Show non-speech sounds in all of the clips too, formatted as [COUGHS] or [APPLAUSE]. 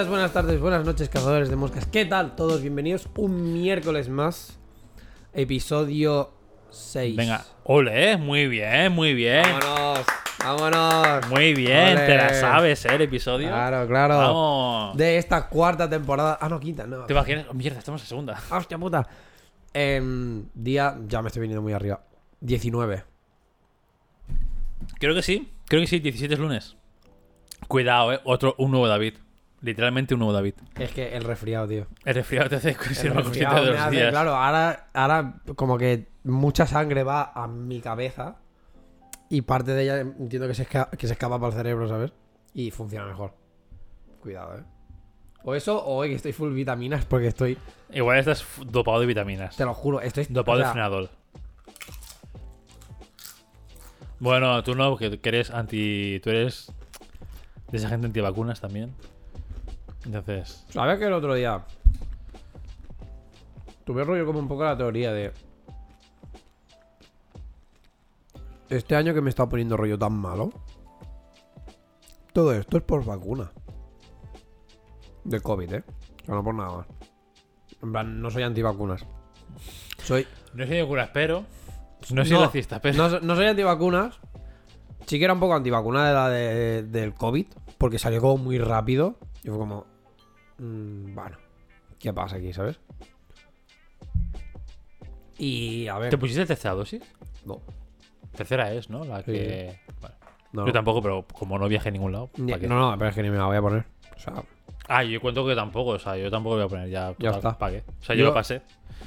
días, buenas tardes, buenas noches, cazadores de moscas. ¿Qué tal? Todos bienvenidos un miércoles más. Episodio 6. Venga, ole, muy bien, muy bien. Vámonos, vámonos. Muy bien, Ole. te la sabes, ¿eh? El episodio. Claro, claro. Vamos. De esta cuarta temporada. Ah, no, quinta, no. ¿Te imaginas? Oh, mierda, estamos en segunda. Hostia puta. Em, día, ya me estoy viniendo muy arriba. 19. Creo que sí, creo que sí, 17 es lunes. Cuidado, ¿eh? Otro, un nuevo David. Literalmente un nuevo David. Es que el resfriado, tío. El resfriado te hace ser El más consciente resfriado de los hace- días. Claro, ahora, ahora como que mucha sangre va a mi cabeza y parte de ella entiendo que se, esca- que se escapa para el cerebro, ¿sabes? Y funciona mejor. Cuidado, ¿eh? O eso, o hoy que estoy full vitaminas porque estoy, Igual estás dopado de vitaminas. te lo juro, estoy... Dopado o de frenador. Bueno, tú no, porque eres anti. Tú eres de esa gente antivacunas también. Entonces. ¿Sabes que el otro día tuve rollo como un poco la teoría de... Este año que me está poniendo rollo tan malo. Todo esto es por vacuna. De COVID, ¿eh? O sea, no por nada más. En plan, no soy antivacunas. Soy... No soy vacunas, pero. No soy racista, pero. No, so- no soy antivacunas. Sí que era un poco antivacuna de la de- del COVID. Porque salió como muy rápido. Y fue como... mm, bueno. ¿Qué pasa aquí, sabes? Y a ver... ¿Te pusiste tercera dosis? No, Tercera es, ¿no? La que. Vale. no, Yo tampoco, pero como no viajé a ningún lado. No, no, pero es que ni me la voy a poner. O sea, Ah, yo cuento que tampoco, o sea, yo tampoco voy a poner ya. Ya está. ¿Para qué? O sea, yo, Yo- lo pasé.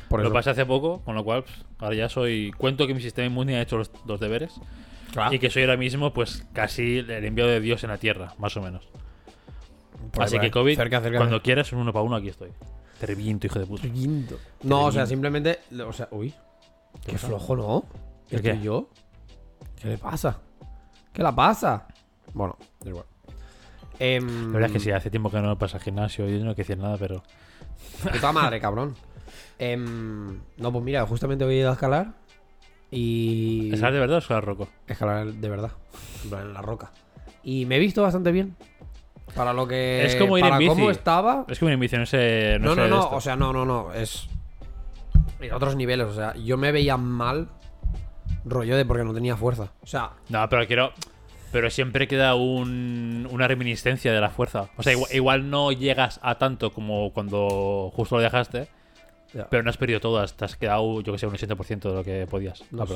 por Lo eso. pasé hace poco, con lo cual, pues, ahora ya soy. Cuento que mi sistema inmune ha hecho los, los deberes. Claro. Y que soy ahora mismo, pues, casi el envío de Dios en la tierra, más o menos. Por Así que ahí. COVID, Cerca, cerca, cuando cerca. quieras, un uno para uno, aquí estoy. Te reviento, hijo de puta. Quinto. No, o sea, reviento. simplemente... O sea, uy. Qué flojo, ¿no? ¿El ¿Estoy qué? yo? ¿Qué le pasa? ¿Qué le pasa? Bueno, da igual. Em, La verdad es que sí, hace tiempo que no pasa al gimnasio y yo no quiero decir nada, pero. [LAUGHS] Puta madre, cabrón. Em, no, pues mira, justamente hoy he ido a escalar. Y. ¿Escalar de verdad o escalar roco? Escalar de verdad. En plan, en la roca. Y me he visto bastante bien. Para lo que. Es como ir en para bici. cómo estaba. Es mi ambición no sé. No, sé no, de no. esto. O sea, no, no, no. Es. En otros niveles. O sea, yo me veía mal. Rollo de porque no tenía fuerza. O sea, No, pero quiero. Pero siempre queda un, una reminiscencia de la fuerza. O sea, igual, igual no llegas a tanto como cuando justo lo dejaste, ya, pero no has perdido todas. Te has quedado, yo que sé, un 80% de lo que podías. no sé.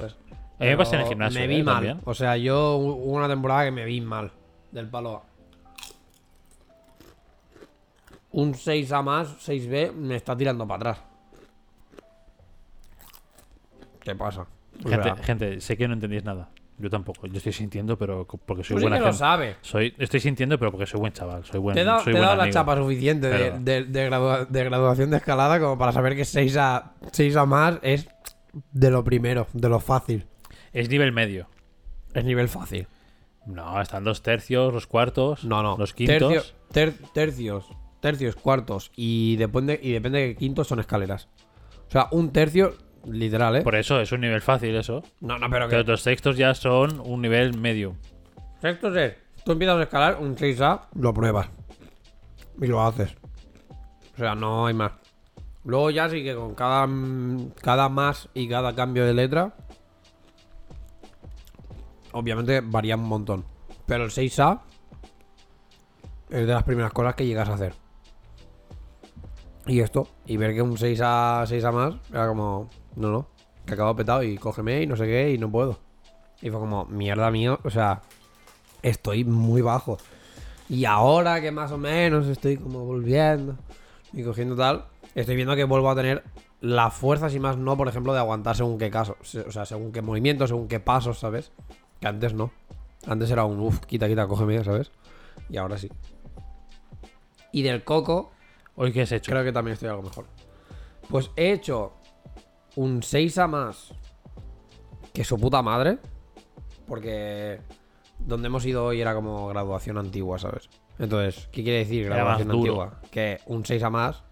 A mí me pasa en el gimnasio. Me vi ¿eh? mal. También. O sea, yo hubo una temporada que me vi mal. Del palo A. Un 6A más, 6B, me está tirando para atrás. ¿Qué pasa? O Gente, gente, sé que no entendéis nada. Yo tampoco. Yo estoy sintiendo, pero porque soy sí buena que lo sabes. Soy, estoy sintiendo, pero porque soy buen chaval. Soy buen, Te he dado, soy te he dado la chapa suficiente de, de- de gradua- de graduación de escalada como para saber que 6A, 6A más es de lo primero, de lo fácil. Es nivel medio. Es nivel fácil. No, están los tercios, los cuartos, No, no. los quintos. Tercio- ter- tercios, tercios, cuartos y depende, y depende de quintos son escaleras. O sea, un tercio, literal, ¿eh? Por eso es un nivel fácil, eso. No, no, pero Pero que. los sextos ya son un nivel medio. Sextos es. Tú empiezas a escalar un 6A, lo pruebas. Y lo haces. O sea, no hay más. Luego ya sí que con cada, cada más y cada cambio de letra. Obviamente varía un montón. Pero el 6A es de las primeras cosas que llegas a hacer. Y esto, y ver que un 6A, 6A más, era como, no, no, que acabo petado y cógeme y no sé qué y no puedo. Y fue como, mierda mío, o sea, estoy muy bajo. Y ahora que más o menos estoy como volviendo y cogiendo tal, estoy viendo que vuelvo a tener la fuerza, si más no, por ejemplo, de aguantar según qué caso. O sea, según qué movimientos, según qué pasos, ¿sabes? Que antes no. Antes era un, uff, quita, quita, cógeme, ¿sabes? Y ahora sí. Y del coco, ¿Hoy qué has hecho? creo que también estoy algo mejor. Pues he hecho un 6 a más que su puta madre. Porque donde hemos ido hoy era como graduación antigua, ¿sabes? Entonces, ¿qué quiere decir graduación antigua? Que un 6 a más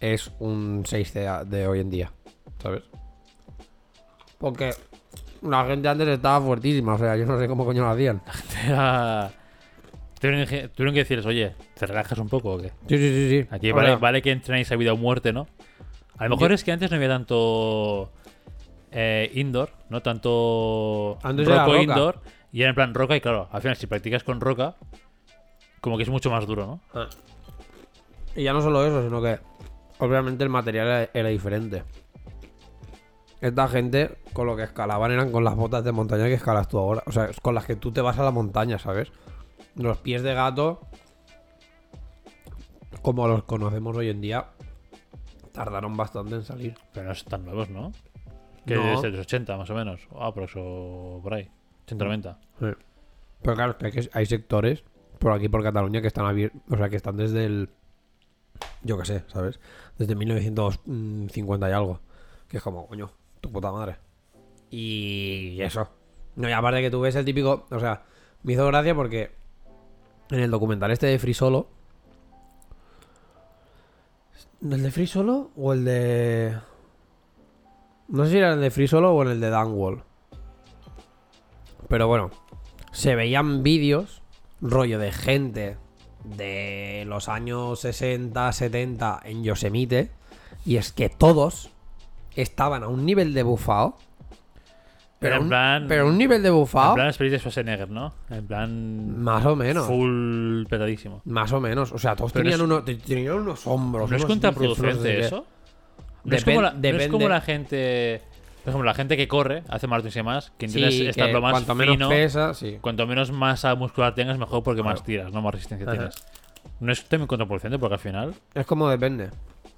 es un 6 de, de hoy en día, ¿sabes? Porque la gente antes estaba fuertísima, o sea, yo no sé cómo coño lo hacían. [LAUGHS] Era- Tuvieron que, tuvieron que decirles, oye, ¿te relajas un poco o qué? Sí, sí, sí, sí. Aquí vale, vale que entrenáis a vida o muerte, ¿no? A lo mejor Yo- es que antes no había tanto eh, indoor, ¿no? Tanto Antes era roco roca. indoor. Y era en plan roca y claro, al final si practicas con roca, como que es mucho más duro, ¿no? Ah. Y ya no solo eso, sino que obviamente el material era, era diferente. Esta gente con lo que escalaban eran con las botas de montaña que escalas tú ahora. O sea, con las que tú te vas a la montaña, ¿sabes? Los pies de gato, como los conocemos hoy en día, tardaron bastante en salir. Pero no tan nuevos, ¿no? Que No. es de los 80 más o menos. Ah, pero eso por ahí. 190. Sí. Pero claro, que hay, que- hay sectores por aquí, por Cataluña, que están abiertos, o sea, que están desde el. Yo qué sé, ¿sabes? Desde 1950 y algo. Que es como, coño, tu puta madre. Y eso. No, y aparte que tú ves el típico. O sea, me hizo gracia porque en el documental este de Free Solo. ¿El de Free Solo o el de.? No sé si era el de Free Solo o en el de Dan Wall. Pero bueno, se veían vídeos, rollo de gente de los años 60, 70 en Yosemite. Y es que todos estaban a un nivel de bufao. Pero, en un, plan- pero un nivel de bufao. En plan Spirit de Schwarzenegger, ¿no? En plan Más o menos. full petadísimo. Más o menos. O sea, todos Pero tenían, es- uno- te- tenían unos hombros. ¿No es contraproducente eso? No es, como la, no es como la gente. Por ejemplo, la gente que corre, hace maratones y demás, que intentas Sí, estar lo más cuanto fino. menos pesa, sí. Cuanto menos masa muscular tengas, mejor porque más tiras, ¿no? Más resistencia Ajá. tienes. No es también contraproducente porque al final. Es como depende.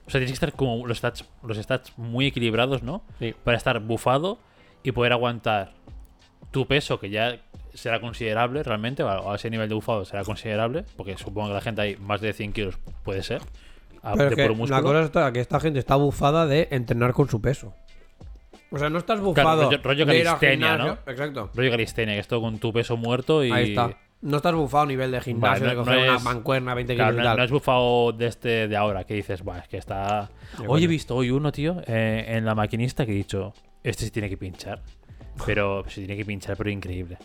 O sea, tienes que estar como los stats, los stats muy equilibrados, ¿no? Sí. Para estar bufado y poder aguantar tu peso, que ya será considerable realmente, o a ese nivel de bufado será considerable, porque supongo que la gente hay más de 100 kilos, puede ser. a- Pero de es que puro músculo. la cosa está que esta gente está bufada de entrenar con su peso. O sea, no estás bufado. rollo- rollo de calistenia, gimnasio. Exacto. Rollo calistenia, que esto con tu peso muerto y. Ahí está. No estás bufado a nivel de gimnasio, Vale, de no- coger no una es- mancuerna 20 Claro, kilos y no, tal. no es bufado de este de ahora, que dices, es que está. Hoy he visto hoy uno, tío, eh, en la maquinista que he dicho, este sí tiene que pinchar. Pero se tiene que pinchar, pero increíble.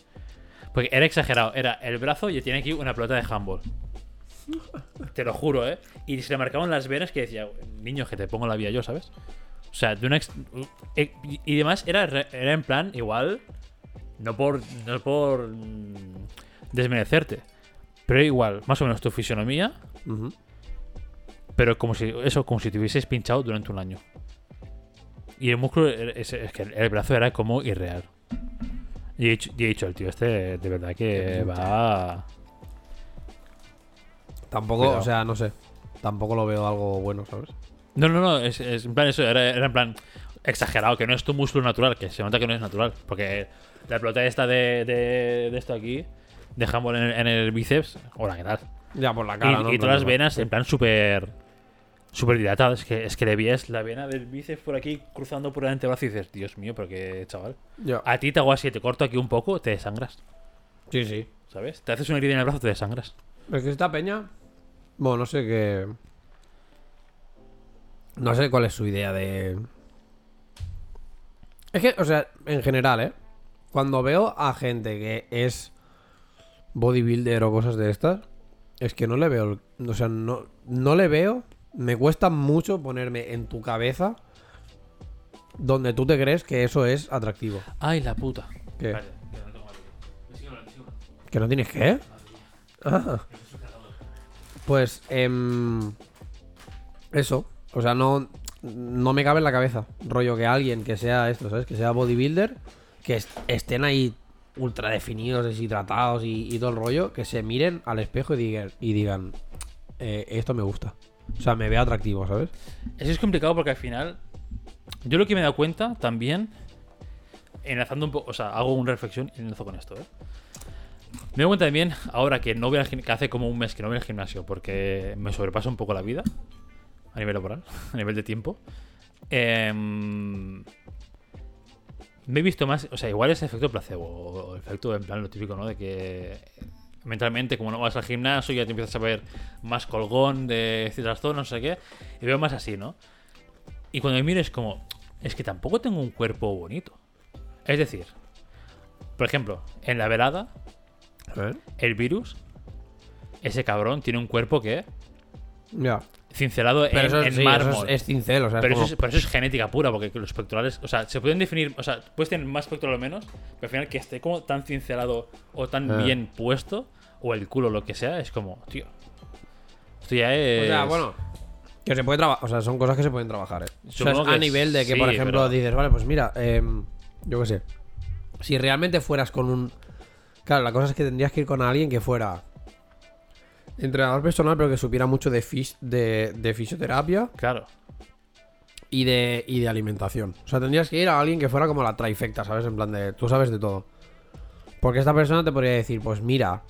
Porque era exagerado, era el brazo y tiene aquí una pelota de handball. Te lo juro, ¿eh? Y se le marcaban las venas que decía, niño, que te pongo la vía yo, ¿sabes? O sea, de una. ex- eh, y- demás, era, era en plan, igual. No por. No por. desmerecerte. Pero igual, más o menos tu fisionomía. Pero como si. Eso, como si te hubieses pinchado durante un año. Y el músculo. Es, es que el brazo era como irreal. Y he dicho, y he dicho el tío este, de verdad que va. Tampoco, Cuidado. o sea, no sé. Tampoco lo veo algo bueno, ¿sabes? No, no, no, es, es en plan eso, era, era en plan exagerado, que no es tu músculo natural, que se nota que no es natural. Porque la pelota esta de, de, de esto aquí, de handball en el, en el bíceps, hola, ¿qué tal? Ya por la Y, cara, ¿no? y En todas las venas en plan súper súper dilatadas. Es que, es que le vías la vena del bíceps por aquí cruzando por el antebrazo y dices, Dios mío, pero qué chaval. A ti te hago así, te corto aquí un poco, te desangras, Sí, sí. ¿sabes? Te haces una herida en el brazo, te desangras. Es que esta peña. Bueno, no sé qué. No sé cuál es su idea de. Es que, o sea, en general, ¿eh? Cuando veo a gente que es bodybuilder o cosas de estas, es que no le veo. O sea, no, no le veo. Me cuesta mucho ponerme en tu cabeza donde tú te crees que eso es atractivo. Ay, la puta. ¿Qué? Vale, que no tengo. ¿Que no tienes qué? Ah. Pues, em, eso. O sea, no, no me cabe en la cabeza. Rollo que alguien que sea esto, ¿sabes? Que sea bodybuilder, que est- estén ahí ultra definidos, deshidratados y, y todo el rollo, que se miren al espejo y digan, y digan eh, esto me gusta. O sea, me veo atractivo, ¿sabes? Eso es complicado porque al final. Yo lo que me he dado cuenta también. Enlazando un poco. O sea, hago una reflexión y enlazo con esto, ¿eh? Me doy cuenta también, ahora que no voy al que hace como un mes que no voy al gimnasio porque me sobrepasa un poco la vida. A nivel laboral, [LAUGHS] a nivel de tiempo. Em, me he visto más. O sea, igual es efecto placebo. O efecto en plan lo típico, ¿no? De que mentalmente, como no vas al gimnasio, ya te empiezas a ver más colgón de ciertas zonas, no sé qué. Y veo más así, ¿no? Y cuando me miro es como, es que tampoco tengo un cuerpo bonito. Es decir, por ejemplo, en la velada, A ver. el virus ese cabrón tiene un cuerpo que Ya. cincelado Pero en, eso, en sí, mármol. eso es, es cincel, o sea, es pero, como- eso es, pero eso es genética pura, porque los pectorales, o sea, se pueden definir, o sea, puedes tener más pectoral o menos, pero al final que esté como tan cincelado o tan Ah. bien puesto, o el culo, lo que sea, es como, tío. Esto ya es. O sea, bueno. Que se puede trabajar. O sea, son cosas que se pueden trabajar, eh. O sea, Supongo es a nivel de que, sí, por ejemplo, pero- dices, vale, pues mira, em, yo qué sé. Si realmente fueras con un. Claro, la cosa es que tendrías que ir con alguien que fuera. Entrenador personal, pero que supiera mucho de, fis- de, de fisioterapia Claro. y de, y de alimentación. O sea, tendrías que ir a alguien que fuera como la trifecta, ¿sabes? En plan de. Tú sabes de todo. Porque esta persona te podría decir, pues mira,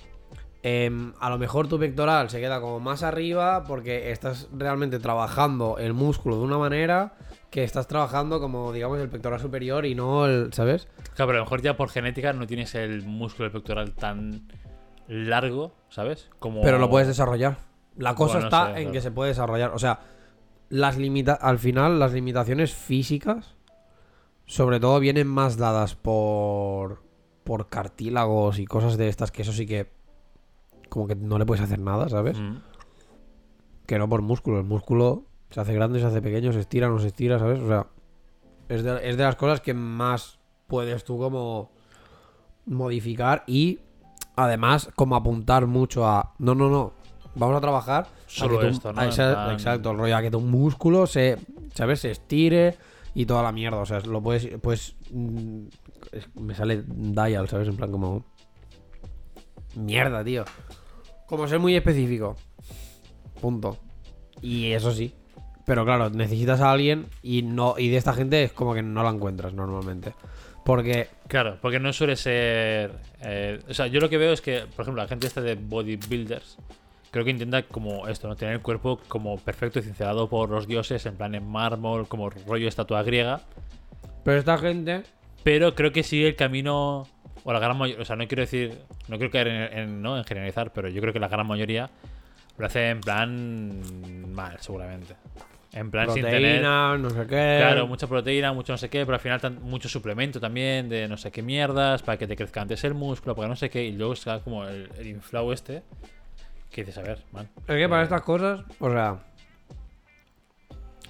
em, a lo mejor tu pectoral se queda como más arriba porque estás realmente trabajando el músculo de una manera que estás trabajando como, digamos, el pectoral superior y no el, ¿sabes? Claro, pero a lo mejor ya por genética no tienes el músculo pectoral tan largo, ¿sabes? Como... Pero lo puedes desarrollar. La cosa Bueno, está en claro. que se puede desarrollar. O sea, las limita al final, las limitaciones físicas, sobre todo, vienen más dadas por, por cartílagos y cosas de estas, que eso sí que. Como que no le puedes hacer nada, ¿sabes? Mm. Que no por músculo. El músculo se hace grande, se hace pequeño, se estira, no se estira, ¿sabes? O sea, es de, es de las cosas que más puedes tú como modificar y además como apuntar mucho a... No, no, no. Vamos a trabajar. a Solo que tu- esto, ¿no? a En esa- plan- Exacto, el rollo a que tu músculo se, ¿sabes? Se estire y toda la mierda. O sea, lo puedes... Pues... es- me sale dial, ¿sabes? En plan como... Mierda, tío. Como ser muy específico. Punto. Y eso sí. Pero claro, necesitas a alguien y no y de esta gente es como que no la encuentras normalmente. Porque Claro, porque no suele ser. eh, o sea, yo lo que veo es que, por ejemplo, la gente esta de bodybuilders, creo que intenta como esto, ¿no? Tener el cuerpo como perfecto y cincelado por los dioses, en plan en mármol, como rollo estatua griega. pero esta gente Pero creo que sigue el camino. O la gran mayoría. O sea, no quiero decir. No quiero caer en, en- ¿no? en generalizar, pero yo creo que la gran mayoría lo hace en plan. mal, seguramente. En plan sin tener. proteína, no sé qué. Claro, mucha proteína, mucho no sé qué, pero al final tan- mucho suplemento también de no sé qué mierdas para que te crezca antes el músculo, para que no sé qué, y luego está como el, el inflado este. Que dices, a ver, man. Es que para estas cosas, o sea,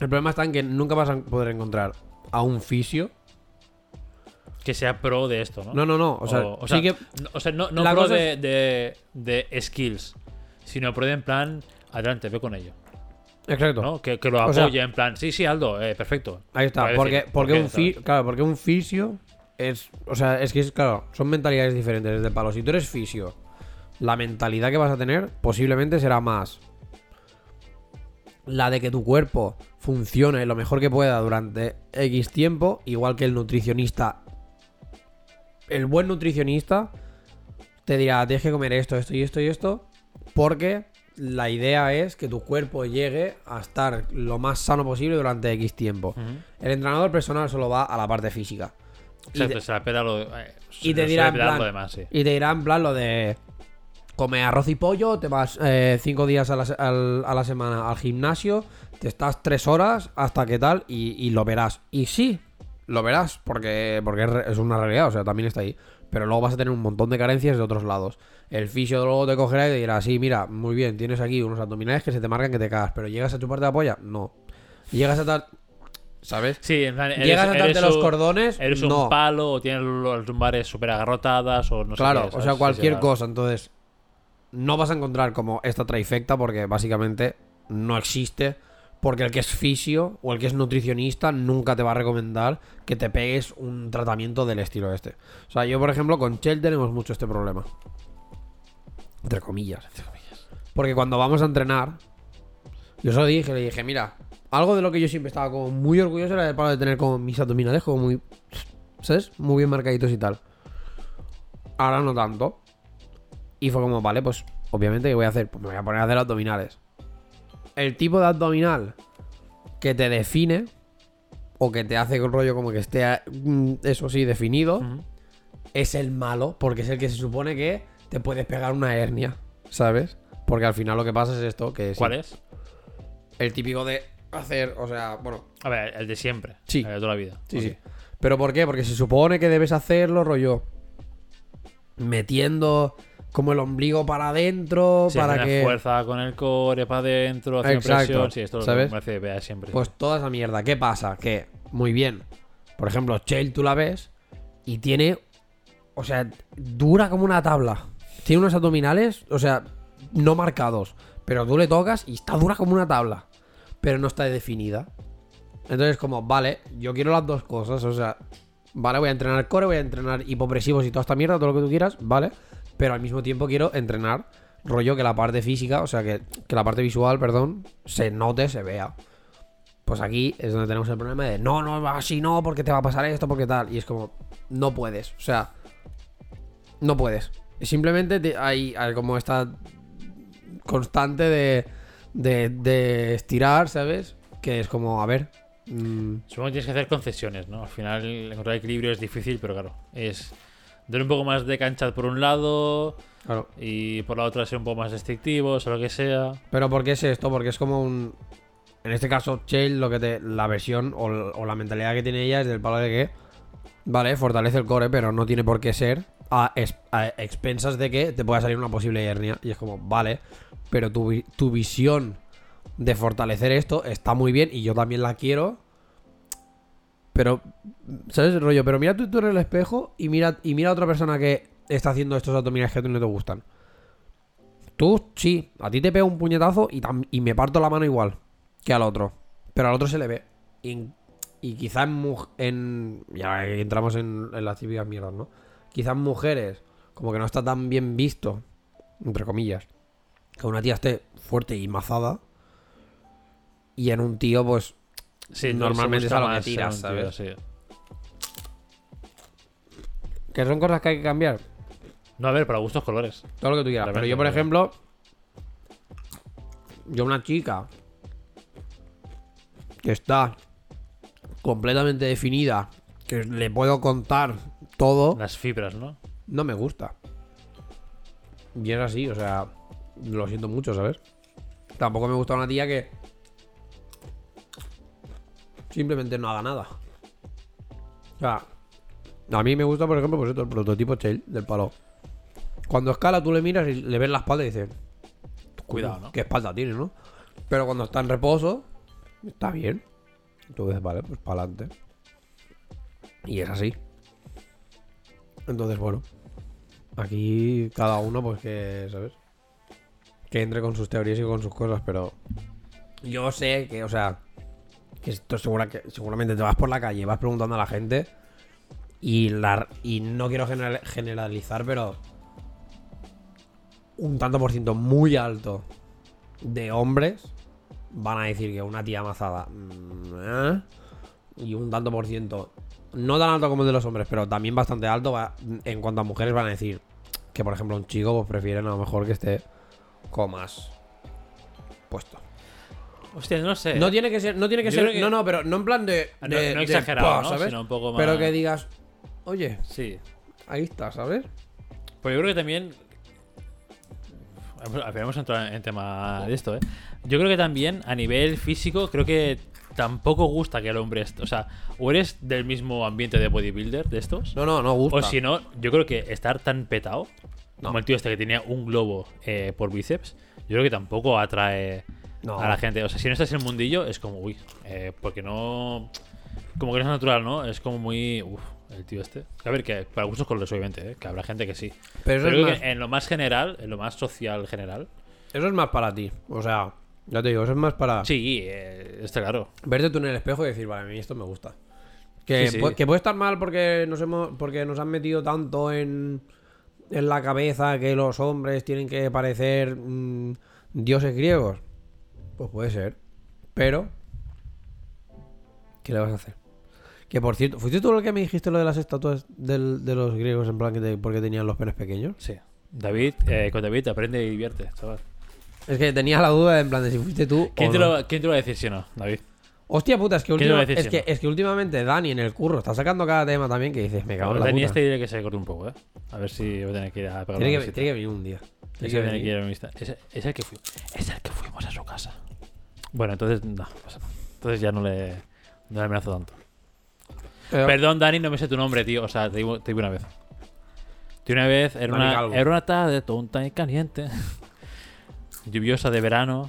el problema está en que nunca vas a poder encontrar a un fisio. Que sea pro de esto, ¿no? No, no, no, o sea, o, sí que no, o sea, no, pro de, de, de skills, sino pro de en plan, adelante, ve con ello. exacto. ¿no? Que, que lo O sea- apoye en plan, sí, sí, Aldo, eh, perfecto. Ahí está, porque, decir, porque un fi- claro, porque un fisio es, o sea, es que es claro, son mentalidades diferentes desde palo. Si tú eres fisio, la mentalidad que vas a tener posiblemente será más la de que tu cuerpo funcione lo mejor que pueda durante X tiempo, igual que el nutricionista. El buen nutricionista te dirá, tienes que comer esto, esto y esto y esto, porque la idea es que tu cuerpo llegue a estar lo más sano posible durante X tiempo. El entrenador personal solo va a la parte física. Y te- se la lo, eh, y te se dirá plan- lo demás, sí. Y te dirá en plan lo de come arroz y pollo, te vas eh, cinco días a la, se- al- a la semana al gimnasio, te estás tres horas hasta que tal y, y lo verás. Y sí, lo verás porque, porque es, una realidad, o sea, también está ahí. Pero luego vas a tener un montón de carencias de otros lados. El fisio luego te cogerá y te dirá, sí, mira, muy bien, tienes aquí unos abdominales que se te marcan que te cagas, pero llegas a chuparte la polla, no. Llegas a tal... ¿Sabes? Sí, en plan, eres- Llegas a darte los cordones, Eres no. un palo o tienes las lumbares súper agarrotadas o no sé Claro, qué, o sea, cualquier sí, cosa. Entonces, no vas a encontrar como esta trifecta porque básicamente no existe. Porque el que es fisio o el que es nutricionista nunca te va a recomendar que te pegues un tratamiento del estilo este. O sea, yo, por ejemplo, con Chell tenemos mucho este problema. Entre comillas. Porque cuando vamos a entrenar, yo se lo dije, le dije, mira, algo de lo que yo siempre estaba como muy orgulloso era el palo de tener como mis abdominales como muy, ¿sabes? Muy bien marcaditos y tal. Ahora no tanto. Y fue como, vale, pues obviamente, ¿qué voy a hacer? Pues me voy a poner a hacer abdominales. El tipo de abdominal que te define o que te hace el rollo como que esté, mm, eso sí, definido, es el malo, porque es el que se supone que te puedes pegar una hernia, ¿sabes? Porque al final lo que pasa es esto, que sí, ¿Cuál es? el típico de hacer, o sea, bueno, A ver, el de siempre. Sí. El de toda la vida. Sí, sí. ¿Pero por qué? Porque se supone que debes hacerlo, rollo. Metiendo como el ombligo para adentro, Sí, para que... fuerza con el core para adentro, hacer Exacto, presión. Sí, esto ¿sabes? me parece vea siempre. Pues toda esa mierda. ¿Qué pasa? Que, muy bien. Por ejemplo, Chael tú la ves y tiene. O sea, dura como una tabla. Tiene unos abdominales, o sea, no marcados. Pero tú le tocas y está dura como una tabla. Pero no está definida. Entonces, como, vale, yo quiero las dos cosas. O sea, vale, voy a entrenar core, voy a entrenar hipopresivos y toda esta mierda, todo lo que tú quieras, vale. Pero al mismo tiempo quiero entrenar rollo que la parte física, o sea, que, que la parte visual, perdón, se note, se vea. Pues aquí es donde tenemos el problema de no, no, así no, porque te va a pasar esto, porque tal. Y es como, no puedes. O sea, no puedes. Simplemente te- hay, como esta constante de, de, estirar, ¿sabes? Que es como, a ver. mm, Supongo que tienes que hacer concesiones, ¿no? Al final encontrar equilibrio es difícil, pero claro, es dar un poco más de cancha por un lado claro. y por la otra ser un poco más restrictivos o lo que sea. Pero ¿por qué es esto? Porque es como un. En este caso, Chael, lo que te. La versión o, o la mentalidad que tiene ella es del palo de que. Vale, fortalece el core, pero no tiene por qué ser a, es- a expensas de que te pueda salir una posible hernia. Y es como, vale, pero tu, tu visión de fortalecer esto está muy bien y yo también la quiero. Pero, ¿sabes el rollo? Pero mira tú, tú en el espejo y mira, y mira a otra persona que está haciendo estos abdominales que a ti no te gustan. Tú, sí, a ti te pega un puñetazo y, y me parto la mano igual que al otro. Pero al otro se le ve. Y, y quizá en, en. Ya entramos en, las típicas mierdas, ¿no? Quizá en mujeres, como que no está tan bien visto, entre comillas, que una tía esté fuerte y mazada. Y en un tío, pues. Sí, Normalmente es a lo que tiras, ¿sabes? sí. Que son cosas que hay que cambiar. No, a ver, para gustos colores. Todo lo que tú quieras. Pero yo, por ejemplo. Yo, una chica. Que está completamente definida. Que le puedo contar todo. Las fibras, ¿no? No me gusta. Y es así, o sea. Lo siento mucho, ¿sabes? Tampoco me gusta una tía que. Simplemente no haga nada. O sea. A mí me gusta, por ejemplo, pues esto, el prototipo Chael del palo. Cuando escala, tú le miras y le ves la espalda y dices. Cuidado, ¿no? ¿Qué espalda tiene, no? Pero cuando está en reposo, está bien. Entonces, vale, pues para adelante. Y es así. Entonces, bueno. Aquí cada uno, pues que, ¿sabes? Que entre con sus teorías y con sus cosas, pero. Yo sé que, o sea. Esto segura que, seguramente te vas por la calle vas preguntando a la gente. Y, la, y no quiero general- generalizar, pero. Un tanto por ciento muy alto de hombres van a decir que una tía amazada. mm, ¿eh? Y un tanto por ciento. No tan alto como el de los hombres, pero también bastante alto. va- en cuanto a mujeres van a decir que, por ejemplo, un chico pues prefieren a lo mejor que esté como más puesto. Hostia, no sé. No tiene que ser, no tiene que Yo ser. creo que- No, no, pero no en plan de. No- de- no de, exagerado, ¿no? ¿sabes? Sino un poco Pero que digas, oye, Sí. ahí está, ¿sabes? Pues yo creo que también. Hemos entrado en tema de esto, ¿eh? Yo creo que también a nivel físico, creo que tampoco gusta que el hombre. est- O sea, o eres del mismo ambiente de bodybuilder de estos. No, no, no gusta. O si no, yo creo que estar tan petado, No. como el tío este que tenía un globo eh, por bíceps, yo creo que tampoco atrae No. a la gente. O sea, si no estás en el mundillo, es como, uy, eh, porque no. Como que no es natural, ¿no? Es como muy. Uf, el tío este. A ver, que para gustos colores, obviamente, ¿eh? que habrá gente que sí. Pero eso Pero es creo más- que en lo más general, en lo más social general. Eso es más para ti. O sea, ya te digo, eso es más para Sí, eh, está claro. verte tú en el espejo y decir, vale, a mí esto me gusta. Que, Sí, sí. pu- que puede estar mal porque nos hemos porque nos han metido tanto en, en la cabeza que los hombres tienen que parecer mm, dioses griegos. Pues puede ser. Pero, ¿qué le vas a hacer? Que por cierto, ¿fuiste tú el que me dijiste lo de las estatuas del- de los griegos en plan que te- porque tenían los penes pequeños? Sí. David, eh, con David aprende y divierte, chaval. Es que tenía la duda en plan de si fuiste tú. ¿Quién o te, no. lo, ¿Quién te lo va a decir si no, David? Hostia puta, es que, ¿Quién te última- decir es, si que, no? es que últimamente Dani en el curro está sacando cada tema también que dices, me cago en la Dani puta. este diré que se corte un poco, ¿eh? A ver si voy a tener que ir a pegar que, tiene que venir un día. Tiene que ir a visita. Es, es el que fui- es el que fuimos a su casa. Bueno, entonces no, pasa nada. Entonces ya no le, no le amenazo tanto. Pero- Perdón, Dani, no me sé tu nombre, tío. O sea, te digo, te digo una vez. Y una vez, era Dani una, Calvo. era una tarde tonta y caliente, lluviosa de verano.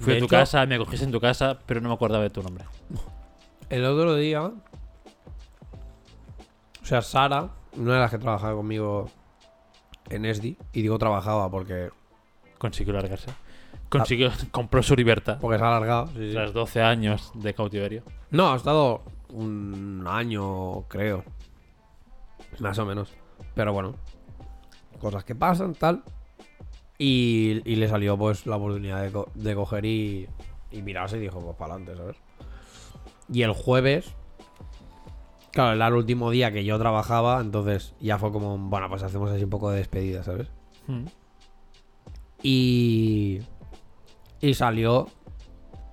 Fui De a tu hecho- casa, me cogiste en tu casa, pero no me acordaba de tu nombre. El otro día. O sea, Sara, una de las que trabajaba conmigo en ESDI, y digo trabajaba porque, Consiguió largarse. Consiguió, [LAUGHS] compró su libertad. porque se ha alargado. sí, sí. Tras 12 años de cautiverio. No, ha estado un año, creo. Más o menos. Pero bueno, cosas que pasan, tal. Y, y le salió pues la oportunidad de, co- de coger y, y mirarse y dijo, pues para adelante, ¿sabes? Y el jueves, claro, era el último día que yo trabajaba, entonces ya fue como, bueno, pues hacemos así un poco de despedida, ¿sabes? Mm. Y. Y salió.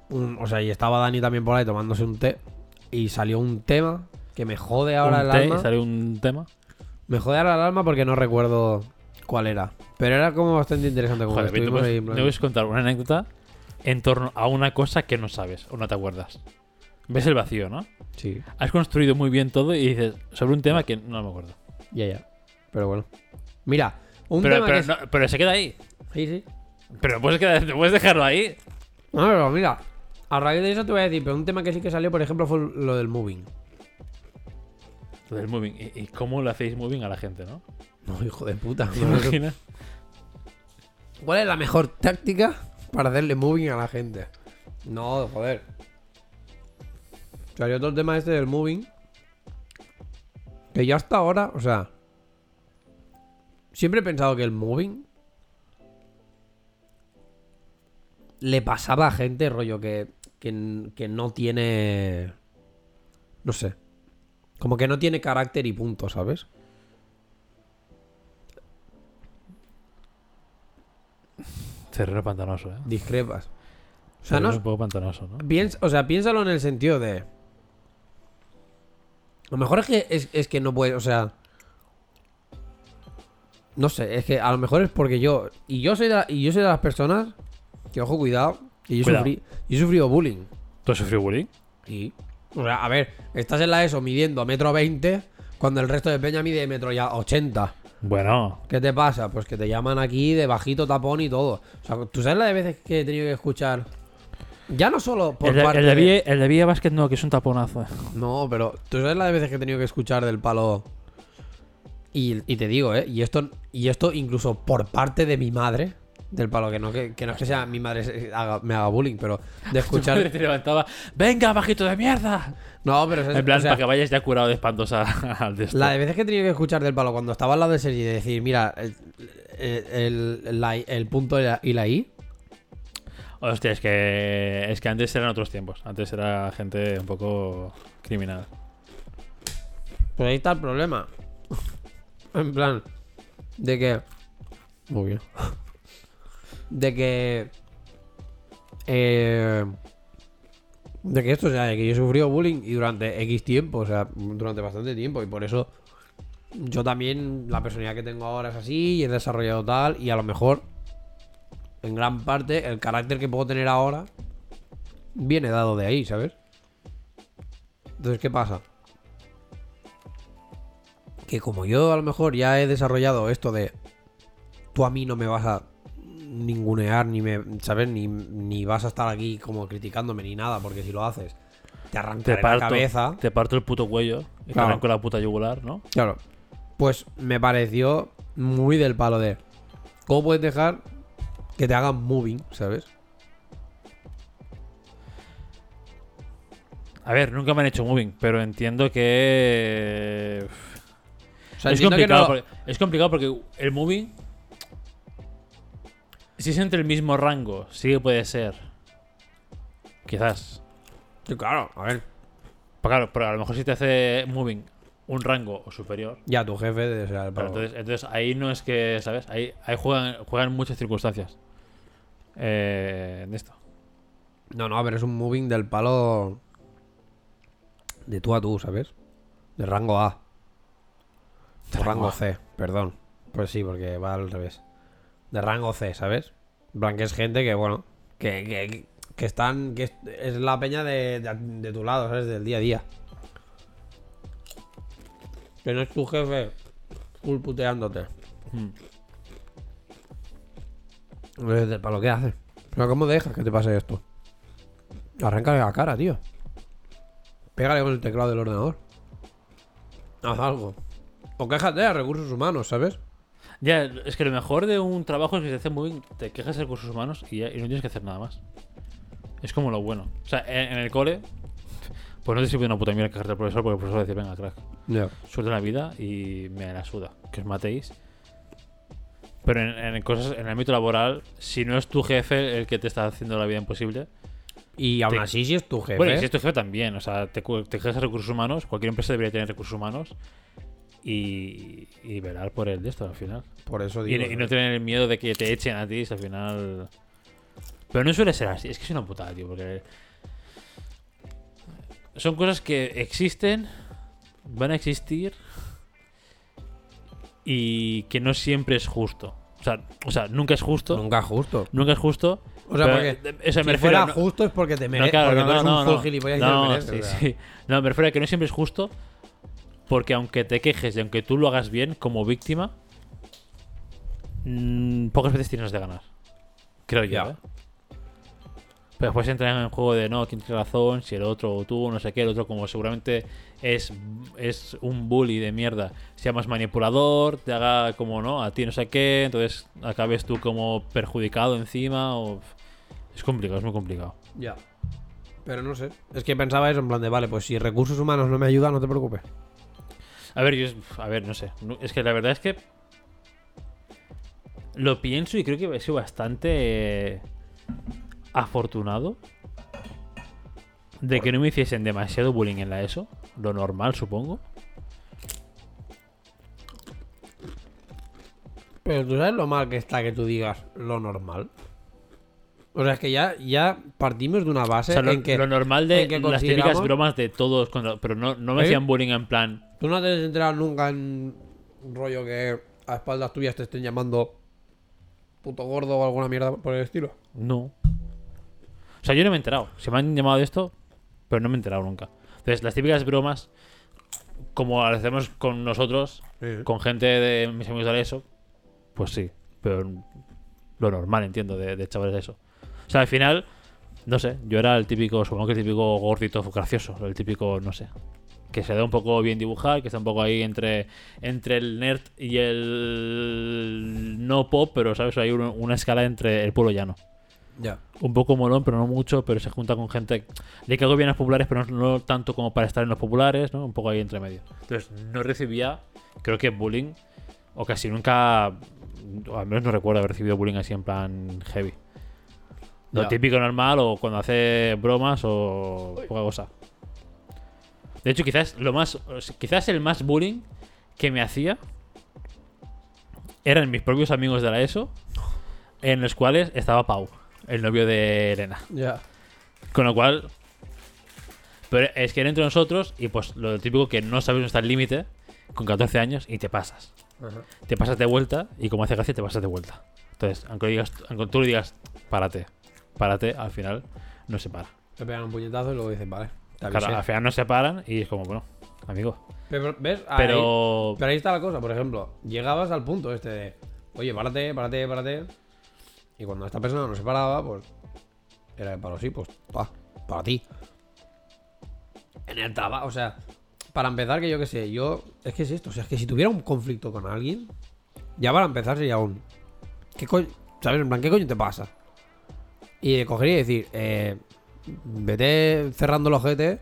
un- o sea, y estaba Dani también por ahí tomándose un té. Y salió un tema que me jode ahora Un el té, alma. salió un tema. Me jode ahora el alma porque no recuerdo cuál era. Pero era como bastante interesante. Como Joder, puedes, plan- te puedes contar una anécdota en torno a una cosa que no sabes o no te acuerdas. Ves el vacío, ¿no? Sí, Has construido muy bien todo y dices sobre un tema que no me acuerdo. ya, ya. Pero bueno. Mira, un Pero, tema pero, que no- pero se queda ahí. Sí, sí. Pero puedes, quedar- puedes dejarlo ahí. No, pero mira. A raíz de eso te voy a decir, pero un tema que sí que salió, por ejemplo, fue lo del moving. Lo del moving. ¿Y, y cómo le hacéis moving a la gente, no? No, hijo de puta. ¿Te [LAUGHS] imaginas? ¿Cuál es la mejor táctica para hacerle moving a la gente? No, joder. Salió todo el tema este del moving. Que yo hasta ahora, o sea. Siempre he pensado que el moving. Le pasaba a gente, rollo, que, que, que no tiene. No sé. Como que no tiene carácter y punto, ¿sabes? Terreno pantanoso, ¿eh? Discrepas. O sea, no, un poco pantanoso, ¿no? Piens- o sea, piénsalo en el sentido de. Lo mejor es que es, es que no puedes, o sea. No sé, es que a lo mejor es porque yo. Y yo soy de, la- y yo soy de las personas. Que ojo, cuidado. Que yo, Cuidado. sufrí, yo he sufrido bullying. ¿Tú has sufrido bullying? Sí. O sea, a ver, estás en la ESO midiendo metro 20. Cuando el resto de Peña mide metro ya 80. Bueno, ¿Qué te pasa? Pues que te llaman aquí de bajito tapón y todo. O sea, tú sabes la de veces que he tenido que escuchar. Ya no solo por el de, parte el de Villa- el de Villa Basket no, que es un taponazo. eh. No, pero tú sabes la de veces que he tenido que escuchar del palo. Y, y te digo, ¿eh? Y esto, y esto incluso por parte de mi madre. Del palo, que no, que, que no es que sea mi madre se- haga- me haga bullying, pero de [LAUGHS] Tu madre escuchar. te levantaba, venga, bajito de mierda. No, pero es- En plan, o sea, para que vayas ya curado de espantos [LAUGHS] al de esto. la de veces que he tenido que escuchar del palo cuando estaba al lado de Sergi y decir, mira, el, el- la- el punto y la, y la I. Hostia, es que, es que antes eran otros tiempos. Antes era gente un poco criminal. Pues ahí está el problema. [LAUGHS] En plan, de que. Muy bien. De que. Eh, de que esto, o sea, de que yo he sufrido bullying y durante X tiempo, o sea, durante bastante tiempo, y por eso yo también, la personalidad que tengo ahora es así, y he desarrollado tal, y a lo mejor, en gran parte, el carácter que puedo tener ahora viene dado de ahí, ¿sabes? Entonces, ¿qué pasa? que como yo a lo mejor ya he desarrollado esto de tú a mí no me vas a ningunear ni me sabes ni, ni vas a estar aquí como criticándome ni nada porque si lo haces te Te arrancaré la parto, cabeza te parto el puto cuello y te arranco la puta yugular, ¿no? claro pues me pareció muy del palo de cómo puedes dejar que te hagan moving sabes A ver, nunca me han hecho moving, pero entiendo que. o sea, es, entiendo que complicado no- porque, es complicado porque el moving. Si es entre el mismo rango, sí que puede ser. Quizás. Sí, claro a ver Pero claro, pero a lo mejor si te hace moving un rango o superior. ya tu jefe de ser el entonces, entonces ahí no es que, ¿sabes? Ahí, ahí juegan, juegan muchas circunstancias. Eh, en esto. no no pero es un moving del palo de tú a tú sabes de rango A De O rango A. C, perdón. Pues sí, porque va al revés. De rango C, ¿sabes? En plan, que es gente que, bueno, que, que, que están. que es, la peña de, de, de tu lado, ¿sabes? Del día a día. Que no es tu jefe full puteándote. Mm. Entonces, ¿Para lo que haces? ¿Pero cómo dejas que te pase esto? Arráncale la cara, tío. Pégale con el teclado del ordenador. Haz algo. O quéjate a recursos humanos, ¿sabes? Ya, es que lo mejor de un trabajo es que se hace muy bien, te quejas de recursos humanos y, ya- y no tienes que hacer nada más. Es como lo bueno. O sea, en, en el cole, pues no te sirve de una puta mierda quejarte al profesor porque el profesor dice, venga, crack, suerte en la vida y me la suda, que os matéis. Pero en, en cosas, en el ámbito laboral, si no es tu jefe el que te está haciendo la vida imposible, Y aún Te- así, si es tu jefe. bueno, y si es tu jefe también, o sea, te, te de recursos humanos, cualquier empresa debería tener recursos humanos y, y velar por el de esto al final. Por eso Y, digo. y no tener el miedo de que te echen a ti si al final. Pero no suele ser así, es que es una putada, tío, porque. Son cosas que existen, van a existir y que no siempre es justo. O sea, o sea nunca es justo. Nunca justo. Nunca es justo. O sea, porque o sea, si me refiero fuera no- justo es porque te no, mereces. claro, porque no, eres no, un no. full gilipollas y te No, mereces, sí, sí. No, me refiero a que no siempre es justo porque aunque te quejes y aunque tú lo hagas bien como víctima, mm, pocas veces tienes de ganar. Creo yo. ¿eh? Pero después entra en el juego de no, quién tiene razón, si el otro o tú, no sé qué, el otro como seguramente es, es un bully de mierda, sea más manipulador, te haga como no, a ti no sé qué, entonces acabes tú como perjudicado encima o... Es complicado, es muy complicado. Ya. Pero no sé. Es que pensaba eso en plan de, vale, pues si recursos humanos no me ayudan, no te preocupes. A ver, yo, a ver, no sé. Es que la verdad es que lo pienso y creo que he sido bastante afortunado de que no me hiciesen demasiado bullying en la ESO. Lo normal, supongo. Pero tú sabes lo mal que está que tú digas lo normal. O sea, es que ya, ya partimos de una O base sea, lo, en que lo normal de que las típicas bromas de todos, contra- pero no, no me ¿Eh? hacían bullying en plan. tú no te has enterado nunca en un rollo que a espaldas tuyas te estén llamando puto gordo o alguna mierda por el estilo. No. O sea, yo no me he enterado. Se me han llamado de esto, pero no me he enterado nunca. Entonces, las típicas bromas, como las hacemos con nosotros, con gente de mis amigos de eso, pues sí. Pero lo normal, entiendo, de, de chavales de eso. O sea, al final, no sé, yo era el típico, supongo que el típico gordito gracioso, el típico, no sé. Que se da un poco bien dibujar, que está un poco ahí entre, entre el nerd y el no pop, pero sabes, hay una, una escala entre el pueblo llano Un poco molón, pero no mucho, pero se junta con gente de que hago bien a los populares, pero no, no tanto como para estar en los populares, ¿no? Un poco ahí entre medio. Entonces, no recibía, creo que bullying, o casi nunca, o al menos no recuerdo haber recibido bullying así en plan heavy. Lo típico normal, o cuando hace bromas, o poca cosa. De hecho, quizás lo más, quizás el más bullying que me hacía eran mis propios amigos de la ESO, en los cuales estaba Pau, el novio de Elena. Ya. Con lo cual. Pero es que era entre nosotros y pues lo típico que no sabes dónde está el límite con 14 años y te pasas. Te pasas de vuelta y como hace gracia te pasas de vuelta. Entonces, aunque, digas, aunque tú le digas, párate, párate, al final no se para. Te pegan un puñetazo y luego dicen, vale. Claro, al final no se paran y es como, bueno, amigo. Pero, ¿ves? Ahí- Pero. Pero ahí está la cosa, por ejemplo, llegabas al punto este de, oye, párate, párate, párate. Y cuando esta persona no se paraba, pues era de palo, sí, pues, pa, para ti. En el trabajo, o sea, para empezar, que yo qué sé, yo, es que es esto, o sea, es que si tuviera un conflicto con alguien, ya para empezar sería un, ¿qué coño? ¿Sabes? En plan, ¿qué coño te pasa? Y de coger y decir, eh, vete cerrando los ojete,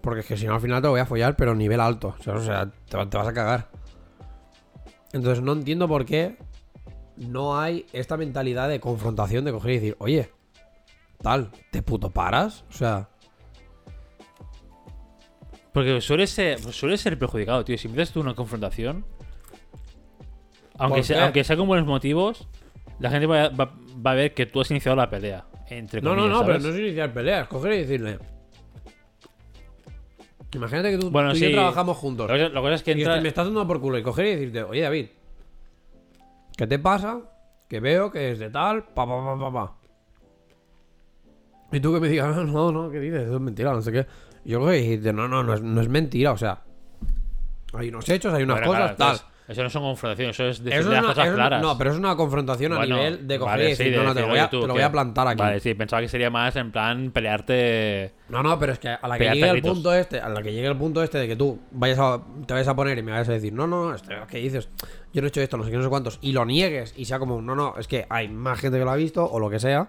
porque es que si no al final te voy a follar, pero nivel alto. O sea, te, te vas a cagar. Entonces no entiendo por qué no hay esta mentalidad de confrontación de coger y decir, oye, tal, ¿te puto paras? O sea, Porque suele ser, suele ser perjudicado, tío. Si empiezas tú una confrontación, aunque ¿Por sea, aunque sea con buenos motivos, la gente va, va- va a ver que tú has iniciado la pelea. Entre no, no, comillas, no, pero ¿sabes? no es iniciar peleas, coger y decirle. Imagínate que tú, Bueno, tú y sí. yo trabajamos juntos. La cosa, la cosa es que Y entra. me estás dando por culo y coger y decirte, oye David, ¿qué te pasa? Que veo que es de tal, pa, pa, pa, pa, pa. Y tú que me digas, no, no, no, ¿qué dices? Eso es mentira, no sé qué. Y yo y decirte, no, no, no es, no es mentira, o sea, hay unos hechos, hay unas cosas, claro, tal. entonces- Eso no son confrontaciones, eso es Eso decir es las una- cosas eso es- claras. no, pero es una confrontación a nivel de coger vale, y decir, sí, de no, no, te decir, lo voy a, oye, tú, te lo voy que- a plantar aquí. Vale, sí, pensaba que sería más en plan pelearte. No, no, pero es que a la que Pegarte llegue el gritos. punto este, a la que llegue el punto este de que tú vayas a, te vayas a poner y me vayas a decir, no, no, no, este, ¿qué dices? Yo no he hecho esto, no sé qué, no sé cuántos, y lo niegues y sea como, no, no, es que hay más gente que lo ha visto o lo que sea.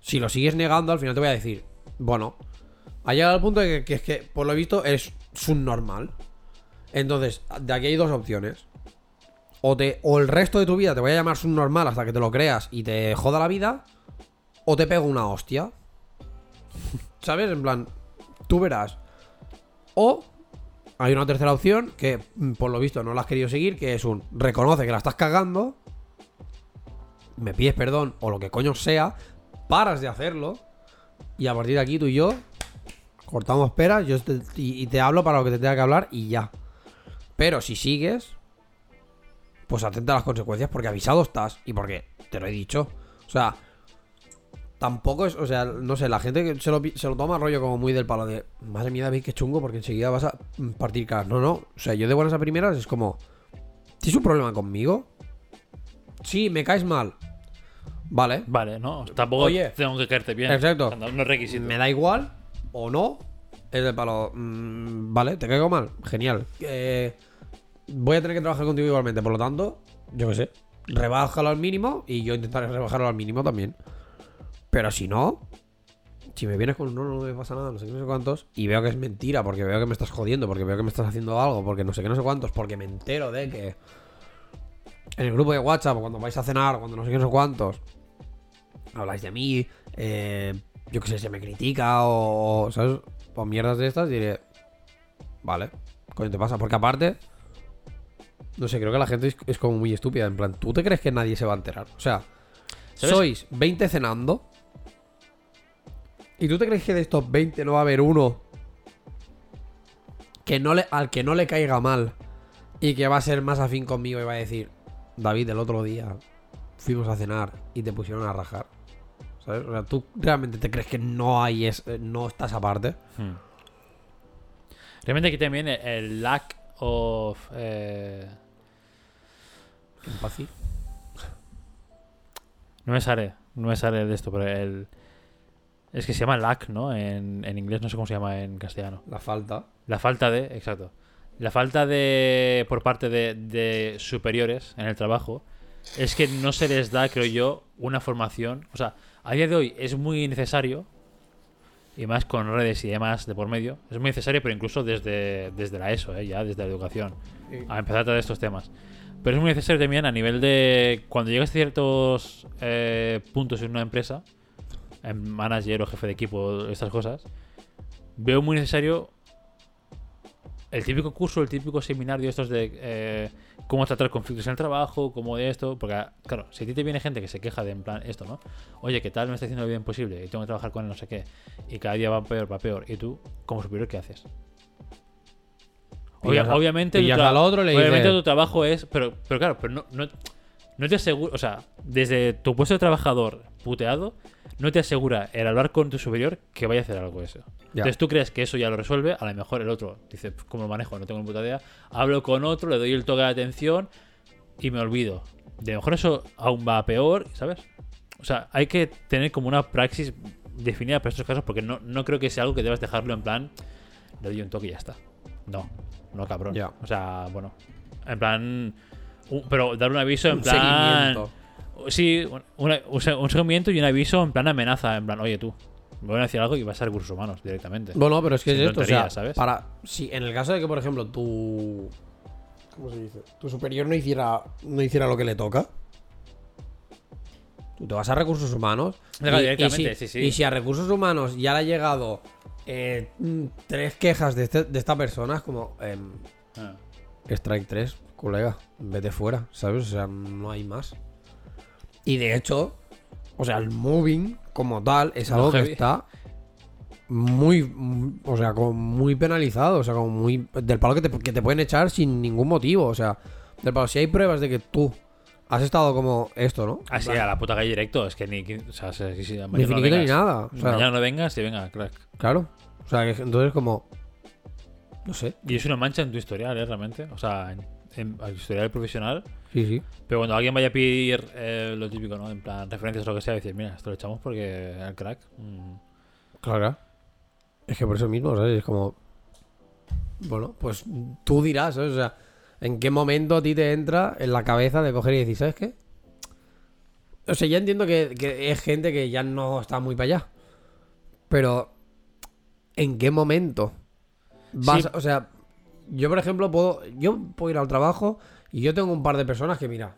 Si lo sigues negando, al final te voy a decir, bueno, ha llegado el punto de que, que es que, por lo visto, es subnormal. Entonces, de aquí hay dos opciones. O, te, o el resto de tu vida te voy a llamar subnormal hasta que te lo creas y te joda la vida, o te pego una hostia. [LAUGHS] ¿Sabes? En plan, tú verás. O hay una tercera opción que, mm, por lo visto, no la has querido seguir, que es un reconoce que la estás cagando, me pides perdón o lo que coño sea, paras de hacerlo y a partir de aquí tú y yo cortamos peras yo te- y, te hablo para lo que te tenga que hablar y ya. Pero si sigues, pues atenta a las consecuencias porque avisado estás y porque te lo he dicho. O sea, tampoco es, o sea, no sé, la gente que se lo, se lo toma rollo como muy del palo de, madre mía, David, qué chungo porque enseguida vas a partir caras. No, no, o sea, yo de buenas a primeras es como, ¿tienes un problema conmigo? Sí, me caes mal. Vale, Vale, ¿no? Tampoco Oye. tengo que caerte bien. Exacto. No, es requisito. me da igual o no. Es del palo, mm, vale, te caigo mal, genial. Eh, voy a tener que trabajar contigo igualmente, por lo tanto, yo qué sé, rebájalo al mínimo y yo intentaré rebajarlo al mínimo también. Pero si no, si me vienes con no, no me pasa nada, no sé qué, no sé cuántos, y veo que es mentira, porque veo que me estás jodiendo, porque veo que me estás haciendo algo, porque no sé qué, no sé cuántos, porque me entero de que en el grupo de WhatsApp, o cuando vais a cenar, cuando no sé qué, no sé cuántos, habláis de mí, eh, yo qué sé, se me critica o, ¿sabes? O mierdas de estas, diré, vale, coño te pasa, porque aparte, no sé, creo que la gente es, es como muy estúpida, en plan, ¿tú te crees que nadie se va a enterar? O sea, ¿Sabes? sois 20 cenando. ¿Y tú te crees que de estos 20 no va a haber uno que no le, al que no le caiga mal y que va a ser más afín conmigo y va a decir, David, el otro día fuimos a cenar y te pusieron a rajar? ¿Sabes? O sea, ¿tú realmente te crees que no hay es, eh, no estás aparte? Hmm. Realmente aquí también el, el lack of. eh, Empatía. no me sale, no me sale de esto, pero el. Es que se llama lack, ¿no? En, en inglés, no sé cómo se llama en castellano. La falta. La falta de. Exacto. La falta de. por parte de, de superiores en el trabajo. Es que no se les da, creo yo, una formación. O sea, a día de hoy es muy necesario. Y más con redes y demás de por medio. Es muy necesario, pero incluso desde, desde la ESO, ¿eh? ya, desde la educación. A empezar a tratar estos temas. Pero es muy necesario también a nivel de. Cuando llegas a ciertos eh, puntos en una empresa, manager o jefe de equipo, estas cosas, veo muy necesario el típico curso, el típico seminario, estos de eh, cómo tratar conflictos en el trabajo, cómo de esto. Porque, claro, si a ti te viene gente que se queja de en plan esto, ¿no? Oye, ¿qué tal me está haciendo lo bien posible? Y tengo que trabajar con él, no sé qué. Y cada día va peor, va peor. ¿Y tú, como superior, qué haces? Obvia- Pillas a- obviamente, tu al otro le obviamente tu trabajo es. Pero, pero claro, pero no, no, no te asegura. O sea, desde tu puesto de trabajador puteado, no te asegura el hablar con tu superior que vaya a hacer algo eso. Ya. Entonces tú crees que eso ya lo resuelve, a lo mejor el otro dice, "Pf, ¿cómo lo manejo? No tengo ni puta idea. Hablo con otro, le doy el toque de atención y me olvido. De mejor eso aún va peor, ¿sabes? O sea, hay que tener como una praxis definida para estos casos porque no, no creo que sea algo que debas dejarlo en plan, le doy un toque y ya está. No, no cabrón. Ya. O sea, bueno, en plan... pero dar un aviso en Un plan... seguimiento. Sí, un, una- seguimiento y un aviso en plan amenaza, en plan, oye tú, me van a decir algo y vas a recursos humanos directamente. Bueno, pero es que Sin es esto, o sea, ¿sabes? para si en el caso de que por ejemplo tu ¿cómo se dice? Tu superior no hiciera no hiciera lo que le toca. Tú te vas a recursos humanos y, directamente, y si, sí, sí. y si a recursos humanos ya le ha llegado eh, tres quejas de, este- de esta persona es como em, Ah. Strike 3, colega, vete fuera, ¿sabes? O sea, no hay más. Y de hecho, o sea, el moving como tal es No, algo que heavy. está muy, o sea, como muy penalizado, o sea, como muy del palo que te, que te pueden echar sin ningún motivo, o sea, del palo si hay pruebas de que tú has estado como esto, ¿no? Así, a la puta calle directo, es que ni. O sea, sí, sí, Ni no finiquito ni vengas. nada, o sea, mañana no vengas y venga, crack. claro. O sea, que entonces como no sé, Y es una mancha en tu historial, ¿eh? Realmente. O sea, en- en al historial profesional. Sí, sí. Pero cuando alguien vaya a pedir eh, lo típico, ¿no? En plan, referencias o lo que sea, decir, mira, esto lo echamos porque el crack. mm, Claro. Es que por eso mismo, ¿sabes? Es como. Bueno, pues tú dirás, ¿sabes? O sea, ¿en qué momento a ti te entra en la cabeza de coger y decir, ¿sabes qué? O sea, ya entiendo que, que es gente que ya no está muy para allá. Pero. ¿En qué momento? Vas, Sí. O sea, yo por ejemplo puedo. Yo puedo ir al trabajo y yo tengo un par de personas que, mira.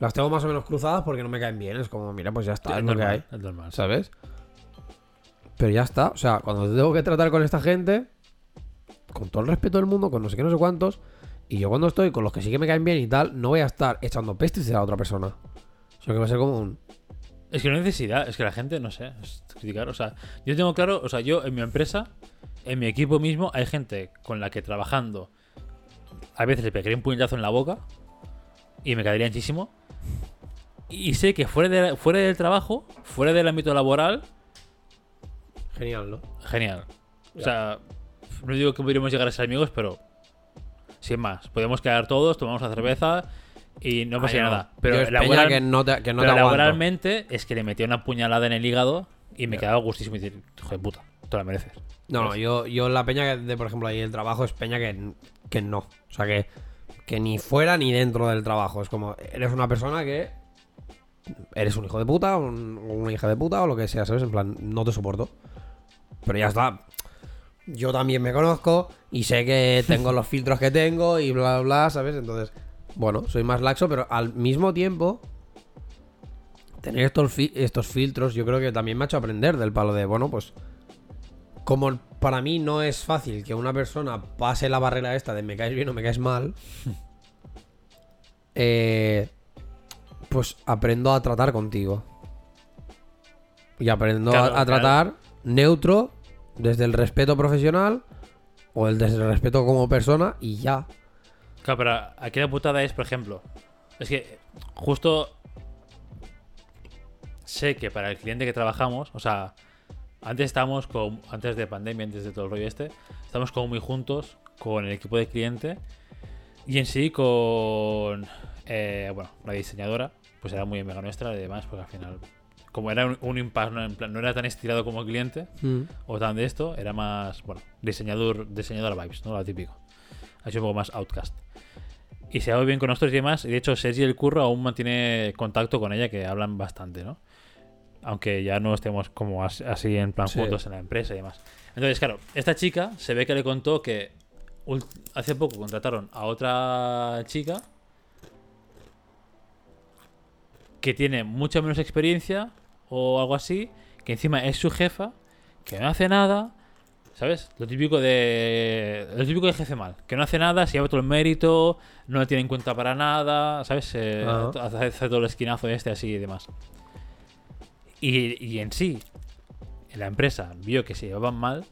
Las tengo más o menos cruzadas porque no me caen bien. Es como, mira, pues ya está, es es lo que hay. normal, es normal. ¿Sabes? Pero ya está. O sea, cuando tengo que tratar con esta gente, con todo el respeto del mundo, con no sé qué, no sé cuántos, y yo cuando estoy con los que sí que me caen bien y tal, no voy a estar echando pestes a la otra persona. Sino que va a ser como un. Es que no hay necesidad, es que la gente, no sé, es criticar. O sea, yo tengo claro, o sea, yo en mi empresa, en mi equipo mismo, hay gente con la que trabajando a veces le pegaría un puñetazo en la boca y me caería muchísimo. Y sé que fuera, de, fuera del trabajo, fuera del ámbito laboral, Genial, ¿no? genial. O sea, no digo que podríamos llegar a ser amigos, pero sin más. Podemos quedar todos, tomamos una cerveza y no pasaría Ay, no. nada. Pero, es laboral- peña que no te, que no pero te laboralmente es que le metía una puñalada en el hígado y me quedaba gustísimo y decir, hijo de puta, te la mereces. No, no, yo, yo la peña que de, por ejemplo, ahí el trabajo es peña que, que no. O sea, que, que ni fuera ni dentro del trabajo. Es como, eres una persona que eres un hijo de puta, un- una hija de puta, o lo que sea, ¿sabes? En plan, no te soporto. Pero ya está. Yo también me conozco y sé que tengo los filtros que tengo y bla, bla, bla, ¿sabes? Entonces, bueno, soy más laxo, pero al mismo tiempo, tener estos, fi- estos filtros, yo creo que también me ha hecho aprender del palo de, bueno, pues como para mí no es fácil que una persona pase la barrera esta de me caes bien o me caes mal, [LAUGHS] eh, pues aprendo a tratar contigo. Y aprendo a- Claro, a, claro. tratar neutro, desde el respeto profesional o el desde el respeto como persona y ya. Claro, pero aquí la putada es, por ejemplo, es que justo sé que para el cliente que trabajamos, o sea, antes estábamos con, antes de pandemia, antes de todo el rollo este, estamos como muy juntos con el equipo de cliente y en sí con, eh, bueno, la diseñadora, pues era muy amiga nuestra y demás, porque al final, como era un, un impasse, no, En plan, no era tan estirado como cliente, o tan de esto, era más, bueno, diseñador, diseñador vibes, ¿no? Lo típico. Ha sido un poco más outcast. Y se ha dado bien con nosotros y demás. Y de hecho, Sergi el Curro aún mantiene contacto con ella, que hablan bastante, ¿no? Aunque ya no estemos como as- así en plan Sí. juntos en la empresa y demás. Entonces, claro, esta chica se ve que le contó que hace poco contrataron a otra chica que tiene mucha menos experiencia o algo así, que encima es su jefa, que no hace nada, ¿sabes? Lo típico de lo típico de jefe mal, que no hace nada, se lleva todo el mérito, no le tiene en cuenta para nada, ¿sabes? Eh, hace, hace todo el esquinazo este así y demás. Y, y en sí, la empresa vio que se llevaban mal.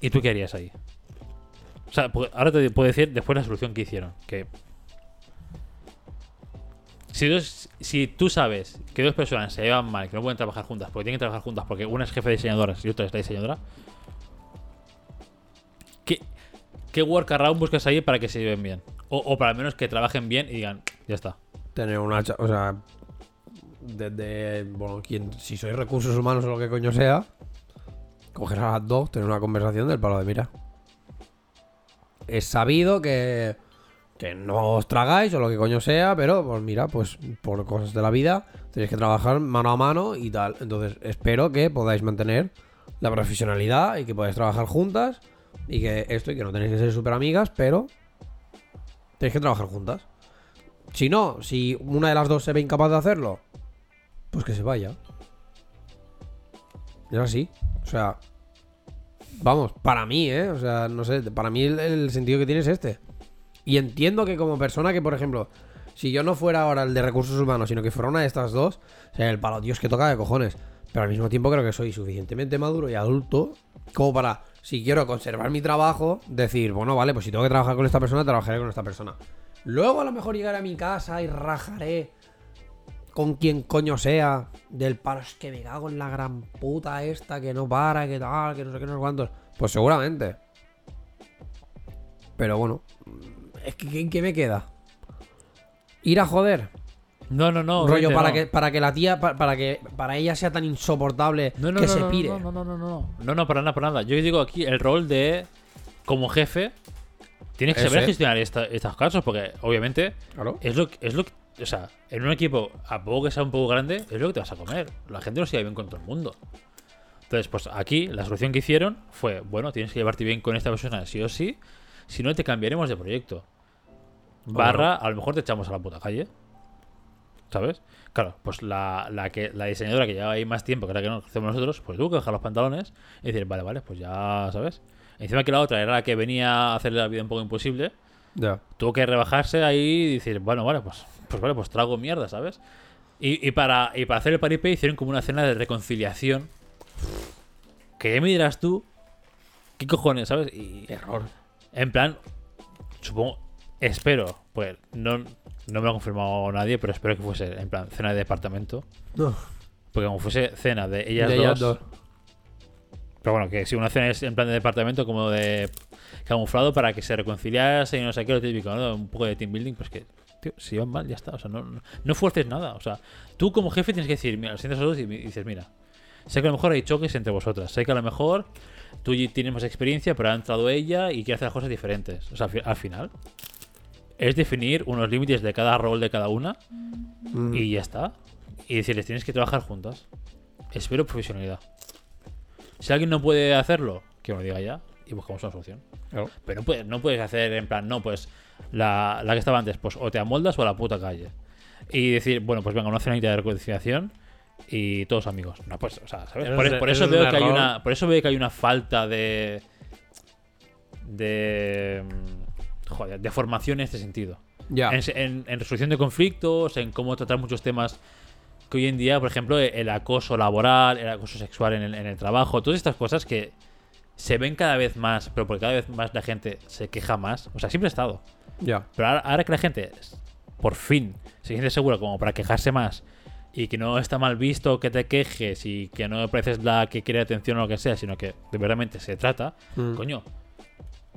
¿Y tú qué harías ahí? O sea, ahora te puedo decir después la solución que hicieron. Que si, dos, si tú sabes que dos personas se llevan mal, que no pueden trabajar juntas, porque tienen que trabajar juntas, porque una es jefe de diseñadoras y otra es la diseñadora, ¿qué, qué workaround buscas ahí para que se lleven bien? O, para al menos que trabajen bien y digan, ya está. Tener una... O sea... Desde... Bueno, quien, si sois recursos humanos o lo que coño sea, coger a las dos, tener una conversación del palo de mira. Es sabido que... Que no os tragáis o lo que coño sea, pero pues mira, pues por cosas de la vida tenéis que trabajar mano a mano y tal. Entonces espero que podáis mantener la profesionalidad y que podáis trabajar juntas y que esto y que no tenéis que ser súper amigas, pero tenéis que trabajar juntas. Si no, si una de las dos se ve incapaz de hacerlo, pues que se vaya. Es así. O sea, vamos, para mí, ¿eh? O sea, no sé, para mí el, el sentido que tiene es este. Y entiendo que como persona que, por ejemplo, si yo no fuera ahora el de recursos humanos, sino que fuera una de estas dos, sea, el palo, Dios, que toca de cojones. Pero al mismo tiempo creo que soy suficientemente maduro y adulto como para, si quiero conservar mi trabajo, decir, bueno, vale, pues si tengo que trabajar con esta persona, trabajaré con esta persona. Luego a lo mejor llegaré a mi casa y rajaré con quien coño sea del palo, es que me cago en la gran puta esta que no para, que tal, que no sé qué, no sé cuántos. Pues seguramente. Pero bueno, es que ¿qué, me queda? Ir a joder. No, no, no. rollo para no. que para que la tía pa- para que para ella sea tan insoportable No, no, que se pire. No, no, no, no, no. No, no, para nada, para nada. Yo digo aquí el rol de, como jefe, tienes que saber gestionar esta- estos casos, porque obviamente Claro. es lo, que- es lo o sea, en un equipo, a poco que sea un poco grande, es lo que te vas a comer. La gente no se lleva bien con todo el mundo. Entonces, pues aquí la solución que hicieron fue, bueno, tienes que llevarte bien con esta persona sí o sí, si no te cambiaremos de proyecto. Barra, a lo mejor te echamos a la puta calle. ¿Sabes? Claro, pues la, la que, la diseñadora que lleva ahí más tiempo, que era que no hacemos nosotros, pues tuvo que dejar los pantalones y decir, vale, vale, pues ya, ¿sabes? Encima que la otra era la que venía a hacerle la vida un poco imposible, Ya. tuvo que rebajarse ahí y decir, bueno, vale, pues, pues vale, pues trago mierda, ¿sabes? Y, y para, y para hacer el paripé hicieron como una cena de reconciliación. Que ya me dirás tú, ¿qué cojones, sabes? Y, Error. En plan, supongo, espero, pues no, no me lo ha confirmado nadie, pero espero que fuese en plan cena de departamento. No. Porque como fuese cena de ellas, De dos, ellas dos. Pero bueno, que si una cena es en plan de departamento como de camuflado para que se reconciliase y no sé qué, lo típico, ¿no? Un poco de team building, pues que, tío, si van mal, ya está. O sea, no, no, no fuerces nada. O sea, tú como jefe tienes que decir, mira, los sientes a los dos y mi- dices, mira, sé que a lo mejor hay choques entre vosotras. Sé que a lo mejor tú tienes más experiencia, pero ha entrado ella y quiere hacer las cosas diferentes. O sea, al fi- al final es definir unos límites de cada rol de cada una Mm. y ya está. Y decirles, tienes que trabajar juntas. Espero profesionalidad. Si alguien no puede hacerlo, que me lo diga ya y buscamos una solución. Claro. Pero no puedes, no puedes hacer en plan, no, pues la, la que estaba antes, pues o te amoldas o a la puta calle. Y decir, bueno, pues venga, una cenita de reconciliación y todos amigos. No, pues, o sea, ¿sabes? Eso Por, es- por eso es veo que hay una. Por eso veo que hay una falta de. de. mm, Joder, de formación en este sentido. Ya. En, en- en resolución de conflictos, en cómo tratar muchos temas que hoy en día, por ejemplo, el acoso laboral, el acoso sexual en el, en el trabajo, todas estas cosas que se ven cada vez más, pero porque cada vez más la gente se queja más. O sea, siempre ha estado. Ya. Pero ahora, ahora que la gente, por fin, se siente segura como para quejarse más y que no está mal visto que te quejes y que no pareces la que quiere atención o lo que sea, sino que de verdad se trata, Mm. coño,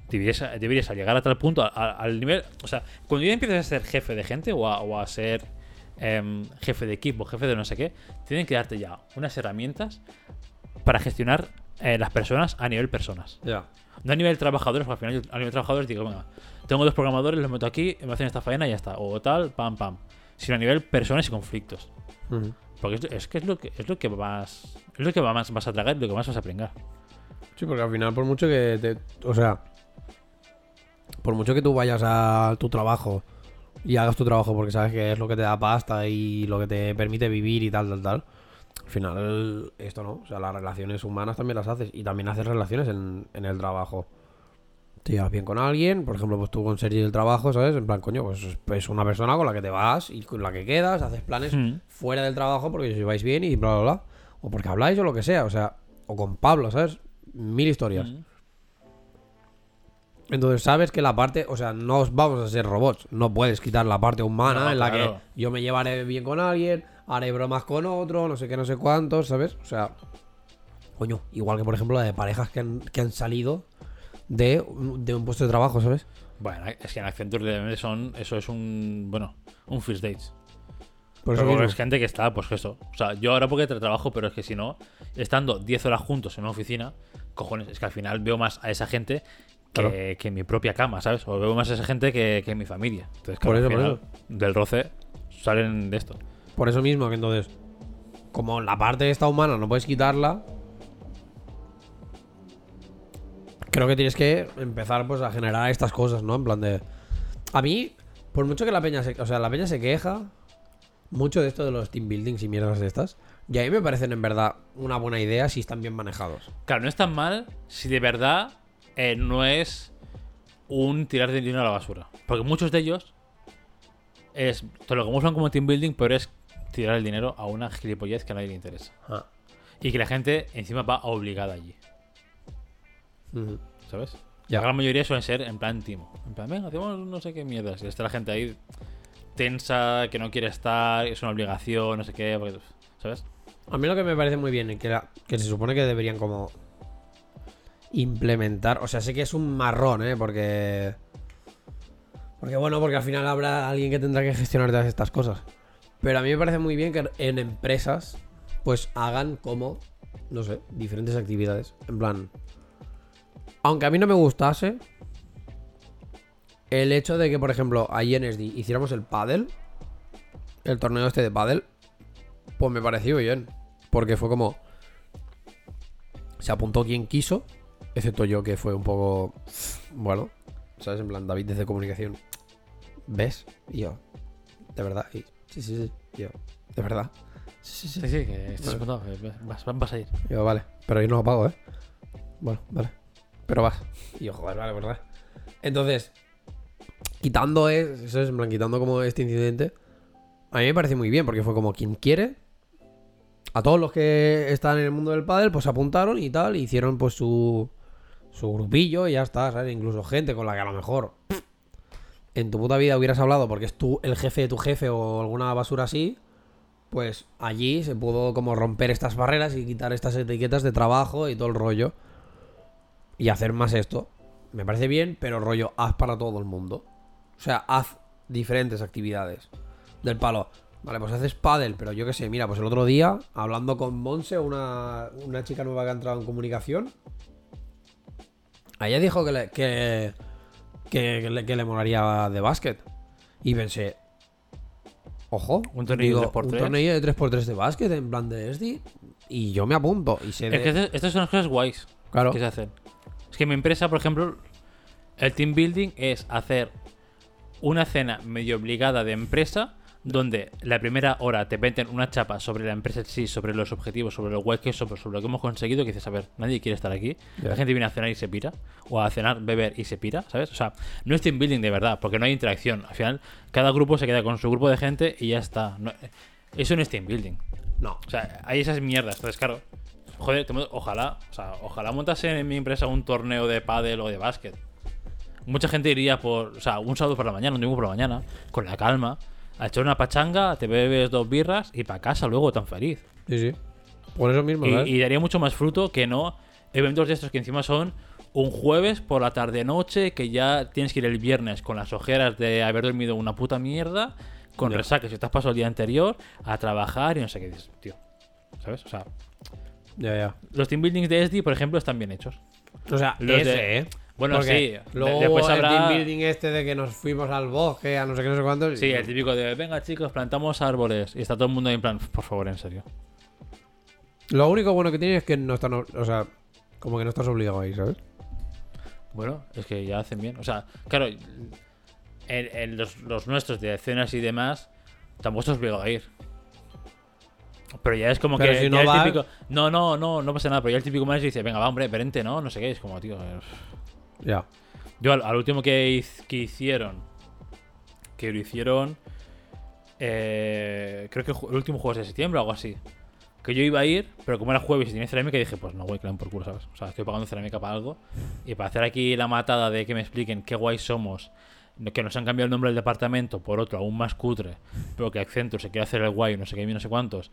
deberías, deberías llegar a tal punto, a- a- al nivel. O sea, cuando ya empiezas a ser jefe de gente o a, o a ser em, jefe de equipo, jefe de no sé qué, tienen que darte ya unas herramientas para gestionar eh, las personas a nivel personas. Ya. No a nivel trabajadores, porque al final yo a nivel trabajadores digo, venga, tengo dos programadores, los meto aquí, me hacen esta faena y ya está. O tal, pam, pam. Sino a nivel personas y conflictos. Porque es, es que es lo que es lo que más. Es lo que más vas a tragar y lo que más vas a pringar. Sí, porque al final, por mucho que te. O sea. Por mucho que tú vayas a tu trabajo y hagas tu trabajo porque sabes que es lo que te da pasta y lo que te permite vivir y tal, tal, tal. Al final, esto no. O sea, las relaciones humanas también las haces. Y también haces relaciones en, en el trabajo. Te llevas bien con alguien, por ejemplo, pues tú con Sergi del trabajo, ¿sabes? En plan, coño, pues es- una persona con la que te vas y con la que quedas, haces planes Mm. fuera del trabajo porque os lleváis bien y bla, bla, bla. O porque habláis o lo que sea, o sea, o con Pablo, ¿sabes? Mil historias. Mm. Entonces sabes que la parte, o sea, no os vamos a ser robots. No puedes quitar la parte humana No, en la claro. que yo me llevaré bien con alguien, haré bromas con otro, no sé qué, no sé cuántos, ¿sabes? O sea, coño, igual que por ejemplo la de parejas que han, que han salido de, de un puesto de trabajo, ¿sabes? Bueno, es que en Accenture son. Eso es un. Bueno, un first dates. Por eso Pero es gente que está, pues eso. O sea, yo ahora porque trabajo, pero es que si no, estando 10 horas juntos en una oficina, cojones, es que al final veo más a esa gente que, Claro. que en mi propia cama, ¿sabes? O veo más a esa gente que, que en mi familia. Entonces, Por eso, por del roce salen de esto. Por eso mismo que entonces, como la parte esta humana no puedes quitarla, creo que tienes que empezar pues a generar estas cosas, ¿no? En plan de... A mí, por mucho que la peña se... O sea, la peña se queja mucho de esto de los team buildings y mierdas de estas. Y a mí me parecen en verdad una buena idea si están bien manejados. Claro, no es tan mal si de verdad eh, no es un tirar de dinero a la basura. Porque muchos de ellos es, te lo muestran como team building, pero es tirar el dinero a una gilipollez que a nadie le interesa. Y que la gente encima va obligada allí, ¿sabes? Ya. La gran mayoría suelen ser en plan timo. En plan, venga, hacemos no sé qué mierdas. Y está la gente ahí tensa, que no quiere estar, es una obligación, no sé qué, porque- ¿sabes? A mí lo que me parece muy bien, y que, la- que se supone que deberían como implementar. O sea, sé que es un marrón, ¿eh? Porque. Porque bueno, porque al final habrá alguien que tendrá que gestionar todas estas cosas. Pero a mí me parece muy bien que en empresas, pues hagan como, no sé, diferentes actividades. En plan. Aunque a mí no me gustase. El hecho de que, por ejemplo, ahí en SD hiciéramos el paddle. El torneo este de paddle. Pues me pareció bien. Porque fue como. Se apuntó quien quiso. Excepto yo, que fue un poco. Bueno. ¿Sabes? En plan, David desde comunicación. ¿Ves? Y yo. De verdad. Y, sí, sí, sí. Y yo. De verdad. Sí, sí, sí. Sí, sí, que estás apuntado, que vas, vas a ir. Yo, vale. Pero yo no lo pago, ¿eh? Bueno, vale. Pero vas. Y yo, joder, vale, verdad. Entonces. Quitando eso, es quitando como este incidente. A mí me parece muy bien, porque fue como quien quiere. A todos los que están en el mundo del pádel, pues se apuntaron y tal, y hicieron pues su, su grupillo y ya está, ¿sabes? Incluso gente con la que a lo mejor en tu puta vida hubieras hablado porque es tú el jefe de tu jefe o alguna basura así, pues allí se pudo como romper estas barreras y quitar estas etiquetas de trabajo y todo el rollo. Y hacer más esto. Me parece bien, pero rollo, haz para todo el mundo. O sea, haz diferentes actividades. Del palo. Vale, pues haces paddle, pero yo qué sé, mira, pues el otro día, hablando con Monse, una, una chica nueva que ha entrado en comunicación, a ella dijo que le, que, que, que le, que le molaría de básquet. Y pensé, ojo, Un tornillo de digo, 3x3. un tornillo de 3x3 de básquet en plan de SD. Y yo me apunto. Y sé Es de- que estas son las cosas guays Claro. que se hacen. Es que en mi empresa, por ejemplo, el team building es hacer una cena medio obligada de empresa donde la primera hora te venden una chapa sobre la empresa en sí, sobre los objetivos, sobre lo guay que somos, sobre lo que hemos conseguido, que dices, a ver, nadie quiere estar aquí. La gente viene a cenar y se pira, o a cenar, beber y se pira, ¿sabes? O sea, no es team building de verdad, porque no hay interacción. Al final, cada grupo se queda con su grupo de gente y ya está. No- eso no es team building. No. O sea, hay esas mierdas. Entonces, claro, joder, ojalá, o sea, ojalá montase en mi empresa un torneo de pádel o de básquet. Mucha gente iría por, o sea, un sábado por la mañana, un domingo por la mañana, con la calma, a echar una pachanga, te bebes dos birras y para casa luego tan feliz. Sí, sí. Por eso mismo, Y, y daría mucho más fruto que no eventos de estos que encima son un jueves por la tarde-noche, que ya tienes que ir el viernes con las ojeras de haber dormido una puta mierda, con Ya. resaca si te has pasado el día anterior, a trabajar y no sé qué dices, tío. ¿Sabes? O sea, Ya, ya. los team buildings de SD, por ejemplo, están bien hechos. O sea, Los ese, de- ¿eh? Bueno, Porque sí. Luego de- después el habrá. team building este de que nos fuimos al bosque, a no sé qué, no sé cuánto. Sí, el típico de, venga chicos, plantamos árboles. Y está todo el mundo ahí en plan, por favor, en serio. Lo único bueno que tiene es que no están. O sea, como que no estás obligado ahí, ¿sabes? Bueno, es que ya hacen bien. O sea, claro, en, en los, los nuestros de cenas y demás, tampoco estás obligado a ir. Pero ya es como Pero que si ya no el vas- típico. No, no, no, no pasa nada. Pero ya el típico manager dice, venga, va, hombre, vente, ¿no? No sé qué. Es como, tío. eh, Ya. Yo al, al último que, hicieron, que lo hicieron, eh, creo que el último jueves de septiembre o algo así. Que yo iba a ir, pero como era jueves y tenía cerámica, dije, pues no, güey, que por culo, ¿sabes? O sea, estoy pagando cerámica para algo. Y para hacer aquí la matada de que me expliquen qué guay somos, que nos han cambiado el nombre del departamento por otro aún más cutre, pero que Accenture se quiere hacer el guay, no sé qué, no sé cuántos.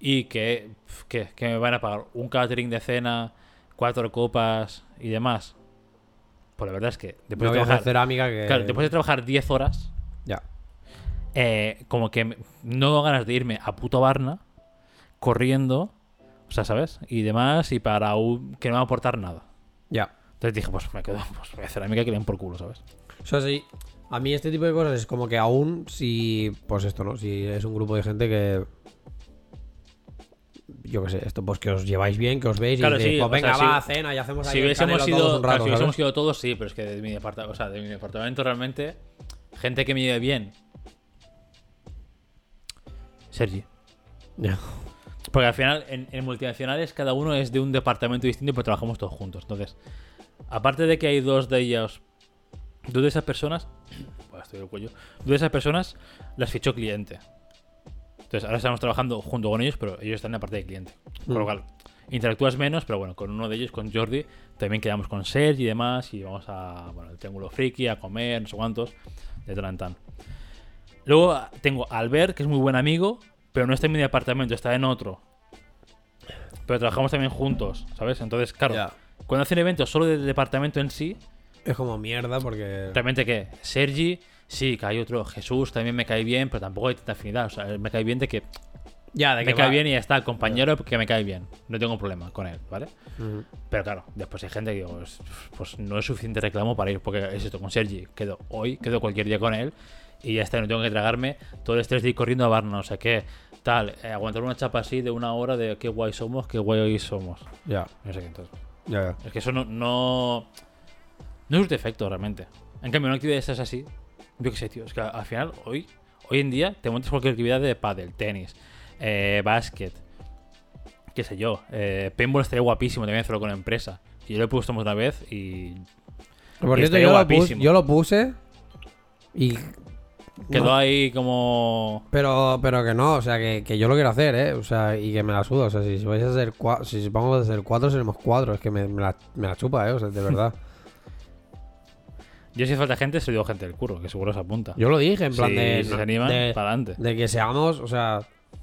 Y que, que, que me van a pagar un catering de cena, cuatro copas y demás. Pues la verdad es que después No de trabajar, cerámica que. claro, después de trabajar 10 horas, Ya. eh, como que no tengo ganas de irme a puto Barna corriendo, o sea, ¿sabes? Y demás, y para un- que no me va a aportar nada. Ya. Entonces dije, pues me quedo, pues voy a hacer cerámica que le den por culo, ¿sabes? O sea, sí. A mí este tipo de cosas es como que aún si. Pues esto, ¿no? Si es un grupo de gente que. Yo qué sé, esto pues que os lleváis bien, que os veis Claro, y sí, pues o sea, venga, si- va, cena y hacemos ahí Si el hubiésemos canelo todos ido, un claro, rato, si hubiésemos ido todos, sí, pero es que de mi departamento, o sea, de mi departamento realmente, gente que me lleve bien. Sergi. Porque al final, en, en multinacionales, cada uno es de un departamento distinto, pero trabajamos todos juntos. Entonces, aparte de que hay dos de ellos, dos de esas personas, [CLEARS THROAT] estoy cuello, dos de esas personas las fichó cliente. Entonces, ahora estamos trabajando junto con ellos, pero ellos están en la parte de cliente. Con lo Mm. cual, interactúas menos, pero bueno, con uno de ellos, con Jordi, también quedamos con Sergi y demás, y vamos a, bueno, el Triángulo Friki, a comer, no sé cuántos, de tal en tal. Luego tengo a Albert, que es muy buen amigo, pero no está en mi departamento, está en otro. Pero trabajamos también juntos, ¿sabes? Entonces, claro, Ya. cuando hacen eventos solo del departamento en sí, Es como mierda porque. realmente que Sergi, sí, que hay otro, Jesús también me cae bien, pero tampoco hay tanta afinidad. O sea, me cae bien de que Ya, de me cae bien y ya está, el compañero que me cae bien. No tengo problema con él, ¿vale? Ujú. Pero claro, después hay gente que digo, pues, pues no es suficiente reclamo para ir, porque es esto, con Sergi, quedo hoy, quedo cualquier día con él y ya está, no tengo que tragarme todo el estrés de ir corriendo a Barna, no sé qué, tal, eh, aguantar una chapa así de una hora de qué guay somos, qué guay hoy somos. Ya, No sé qué, entonces. ya, ya. Es que eso no, no, no es un defecto realmente. En cambio, una actividad de esas así, yo qué sé, tío, es que al final, hoy, hoy en día, te montas cualquier actividad de pádel, tenis, eh, básquet, qué sé yo, eh, paintball estaría guapísimo también hacerlo con la empresa. Yo lo he puesto una vez y Por cierto, yo lo, puse, guapísimo. yo lo puse y. quedó no, ahí como... pero, pero que no, o sea, que, que yo lo quiero hacer, ¿eh? O sea, y que me la suda. O sea, si, si vais a hacer si, si vamos a hacer cuatro, seremos cuatro. Es que me, me la, me la chupa, ¿eh? O sea, de verdad. [LAUGHS] Yo si falta gente, se a gente del curro, que seguro se apunta. Yo lo dije, en plan Si de. se animan, de, para adelante. de que seamos, o sea,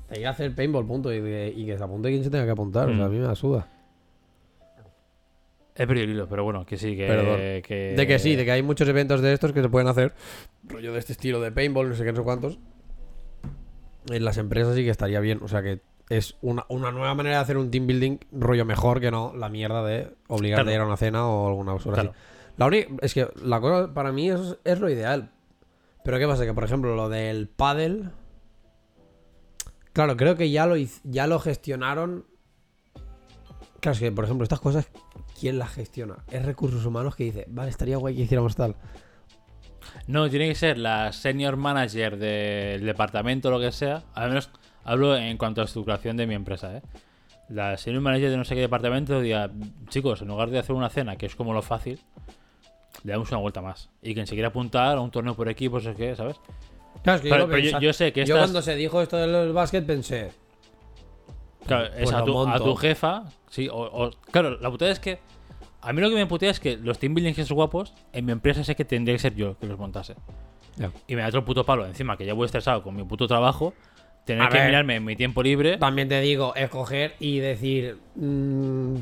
de ir a hacer paintball, punto. Y, de- y que se apunte quien se tenga que apuntar. O sea, a Mm. mí me la suda. He perdido el hilo, pero bueno, que sí, que... Que- De que sí, de que hay muchos eventos de estos que se pueden hacer, rollo de este estilo de paintball, no sé qué, no sé cuántos. En las empresas sí que estaría bien, o sea que es una, una nueva manera de hacer un team building rollo mejor que no la mierda de obligarte Claro. a ir a una cena o alguna cosa Claro. así. La única, es que la cosa para mí es, es lo ideal. Pero ¿qué pasa? Que por ejemplo lo del paddle... Claro, creo que ya lo, ya lo gestionaron Claro, es que, por ejemplo, estas cosas, ¿quién las gestiona? Es recursos humanos que dice, vale, estaría guay que hiciéramos tal. No, tiene que ser la senior manager del departamento lo que sea. Al menos hablo en cuanto a estructuración de mi empresa, ¿eh? La senior manager de no sé qué departamento diga, chicos, en lugar de hacer una cena, que es como lo fácil, le damos una vuelta más. Y quien se quiera apuntar a un torneo por equipos, es que, ¿sabes? Claro, es que Pero- yo, pero yo- yo sé que Yo estas- cuando se dijo esto del básquet pensé, Claro, Pues es a lo tu, a tu jefa, sí, o, o- claro, la putada es que a mí lo que me putea es que los team buildings esos guapos, en mi empresa sé que tendría que ser yo que los montase. Y me da otro puto palo, encima que ya voy estresado con mi puto trabajo, tener A que ver. mirarme en mi tiempo libre. también te digo, escoger y decir, mm,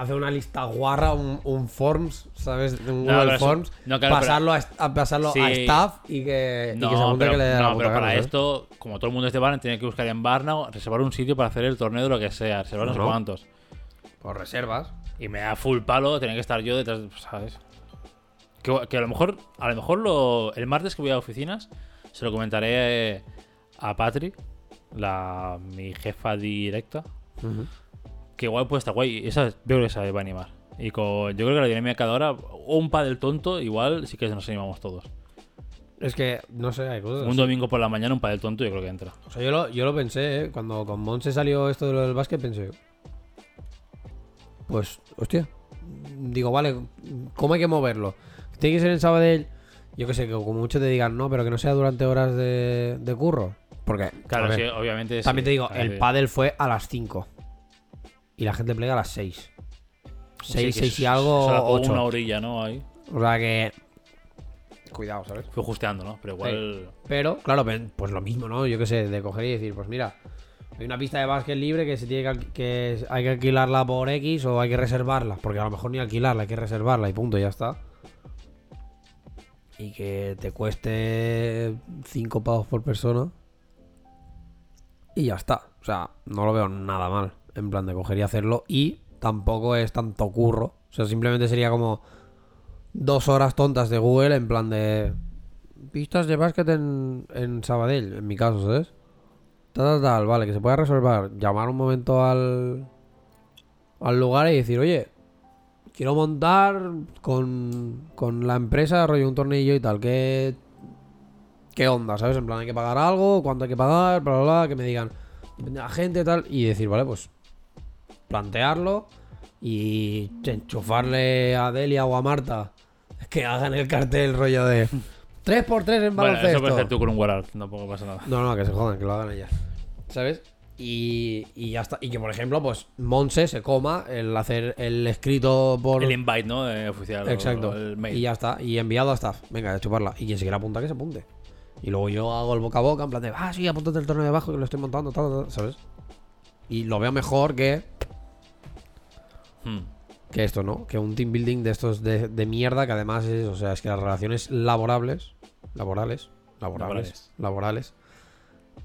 hacer una lista guarra, un, un forms, ¿sabes? Un No, Google eso- Forms, no, claro, pero- pasarlo, a, a pasarlo a Sí. staff y que, y que se apunte pero, que le dé la no, puta pero para esto, como todo el mundo es de Barna, tiene que buscar en Barna reservar un sitio para hacer el torneo de lo que sea, reservar no. cuántos. Por reservas. Y me da full palo tener que estar yo detrás, ¿sabes? Que, que a lo mejor, a lo mejor lo, el martes que voy a oficinas, se lo comentaré a Patri, la, mi jefa directa, que igual puede estar guay. Esa, veo que esa va a animar. Y con, yo creo que la dinámica cada hora, o un del tonto, igual sí que nos animamos todos. Es que, no sé, hay cosas. Un domingo por la mañana, un del tonto, yo creo que entra. O sea, yo lo, yo lo pensé, ¿eh? Cuando con Monse salió esto de lo del básquet, pensé. Pues, hostia. Digo, vale, ¿cómo hay que moverlo? ¿Tiene que ser en Sabadell? Yo que sé, que como mucho te digan, no, pero que no sea durante horas de, de curro. Porque, Claro, ver, sí, obviamente. también sí. te digo, el pádel fue a las 5. Y la gente plega a las 6. sí, 6, que 6 y algo, se la pongo 8. una orilla, ¿no? Ahí. O sea que... Cuidado, ¿sabes? Fui justeando, ¿no? Pero igual. Pero, claro, pues lo mismo, ¿no? Yo qué sé, de coger y decir, pues mira, hay una pista de básquet libre que se tiene que, que hay que alquilarla por X o hay que reservarla, porque a lo mejor ni alquilarla, hay que reservarla y punto, ya está. Y que te cueste 5 pavos por persona. Y ya está. O sea, no lo veo nada mal. En plan de coger y hacerlo. Y tampoco es tanto curro. O sea, simplemente sería como dos horas tontas de Google en plan de pistas de básquet en, en Sabadell, en mi caso, ¿sabes? Tal, tal, tal, vale, que se pueda resolver. Llamar un momento al, al lugar y decir, oye, quiero montar con, con la empresa, rollo un tornillo y tal, ¿qué, ¿qué onda? ¿Sabes? En plan, hay que pagar algo, cuánto hay que pagar, bla, bla, bla, que me digan, depende de la gente, tal, y decir, vale, pues plantearlo y enchufarle a Delia o a Marta que hagan el cartel rollo de 3x3 en Bueno, eso baloncesto. puedes hacer tú con un Warart, tampoco pasa nada. No, no, que se jodan, que lo hagan ellas. ¿Sabes? Y, y ya está. Y que, por ejemplo, pues Monse se coma el hacer el escrito por. El invite, ¿no? Eh, oficial. Exacto. o el mail. Y ya está. Y enviado a staff. Venga, a chuparla. Y quien se quiera apuntar, que se apunte. Y luego yo hago el boca a boca, en plan de, ah, sí, apúntate el torneo de abajo que lo estoy montando, tal, tal", ¿sabes? Y lo veo mejor que. Hmm. que esto, ¿no? Que un team building de estos de, de mierda, que además es, o sea, es que las relaciones laborables, laborales, laborales, laborales,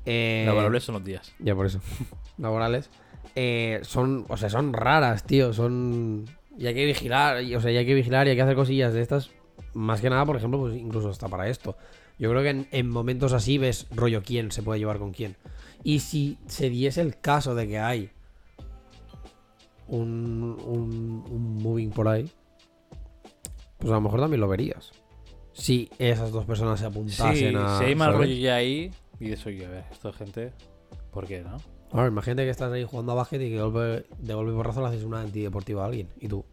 eh, Laborables son los días. ya por eso, [LAUGHS] laborales, eh, son, o sea, son raras, tío, son, y hay que vigilar, y, o sea, y hay que vigilar y hay que hacer cosillas de estas, más que nada, por ejemplo, pues incluso hasta para esto. Yo creo que en, en momentos así ves rollo quién se puede llevar con quién. Y si se diese el caso de que hay un, un, un moving por ahí, pues a lo mejor también lo verías. Si esas dos personas se Sí, apuntasen a. si hay mal ¿sabes? rollo ya ahí, y dices, oye, a ver, esto es gente, ¿por qué, no? A ver, imagínate que estás ahí jugando a básquet y que de golpe, de golpe y porrazo le haces una antideportiva a alguien. Y tú.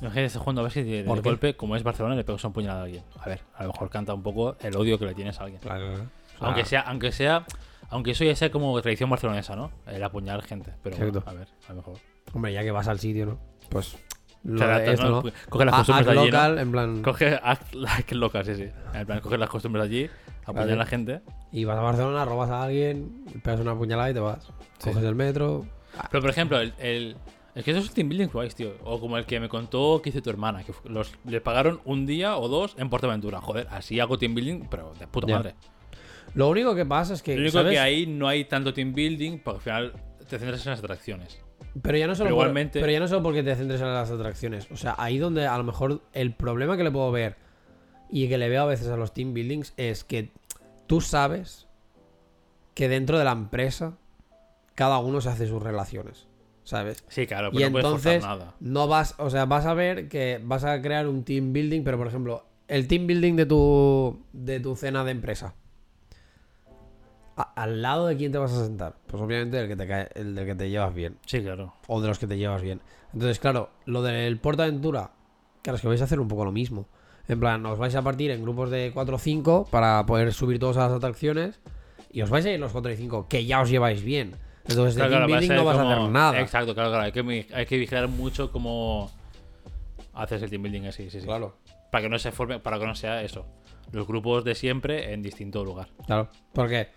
Imagínate estar jugando a ver si de, ¿Por golpe, como es Barcelona, le pegas un puñal a alguien. A ver, a lo mejor canta un poco el odio que le tienes a alguien. Claro, claro. O sea, Aunque sea, aunque sea, aunque eso ya sea como tradición barcelonesa, ¿no? El apuñalar gente. Pero bueno, a ver, a lo mejor. Hombre, ya que vas al sitio, ¿no? Pues. Lo esto, ¿no? Coge las costumbres allí, ¿no? local, en plan. Coge act like loca, sí, sí. En plan, coges las costumbres allí, Vale. a la gente. Y vas a Barcelona, robas a alguien, pegas una puñalada y te vas. Sí. Coges el metro. Pero por ejemplo, el, el- es que eso es team building guays, tío. O como el que me contó que hizo tu hermana, que los, le pagaron un día o dos en Portaventura. Joder, así hago team building, pero de puta madre. Lo único que pasa es que. Lo único ¿sabes? que ahí no hay tanto team building, porque al final te centras en las atracciones. Pero ya no solo Pero por- igualmente- pero ya no solo porque te centres en las atracciones. O sea, ahí donde a lo mejor el problema que le puedo ver y que le veo a veces a los team buildings es que tú sabes que dentro de la empresa cada uno se hace sus relaciones. ¿Sabes? Sí, claro, y pero no puedes forzar entonces nada. no vas, o sea, vas a ver que vas a crear un team building, pero por ejemplo, el team building de tu de tu cena de empresa. A- ¿Al lado de quién te vas a sentar? Pues obviamente el que te cae, el del que te llevas bien Sí, claro. o de los que te llevas bien. Entonces, claro, lo del Portaventura, claro, es que vais a hacer un poco lo mismo. En plan, os vais a partir en grupos de 4 o 5 para poder subir todas las atracciones y os vais a ir los 4 y 5, que ya os lleváis bien. Entonces, de Claro, team claro, a no vas a hacer nada. Exacto, claro, claro. Hay que, hay que vigilar mucho cómo haces el team building así, sí, sí. Claro, Para que no se forme, para que no sea eso. Los grupos de siempre en distinto lugar. claro. Porque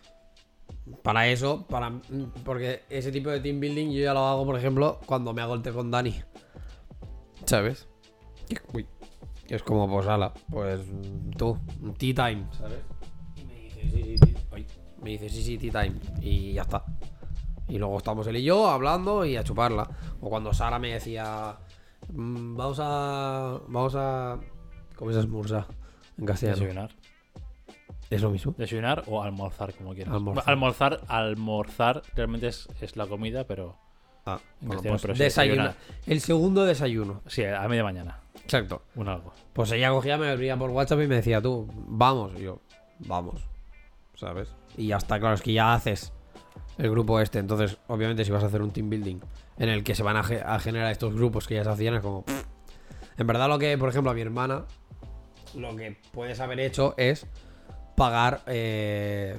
para eso, para porque ese tipo de team building yo ya lo hago, por ejemplo, cuando me hago el té con Dani. ¿Sabes? Uy. Es como, pues, ala, pues tú, tea time, ¿sabes? Y me dice, sí, sí, ay, me dice, sí, sí, tea time. Y ya está. Y luego estamos él y yo hablando y a chuparla. O cuando Sara me decía, "Mm, vamos a. Vamos a. ¿Cómo se esmurza? En castellano. Desayunar. Es lo mismo. Desayunar o almorzar, como quieras. Almorzar. Almorzar, almorzar, realmente es, es la comida, pero Ah, En bueno, pues pero sí, desayunar. El segundo desayuno. sí, a media mañana. Exacto. Un algo. Pues ella cogía, me abría por WhatsApp y me decía, tú, vamos. Y yo, vamos. ¿Sabes? Y ya está, claro, es que ya haces el grupo este. Entonces, obviamente, si vas a hacer un team building en el que se van a, ge- a generar estos grupos que ya se hacían, es como. pff. En verdad, lo que, por ejemplo, a mi hermana, lo que puedes haber hecho es pagar. eh,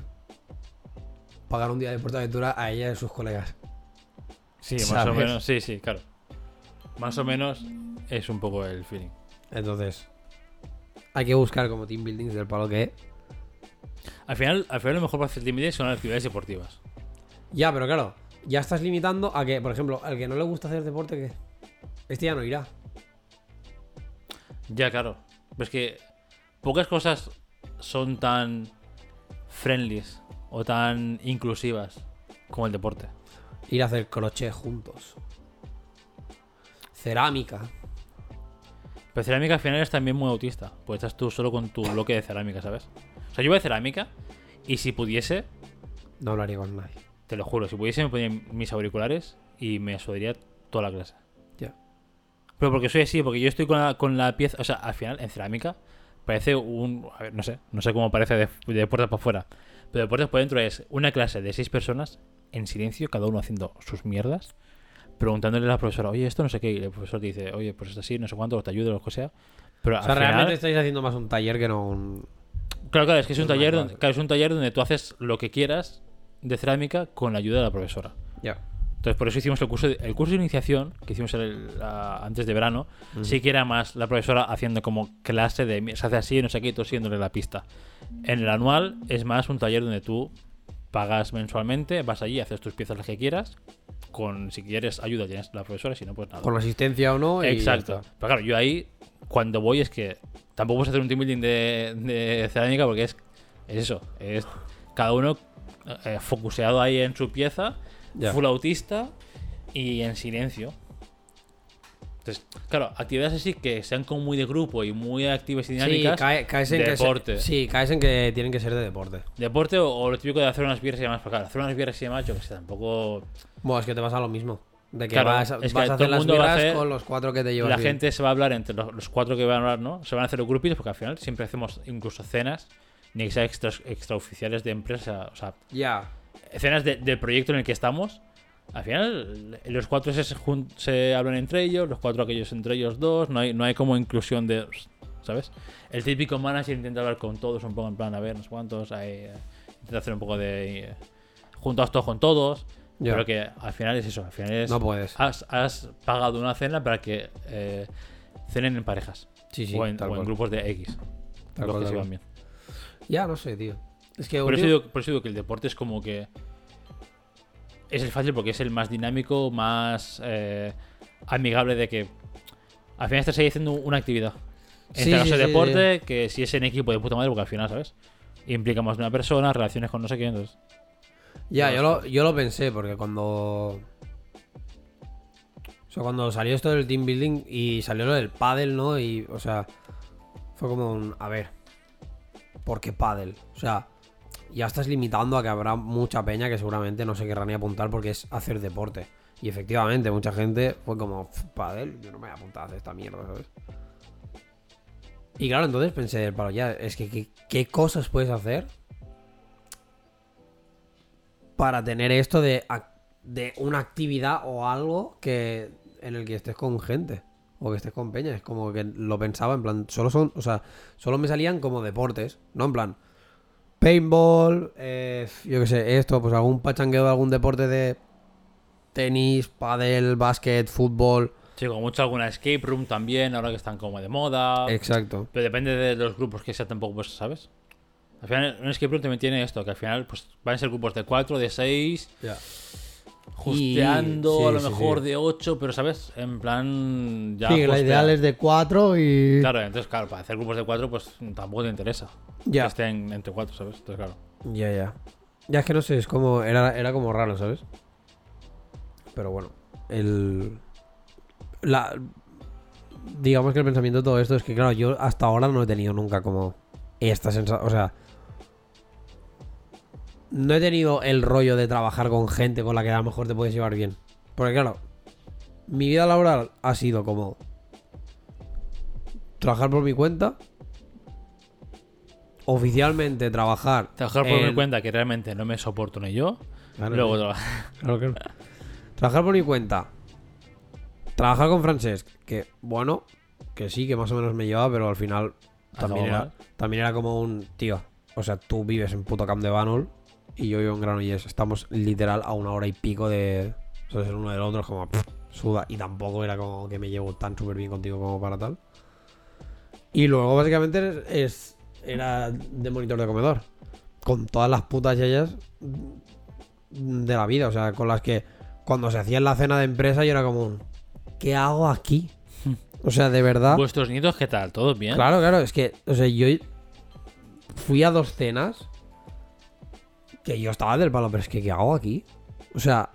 pagar un día de Portaventura a ella y a sus colegas. Sí, más o menos. Sí, sí, claro. Más o menos es un poco el feeling. Entonces, hay que buscar como team buildings del palo que. Al final, al final lo mejor para hacer team building son las actividades deportivas. Ya, pero claro, ya estás limitando a que, por ejemplo, al que no le gusta hacer deporte, que este ya no irá. Ya, claro. Pero es que pocas cosas son tan friendlies o tan inclusivas como el deporte. Ir a hacer crochet juntos. Cerámica. Pero cerámica al final es también muy autista. Pues estás tú solo con tu bloque de cerámica, ¿sabes? O sea, yo voy a cerámica y si pudiese, No hablaría con nadie. te lo juro, si pudiese me ponía mis auriculares y me sudaría toda la clase. Ya. Pero porque soy así, porque yo estoy con la, con la pieza, o sea, al final en cerámica parece un, a ver, no sé, no sé cómo parece de, de puertas para afuera, pero de puertas por dentro es una clase de seis personas en silencio, cada uno haciendo sus mierdas, preguntándole a la profesora, oye, esto no sé qué, y el profesor te dice, oye, pues es así, no sé cuánto, te ayudo, lo que sea. Pero O sea, al final, realmente estáis haciendo más un taller que no un. claro, claro, es que es un taller, donde, claro, es un taller donde tú haces lo que quieras de cerámica con la ayuda de la profesora. Ya. Entonces, por eso hicimos el curso de, el curso de iniciación que hicimos el- la- antes de verano. Sí que era más la profesora haciendo como clase de se hace así, no sé qué, y tú siguiéndole la pista. En el anual es más un taller donde tú pagas mensualmente, vas allí, haces tus piezas las que quieras. Con, si quieres ayuda, tienes la profesora, si no, pues nada. Con asistencia o no. y Exacto. Pero claro, yo ahí, cuando voy, es que tampoco puedes hacer un team building de, de cerámica porque es, es eso. Es cada uno eh, focuseado ahí en su pieza, Full autista y en silencio. Entonces, claro, actividades así que sean como muy de grupo y muy activas y Sí, dinámicas. cae- caes en que se- deporte. sí, caes en que tienen que ser de deporte. Deporte o, o lo típico de hacer unas birras y demás. Pero claro, hacer unas birras y demás, yo que sé, tampoco. Bueno, es que te vas a lo mismo. De que Claro, vas, a- es que vas todo a hacer las birras hacer- con los cuatro que te llevas la bien. gente se va a hablar entre los, los cuatro que van a hablar, ¿no? Se van a hacer los grupitos porque al final siempre hacemos incluso cenas, ni que sean extra, extraoficiales de empresa, o sea, Ya. Escenas de- del proyecto en el que estamos. Al final, los cuatro se, se hablan entre ellos, los cuatro aquellos entre ellos dos, no hay, no hay como inclusión de. ¿Sabes? El típico manager intenta hablar con todos, un poco en plan, a ver, no sé cuántos, ahí, eh, intenta hacer un poco de. eh, juntados todos con todos, Ya. pero que al final es eso, al final es. No puedes. Has, has pagado una cena para que eh, cenen en parejas Sí, sí. o, en, o en grupos de X. Tal los cual, que se van bien. Ya, no sé, tío. Es que Por eso, digo, por eso digo que el deporte es como que. Es el fácil porque es el más dinámico, más eh, amigable de que. Al final estás ahí haciendo una actividad. En Sí, este sí, caso, sí, deporte, que si es en equipo de puta madre, porque al final, ¿sabes? Implica más de una persona, relaciones con no sé quién. Entonces, Ya, yo lo, yo lo pensé, porque cuando. O sea, cuando salió esto del team building y salió lo del paddle, ¿no? Y, o sea, fue como un. A ver. ¿Por qué paddle? O sea, ya estás limitando a que habrá mucha peña que seguramente no se querrá ni apuntar porque es hacer deporte. Y efectivamente, mucha gente fue como, "Pf, paddle, yo no me voy a apuntar a hacer esta mierda, ¿sabes? Y claro, entonces pensé, pero ya, es que ¿qué, cosas puedes hacer para tener esto de, de una actividad o algo que en el que estés con gente o que estés con peña. Es como que lo pensaba en plan, solo son, o sea, solo me salían como deportes, ¿no? En plan, paintball, eh, yo qué sé, esto, pues algún pachangueo de algún deporte de tenis, pádel, básquet, fútbol. sí, como mucho alguna escape room también, ahora que están como de moda. Exacto. Pero depende de los grupos que sea tampoco, pues, ¿sabes? Al final, un escape room también tiene esto, que al final pues van a ser grupos de 4, de 6, Ya. Justeando Y- a lo sí, mejor sí. de 8, pero ¿sabes? En plan ya sí, la ideal es de cuatro y... Claro, entonces claro, para hacer grupos de 4 pues tampoco te interesa Ya. que estén entre 4, ¿sabes? Entonces claro. Ya, ya. Ya es que no sé, es como. Era, era como raro, ¿sabes? Pero bueno. El. La. Digamos que el pensamiento de todo esto es que, claro, yo hasta ahora no he tenido nunca como. Esta sensación. O sea. No he tenido el rollo de trabajar con gente con la que a lo mejor te puedes llevar bien. Porque, claro. Mi vida laboral ha sido como. Trabajar por mi cuenta. Oficialmente trabajar. Trabajar por mi en- cuenta que realmente no me soporto ni yo. Claro, Luego. Claro que no. Trabajar por mi cuenta. Trabajar con Francesc, que bueno, que sí, que más o menos me llevaba, pero al final también Acabó era, mal. también era como un tío. O sea, tú vives en puto Camp de Banol y yo vivo en Granollers. Estamos literal a una hora y pico de. O sea, ser uno del otro, es como pff, suda. Y tampoco era como que me llevo tan súper bien contigo como para tal. Y luego, básicamente, es, era de monitor de comedor. Con todas las putas yayas de la vida. O sea, con las que cuando se hacía en la cena de empresa yo era como, ¿qué hago aquí? O sea, de verdad. ¿Vuestros nietos qué tal? ¿Todos bien? Claro, claro, es que, o sea, yo fui a dos cenas que yo estaba del palo, pero es que, ¿qué hago aquí? O sea,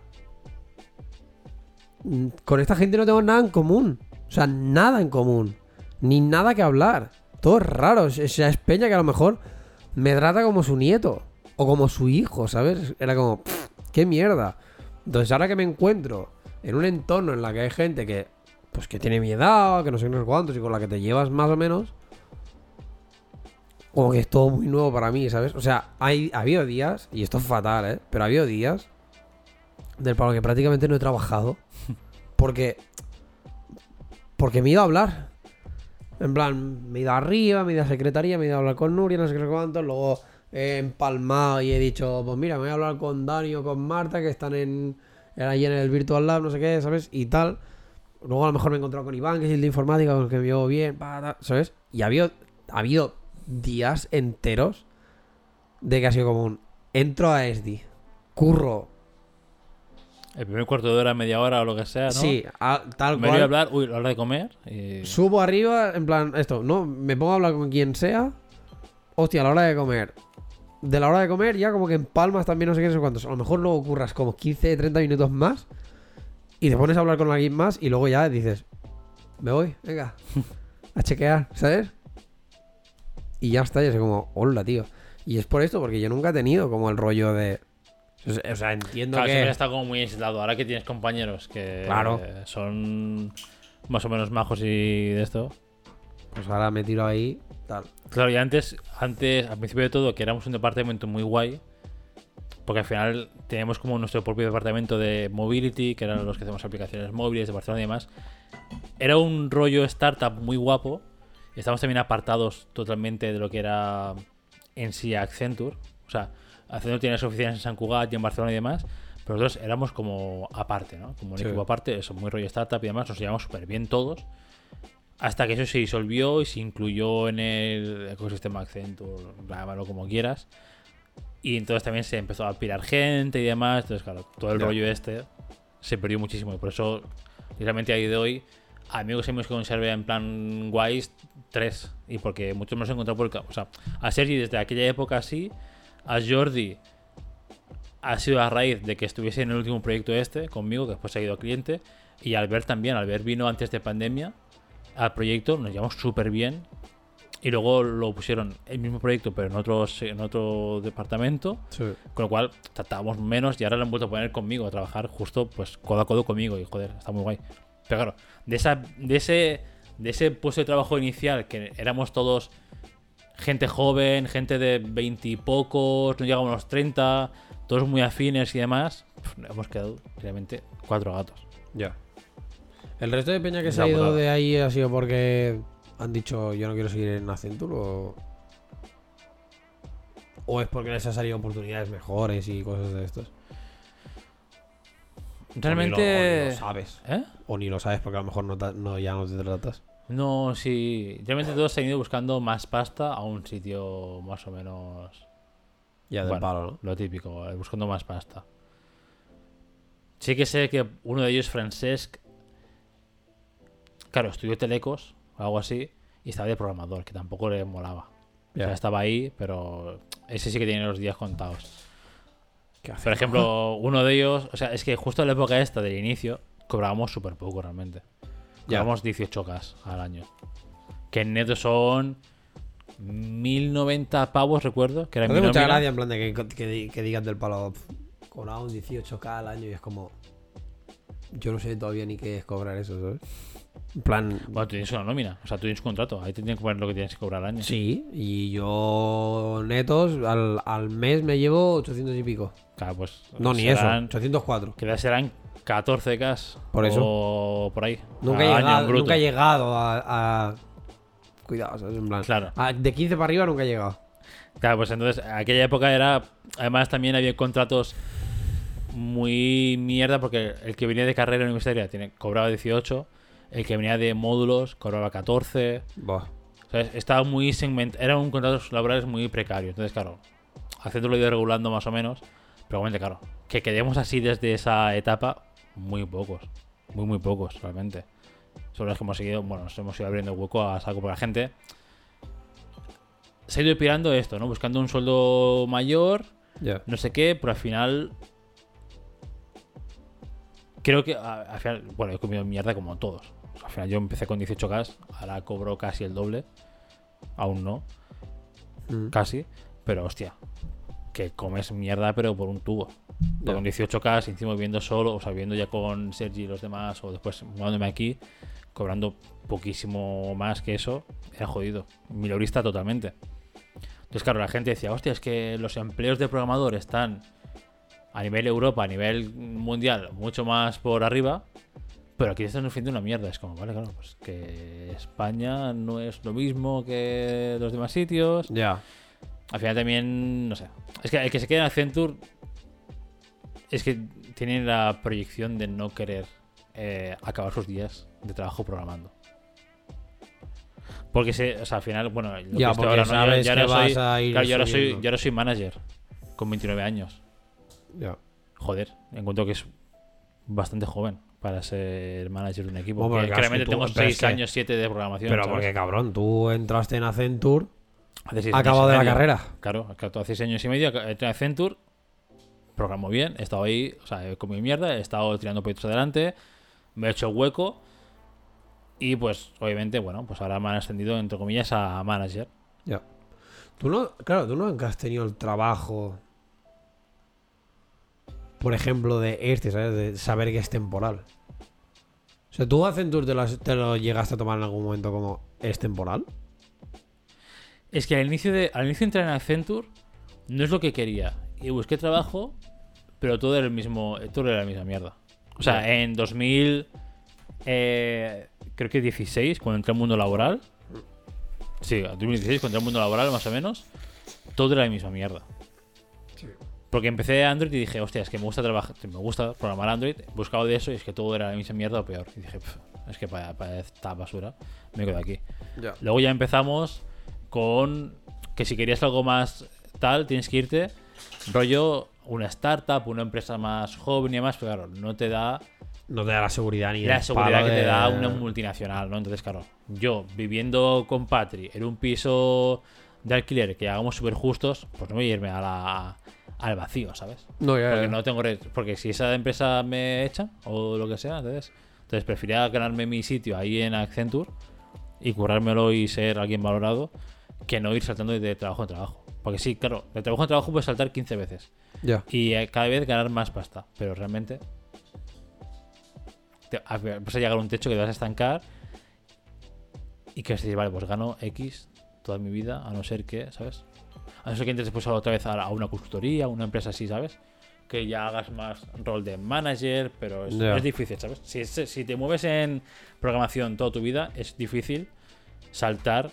mm, con esta gente no tengo nada en común. O sea, nada en común. Ni nada que hablar. Todo es raro. O sea, es peña que a lo mejor me trata como su nieto. O como su hijo, ¿sabes? Era como, "Pff, qué mierda. Entonces ahora que me encuentro en un entorno en la que hay gente que, pues que tiene mi edad, que no sé qué, no sé cuántos, y con la que te llevas más o menos, como que es todo muy nuevo para mí, ¿sabes? O sea, hay, ha habido días, y esto es fatal, ¿eh? Pero ha habido días del palo que prácticamente no he trabajado. [LAUGHS] Porque. Porque me he ido a hablar. En plan, me he ido arriba, me he ido a secretaría, me he ido a hablar con Nuria, no sé qué cuánto. Luego he empalmado y he dicho, pues mira, me voy a hablar con Dani o con Marta, que están en, allí en el Virtual Lab, no sé qué, ¿sabes? Y tal. Luego a lo mejor me he encontrado con Iván, que es el de informática, con el que me llevo bien, ¿sabes? Y ha habido, ha habido días enteros de que ha sido como un. entro a SD, curro, El primer cuarto de hora, media hora o lo que sea, ¿no? sí, a- tal Me voy a cual. hablar, uy, la hora de comer. y- Subo arriba, en plan, esto, ¿no? Me pongo a hablar con quien sea. Hostia, a la hora de comer. De la hora de comer, ya como que en palmas también no sé qué, no sé cuántos. A lo mejor luego curras como 15, 30 minutos más. Y te pones a hablar con alguien más y luego ya dices, me voy, venga, a chequear, ¿sabes? Y ya está, ya sé como, hola, tío. Y es por esto, porque yo nunca he tenido como el rollo de. O sea, entiendo Claro, que. siempre está como muy aislado. Ahora que tienes compañeros que Claro. son más o menos majos y de esto. Pues ahora me tiro ahí, tal. Claro, y antes, antes, al principio de todo, que éramos un departamento muy guay, porque al final teníamos como nuestro propio departamento de mobility, que eran los que hacemos aplicaciones móviles de Barcelona y demás. Era un rollo startup muy guapo. Y estábamos también apartados totalmente de lo que era en sí Accenture. O sea, Accenture tiene las oficinas en San Cugat y en Barcelona y demás. Pero nosotros éramos como aparte, ¿no? Como un Sí. equipo aparte, eso, muy rollo startup y demás. Nos llevamos súper bien todos. Hasta que eso se disolvió y se incluyó en el ecosistema Accenture, llámalo como quieras. Y entonces también se empezó a pirar gente y demás. Entonces, claro, todo el rollo este se perdió muchísimo. Y por eso, realmente a día de hoy, amigos y amigos que conserve en plan guays, tres. Y porque muchos me los he encontrado por el campo. O sea, a Sergi desde aquella época así, a Jordi ha sido a raíz de que estuviese en el último proyecto este conmigo, que después ha ido a cliente. Y Albert también. Albert vino antes de pandemia al proyecto, nos llevamos súper bien. Y luego lo pusieron el mismo proyecto, pero en, otros, en otro departamento. Con lo cual tratábamos menos y ahora lo han vuelto a poner conmigo, a trabajar justo pues codo a codo conmigo. Y joder, está muy guay. Pero claro, de, esa, de, ese, de ese puesto de trabajo inicial, que éramos todos gente joven, gente de veintipocos, no llegamos a los 30, todos muy afines y demás, pf, hemos quedado realmente cuatro gatos. Ya. ¿El resto de peña que se ha ido de ahí ha sido porque han dicho yo no quiero seguir en Accenture o... ¿O es porque les han salido oportunidades mejores y cosas de estos? O ni lo- o ni Realmente... lo sabes. ¿Eh? O ni lo sabes porque a lo mejor no ya no te tratas. No, sí. Realmente todos han ido buscando más pasta a un sitio más o menos Ya del Bueno. palo, ¿no? lo típico, eh, buscando más pasta. Sí que sé que uno de ellos, Francesc, claro, estudió Telecos o algo así, y estaba de programador, que tampoco le molaba. O sea, Ya. estaba ahí, pero ese sí que tiene los días contados. Por ejemplo, uno de ellos, o sea, es que justo en la época esta del inicio, cobrábamos súper poco realmente. Cobramos 18k al año. Que en neto son 1090 pavos, recuerdo, que era hace mucha gracia en plan de que, que, di- que digan del palo "Pf, cobraba un 18k al año y es como... Yo no sé todavía ni qué es cobrar eso, ¿sabes? En plan... Bueno, tú tienes una nómina, o sea, tú tienes un contrato, ahí te tienen que poner lo que tienes que cobrar al año. Sí, y yo netos al, al mes me llevo 800 y pico. Claro, pues. No, ni serán- eso, 804. Que serán 14K. Por eso. O por ahí. Nunca he, llegado, nunca he llegado a, a- Cuidado, ¿sabes? En plan... Claro. a- de 15 para arriba nunca he llegado. Claro, pues entonces, aquella época era. Además, también había contratos muy mierda, porque el que venía de carrera universitaria tiene, cobraba 18, el que venía de módulos cobraba 14. Buah. ¿sabes? Estaba muy segmentado. Eran un contratos laborales muy precarios. Entonces, claro, haciéndolo ido regulando más o menos. Pero obviamente, claro, que quedemos así desde esa etapa, muy pocos. Muy, muy pocos, realmente. Son los que hemos seguido, bueno, nos hemos ido abriendo hueco a saco por la gente. Se ha ido pirando esto, ¿no? Buscando un sueldo mayor, Ya. no sé qué, pero al final. Creo que al final, bueno, he comido mierda como todos. Al final yo empecé con 18K, ahora cobro casi el doble. Aún no, Mm. casi. Pero hostia, que comes mierda, pero por un tubo. Con 18K, encima viviendo solo, o sea, viviendo ya con Sergi y los demás, o después mudándome aquí, cobrando poquísimo más que eso, era jodido. Milorista totalmente. Entonces, claro, la gente decía, hostia, es que los empleos de programador están a nivel Europa, a nivel mundial, mucho más por arriba, pero aquí están ofreciendo una mierda. Es como, vale, claro, pues que España no es lo mismo que los demás sitios. Ya. Al final también, no sé. Es que el que se queda en Accenture es que tiene la proyección de no querer eh, acabar sus días de trabajo programando. Porque se, o sea, al final, bueno, lo Ya, que ahora, ¿no? Yo- ahora vas soy, a ir claro, yo ahora soy, yo ahora soy manager. con 29 años. Ya. Joder, encuentro que es bastante joven para ser manager de un equipo. Bueno, porque, claramente tú- tengo pero 6 es que- años, 7 de programación. Pero ¿sabes? porque, cabrón, tú entraste en Accenture Hace seis acabado de la carrera. Claro, claro, hace 6 años y medio entré en Accenture, programo bien, he estado ahí, o sea, he comido mierda, he estado tirando proyectos adelante, me he hecho hueco y pues obviamente, bueno, pues ahora me han ascendido entre comillas a manager. Ya. Tú no, claro, tú nunca has tenido el trabajo, por ejemplo, de este, ¿sabes? De saber que es temporal. O sea, tú Accenture te lo, te lo llegaste a tomar en algún momento como es temporal. Es que al inicio de al inicio de entrar en Accenture no es lo que quería y busqué trabajo, pero todo era el mismo, todo era la misma mierda. O sea, en 2000 eh, creo que 16 cuando entré al mundo laboral. Sí, 2016 cuando entré al mundo laboral más o menos, todo era la misma mierda. Porque empecé Android y dije, hostia, es que me gusta trabajar, me gusta programar Android, he buscado de eso y es que todo era la misma mierda o peor. Y dije, "Pf, es que para, para esta basura me quedo aquí. Luego ya empezamos con que si querías algo más tal, tienes que irte rollo una startup, una empresa más joven y demás, pero claro, no te da No te da la seguridad ni la seguridad que te da una multinacional, ¿no? Entonces, claro, yo viviendo con Patri en un piso de alquiler que hagamos súper justos, pues no voy a irme a la, al vacío, ¿sabes? No, ya, Porque ya. no tengo porque si esa empresa me echa o lo que sea, entonces, entonces preferiría ganarme mi sitio ahí en Accenture y currármelo y ser alguien valorado que no ir saltando de trabajo en trabajo. Porque sí, claro, de trabajo en trabajo puedes saltar 15 veces Ya. y eh, cada vez ganar más pasta, pero realmente te, vas a llegar a un techo que te vas a estancar y que vas a decir, vale, pues gano X toda mi vida, a no ser que, ¿sabes? A no ser que entres después otra vez a, una consultoría, a una empresa así, ¿sabes? Que ya hagas más rol de manager, pero es, es difícil, ¿sabes? Si, si te mueves en programación toda tu vida, es difícil saltar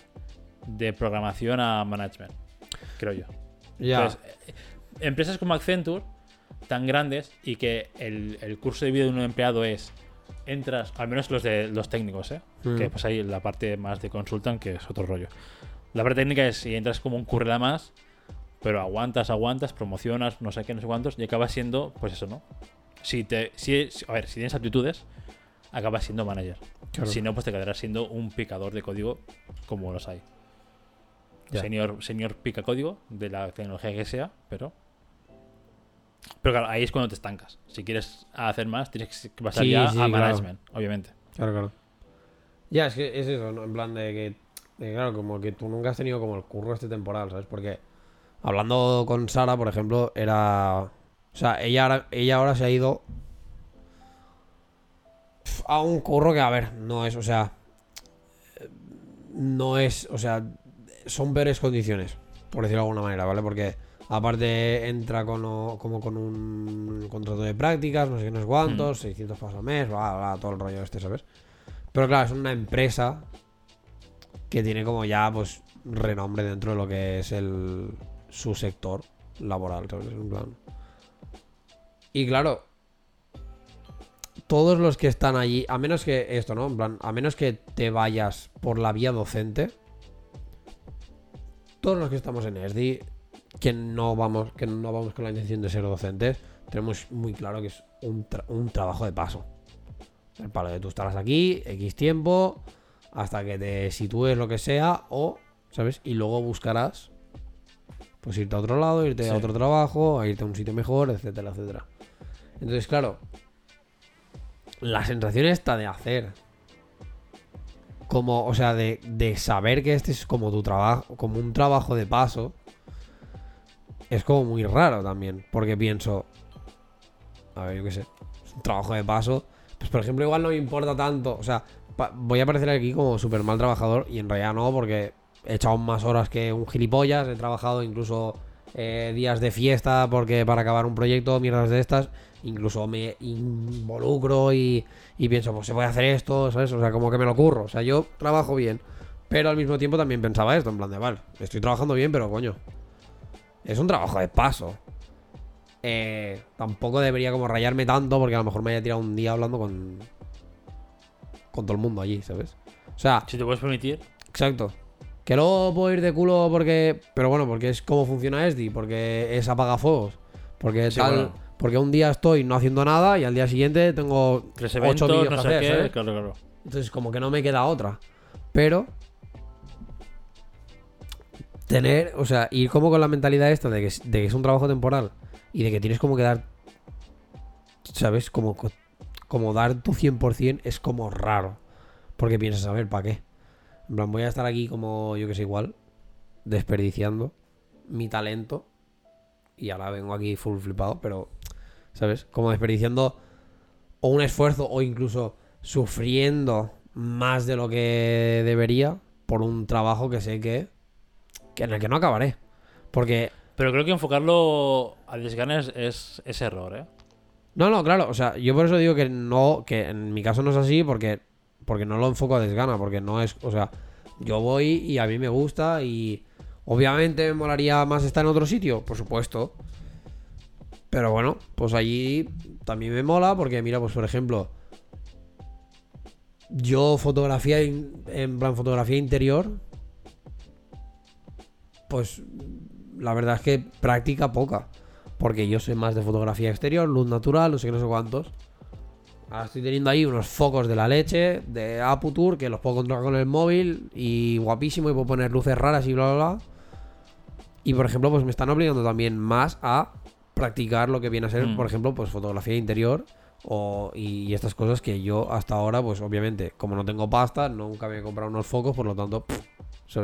de programación a management, creo yo. Entonces, eh, empresas como Accenture, tan grandes, y que el, el curso de vida de un empleado es, entras, al menos los de los técnicos, ¿eh? Mm. que pues hay la parte más de consultan, que es otro rollo. La parte técnica es si entras como un currela más, pero aguantas, aguantas, promocionas, no sé qué, no sé cuántos, y acabas siendo, pues eso, ¿no? Si te, si, si- a ver, si tienes aptitudes, acabas siendo manager. Claro. Si no, pues te quedarás siendo un picador de código como los hay. Ya. Señor, señor pica código de la tecnología que sea, pero. Pero claro, ahí es cuando te estancas. Si quieres hacer más, tienes que pasar Sí, ya sí, a claro. management, obviamente. Claro, claro. Ya, es que es eso, ¿no? En plan de que, de, claro, como que tú nunca has tenido como el curro este temporal, ¿sabes? Porque hablando con Sara, por ejemplo, era... O sea, ella ahora, ella ahora se ha ido a un curro que, a ver, no es, o sea... No es, o sea, son peores condiciones, por decirlo de alguna manera, ¿vale? Porque aparte entra con, como con un contrato de prácticas, no sé qué, no sé cuántos, 600 pasos al mes, bla, bla, todo el rollo este, ¿sabes? Pero claro, es una empresa que tiene como ya, pues, renombre dentro de lo que es el su sector laboral, ¿sabes? En plan. Y claro, todos los que están allí, a menos que esto, ¿no? En plan, a menos que te vayas por la vía docente, todos los que estamos en ESDI, que no vamos, que no vamos con la intención de ser docentes, tenemos muy claro que es un, tra- un trabajo de paso. El palo de tú estarás aquí, X tiempo, hasta que te sitúes lo que sea, o, ¿sabes? Y luego buscarás, pues irte a otro lado, irte Sí. a otro trabajo, a irte a un sitio mejor, etcétera, etcétera. Entonces, claro, la sensación esta de hacer, como, o sea, de, de saber que este es como tu trabajo, como un trabajo de paso, es como muy raro también, porque pienso, a ver, yo qué sé, es un trabajo de paso, pues por ejemplo igual no me importa tanto, o sea, voy a parecer aquí como súper mal trabajador y en realidad no, porque he echado más horas que un gilipollas, he trabajado incluso eh, días de fiesta porque para acabar un proyecto, mierdas de estas, incluso me involucro y, y pienso, pues se puede hacer esto, ¿sabes? O sea, como que me lo curro, o sea, yo trabajo bien, pero al mismo tiempo también pensaba esto, en plan de, vale, estoy trabajando bien, pero coño, es un trabajo de paso. Eh, tampoco debería como rayarme tanto porque a lo mejor me haya tirado un día hablando con con todo el mundo allí, ¿sabes? O sea, Si te puedes permitir, exacto. Que luego puedo ir de culo porque. Pero bueno, porque es como funciona ESDI, porque es apagafuegos. Porque Sí, tal. bueno. Porque un día estoy no haciendo nada y al día siguiente tengo Tres 8 eventos, vídeos no que sé hacer, qué. ¿sabes? Claro, claro. Entonces, como que no me queda otra. Pero. Tener, o sea, ir como con la mentalidad esta de que, es- de que es un trabajo temporal y de que tienes como que dar. ¿Sabes? Como, co- como dar tu 100% es como raro. Porque piensas, a ver, ¿para qué? En plan, voy a estar aquí como, yo que sé, igual, desperdiciando mi talento. Y ahora vengo aquí full flipado, pero, ¿sabes? Como desperdiciando o un esfuerzo o incluso sufriendo más de lo que debería por un trabajo que sé que, que en el que no acabaré. Porque, Pero creo que enfocarlo a desganas es, es, es error, ¿eh? no, no, claro, o sea, yo por eso digo que no, que en mi caso no es así porque, porque no lo enfoco a desgana, porque no es, o sea, yo voy y a mí me gusta y obviamente me molaría más estar en otro sitio, por supuesto. Pero bueno, pues allí también me mola porque mira, pues por ejemplo, yo fotografía en plan fotografía interior, pues la verdad es que práctica poca, porque yo soy más de fotografía exterior, luz natural, no sé qué, no sé cuántos. Ahora estoy teniendo ahí unos focos de la leche, de Aputure, que los puedo controlar con el móvil y guapísimo y puedo poner luces raras y bla, bla, bla. Y por ejemplo, pues me están obligando también más a practicar lo que viene a ser, Mm. por ejemplo, pues fotografía interior o, y, y estas cosas que yo hasta ahora, pues obviamente, como no tengo pasta, nunca me he comprado unos focos, por lo tanto, pff.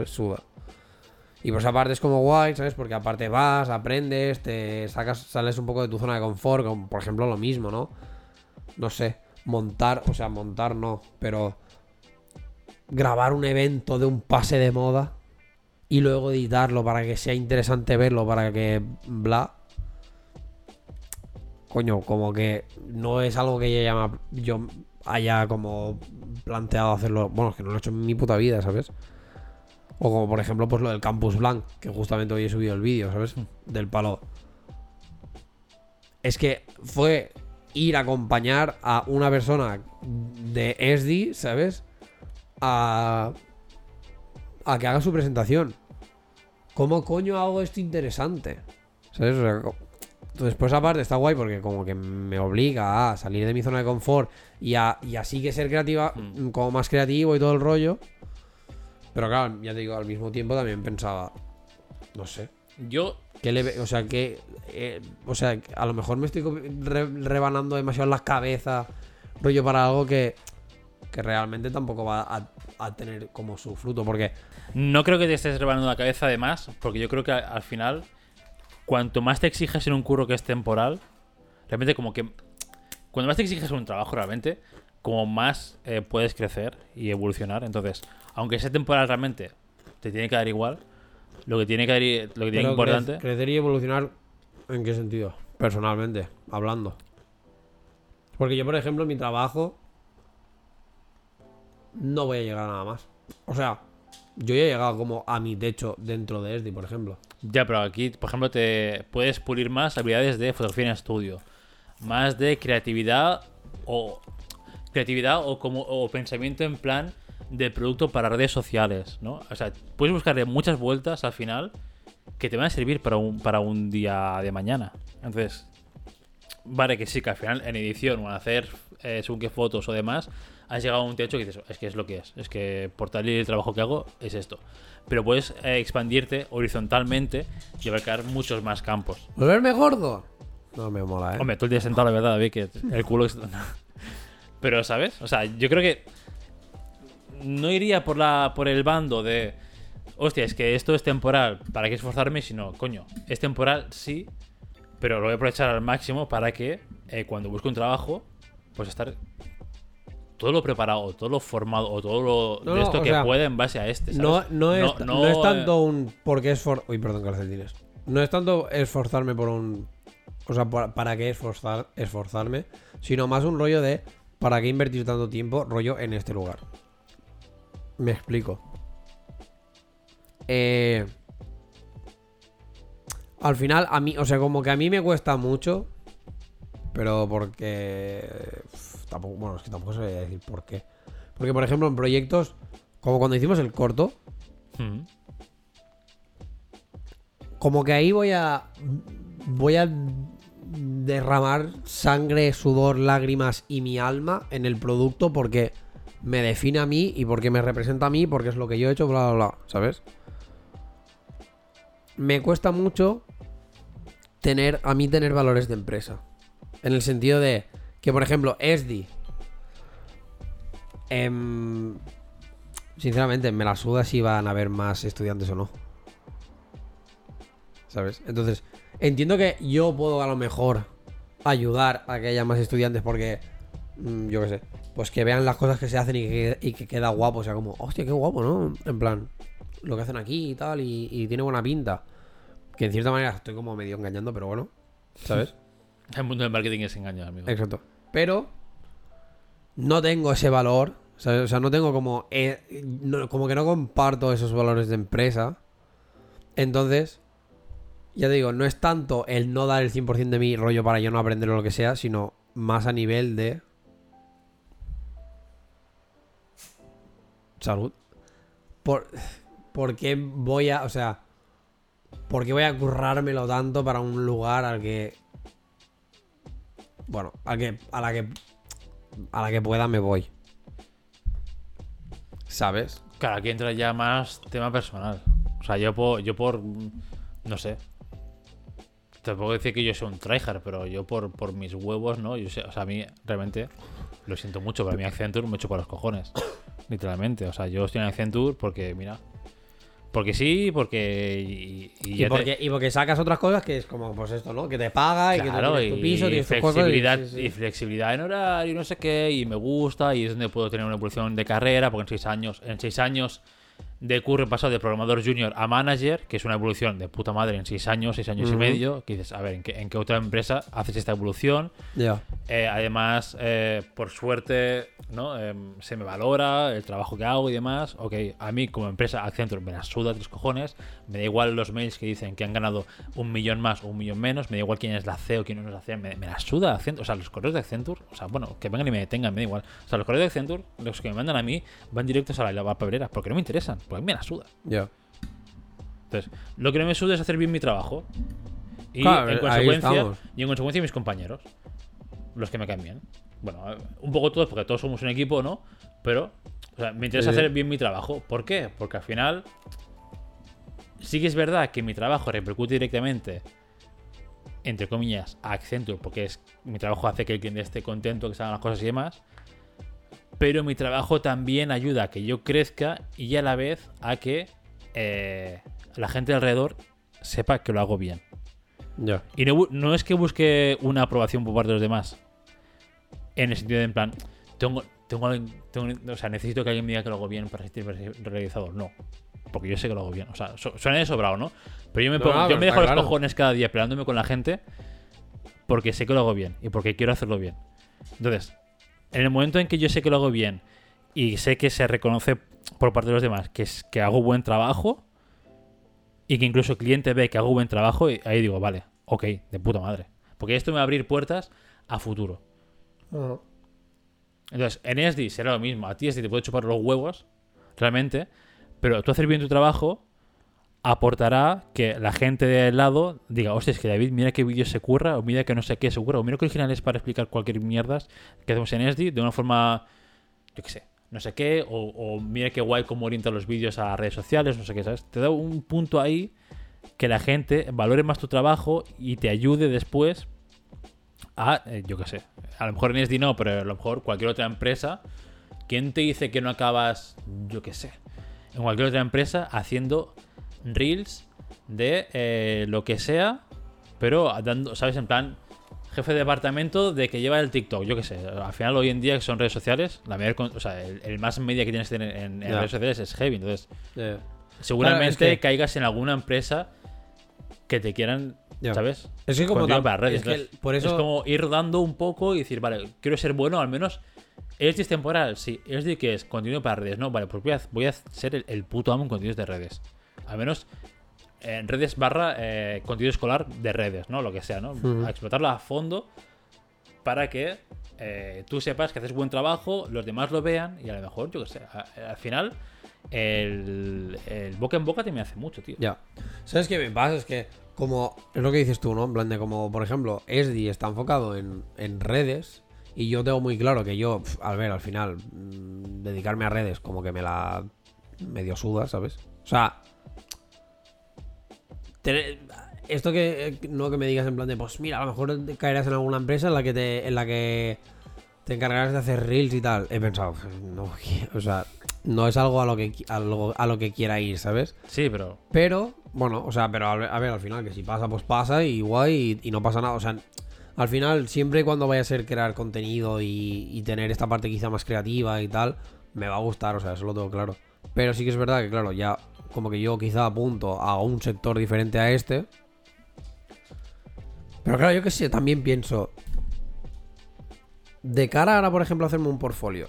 Suda. Y por esa parte es como guay, ¿sabes? Porque aparte vas, aprendes, te sacas, sales un poco de tu zona de confort, como por ejemplo lo mismo, ¿no? No sé, montar, o sea, montar no, pero grabar un evento de un pase de moda y luego editarlo para que sea interesante verlo, para que bla. Coño, como que no es algo que yo haya, yo haya como planteado hacerlo. Bueno, es que no lo he hecho en mi puta vida, ¿sabes? O como por ejemplo, pues lo del Campus Blanc, que justamente hoy he subido el vídeo, ¿sabes? Del palo. Es que fue ir a acompañar a una persona de ESDI, ¿sabes? A, a que haga su presentación. ¿Cómo coño hago esto interesante? ¿Sabes? O sea, entonces, pues aparte está guay porque como que me obliga a salir de mi zona de confort y a, y así que ser creativa, Mm. como más creativo y todo el rollo. Pero claro, ya te digo, al mismo tiempo también pensaba, no sé, Yo, ¿Qué le o sea, que. eh, o sea, a lo mejor me estoy re- rebanando demasiado la cabeza, rollo para algo que. que realmente tampoco va a, a tener como su fruto. Porque. no creo que te estés rebanando la cabeza de más, porque yo creo que al final, cuanto más te exiges en un curro que es temporal, realmente como que... Cuando más te exiges en un trabajo realmente, como más eh, puedes crecer y evolucionar. Entonces, aunque sea temporal realmente, te tiene que dar igual. Lo que tiene que dar, lo que tiene importante... cre- crecer y evolucionar. ¿En qué sentido? Personalmente, hablando. Porque yo, por ejemplo, en mi trabajo. No voy a llegar a nada más. O sea, yo ya he llegado como a mi techo dentro de ESDI, por ejemplo. Ya, pero aquí, por ejemplo, te puedes pulir más habilidades de fotografía en estudio, más de creatividad o creatividad o como o pensamiento en plan de producto para redes sociales, ¿no? O sea, puedes buscarle muchas vueltas al final que te van a servir para un para un día de mañana. Entonces, vale que sí, que al final en edición o en hacer eh, según qué fotos o demás, has llegado a un techo que dices, es que es lo que es, es que por tal y el trabajo que hago es esto. Pero puedes eh, expandirte horizontalmente y abarcar muchos más campos. ¿Volverme gordo? No me mola, ¿eh? Hombre, todo el día sentado, la verdad, David, que el culo es... [LAUGHS] Pero, ¿sabes? O sea, yo creo que no iría por, la, por el bando de, hostia, es que esto es temporal, ¿para qué esforzarme? Sino, coño, es temporal, sí, pero lo voy a aprovechar al máximo para que eh, cuando busque un trabajo, pues estar todo lo preparado, todo lo formado, o todo lo No, de esto o que sea, pueda en base a este. ¿sabes? No, no, es, No- es tanto un por qué esfor... Uy, perdón, calcetines. No es tanto esforzarme por un... O sea, por- para qué esforzar, esforzarme, sino más un rollo de para qué invertir tanto tiempo rollo en este lugar. Me explico. Eh, al final, a mí, o sea, como que a mí me cuesta mucho, pero porque... tampoco, bueno, es que tampoco se decir por qué. Porque, por ejemplo, en proyectos, como cuando hicimos el corto, Mm. Como que ahí voy a. Voy a derramar sangre, sudor, lágrimas y mi alma en el producto porque me define a mí y porque me representa a mí, porque es lo que yo he hecho, bla, bla, bla, ¿sabes? Me cuesta mucho tener, a mí tener valores de empresa. En el sentido de que, por ejemplo, ESDI. em, sinceramente, me la suda si van a haber más estudiantes o no. ¿Sabes? Entonces, entiendo que yo puedo a lo mejor ayudar a que haya más estudiantes porque, mm, yo qué sé, pues que vean las cosas que se hacen y que, y que queda guapo. O sea, como, hostia, qué guapo, ¿no? En plan, lo que hacen aquí y tal, y, y tiene buena pinta. Que en cierta manera estoy como medio engañando, pero bueno, ¿sabes? [LAUGHS] El mundo del marketing es engaño, amigo. Exacto. Pero no tengo ese valor. O sea, no tengo como. eh, como que no comparto esos valores de empresa. Entonces, ya te digo, no es tanto el no dar el 100% de mi rollo para yo no aprender lo que sea, sino más a nivel de. Salud. Por, ¿Por qué voy a. O sea. ¿Por qué voy a currármelo tanto para un lugar al que bueno, a, que, a la que a la que pueda me voy. ¿Sabes? Claro, aquí entra ya más tema personal. O sea, yo por, yo por no sé. Puedo decir que yo soy un tryhard, pero yo por, por mis huevos, ¿no? Yo sé, o sea, a mí realmente lo siento mucho, pero a mí Accenture me echo por los cojones. [COUGHS] Literalmente. O sea, yo estoy en Accenture porque, mira. Porque sí, porque. Y, y Y ya te- porque, y porque sacas otras cosas que es como, pues esto, ¿no? Que te paga y que tú tienes tu piso, tienes tus cosas. y- flexibilidad, flexibilidad en horario y no sé qué, y me gusta, y es donde puedo tener una evolución de carrera, porque en seis años, en seis años de curro he pasado de programador junior a manager, que es una evolución de puta madre en seis años, seis años y medio, que dices, a ver, ¿en qué, en qué otra empresa haces esta evolución? Eh, además, eh, por suerte, ¿no? Em, se me valora el trabajo que hago y demás. Ok, a mí como empresa Accenture me la suda tres cojones. Me da igual los mails que dicen que han ganado un millón más o un millón menos. Me da igual quién es la CEO, quién no es la CEO. Me, me la suda Accenture. O sea, los correos de Accenture, o sea, bueno, que vengan y me detengan, me da igual. O sea, los correos de Accenture, los que me mandan a mí, van directos a la, la papelera porque no me interesan, porque a mí me la suda. Ya. Entonces, lo que no me suda es hacer bien mi trabajo. Y, Claro, en consecuencia, y en consecuencia mis compañeros. Los que me caen bien. Bueno, un poco todos, porque todos somos un equipo, ¿no? Pero, o sea, me interesa Sí. hacer bien mi trabajo. ¿Por qué? Porque al final, sí que es verdad que mi trabajo repercute directamente, entre comillas, a Accenture, porque es mi trabajo hace que el cliente esté contento, que se hagan las cosas y demás. Pero mi trabajo también ayuda a que yo crezca y a la vez a que eh, la gente alrededor sepa que lo hago bien. Ya. Y no, es que busque una aprobación por parte de los demás. En el sentido de, en plan, tengo, tengo, tengo- o sea, necesito que alguien me diga que lo hago bien para sentirme realizado. No. Porque yo sé que lo hago bien. O sea, su- suena de sobrado, ¿no? Pero yo me, No, pongo- no, yo me dejo los claro. cojones cada día peleándome con la gente porque sé que lo hago bien y porque quiero hacerlo bien. Entonces, en el momento en que yo sé que lo hago bien y sé que se reconoce por parte de los demás que, es, que hago buen trabajo y que incluso el cliente ve que hago buen trabajo, y ahí digo, vale, ok, de puta madre. Porque esto me va a abrir puertas a futuro. Entonces, en ESDI será lo mismo. A ti ESDI te puede chupar los huevos, realmente, pero tú hacer bien tu trabajo aportará que la gente de al lado diga, hostia, es que David, mira qué vídeo se curra, o mira que no sé qué se curra, o mira qué original es para explicar cualquier mierdas que hacemos en ESDI de una forma, yo qué sé, no sé qué, o, mira qué guay cómo orienta los vídeos a redes sociales, no sé qué, ¿sabes? Te da un punto ahí que la gente valore más tu trabajo y te ayude después a, eh, yo qué sé, a lo mejor en ESDI no, pero a lo mejor cualquier otra empresa, ¿quién te dice que no acabas, yo qué sé, en cualquier otra empresa haciendo reels de eh, lo que sea, pero dando, ¿sabes? En plan, jefe de departamento de que lleva el TikTok, yo qué sé. Al final, hoy en día, que son redes sociales, la mayor, o sea, el, el más media que tienes que tener en, en redes sociales es heavy. Entonces, seguramente Claro, es que- caigas en alguna empresa que te quieran. ¿sabes? Es que como tam- para redes. es que por eso- es como ir dando un poco y decir, vale, quiero ser bueno, al menos. ¿Es es temporal? Sí. ¿Es de que es contenido para redes? No, vale, pues voy a, voy a ser el, el puto amo en contenidos de redes. Al menos en redes barra eh, contenido escolar de redes, ¿no? Lo que sea, ¿no? Ujú. A explotarlo a fondo para que eh, tú sepas que haces buen trabajo, los demás lo vean y a lo mejor, yo qué sé, a- al final el, el boca en boca te me hace mucho, tío. Ya. ¿Sabes qué me pasa? Es que, como. Es lo que dices tú, ¿no? En plan de como, por ejemplo, Esdi está enfocado en, en redes. Y yo tengo muy claro que yo, pf, al ver, al final, mm, dedicarme a redes, como que me la. medio suda, ¿sabes? O sea. Tener- esto que. eh, No que me digas en plan de, pues mira, a lo mejor te caerás en alguna empresa en la que te. en la que. te encargarás de hacer reels y tal. He pensado, "Pf, no, [LAUGHS] o sea, no es algo a lo que, a lo, a lo que quiera ir, ¿sabes? Sí, pero Pero, bueno, o sea, pero a ver, a ver, al final, que si pasa, pues pasa y guay y, y no pasa nada. O sea, al final, siempre y cuando vaya a ser crear contenido y, y tener esta parte quizá más creativa y tal, me va a gustar, o sea, eso lo tengo claro. Pero sí que es verdad que, claro, ya como que yo quizá apunto a un sector diferente a este. Pero claro, yo que sé, también pienso. De cara ahora, por ejemplo, a hacerme un portfolio.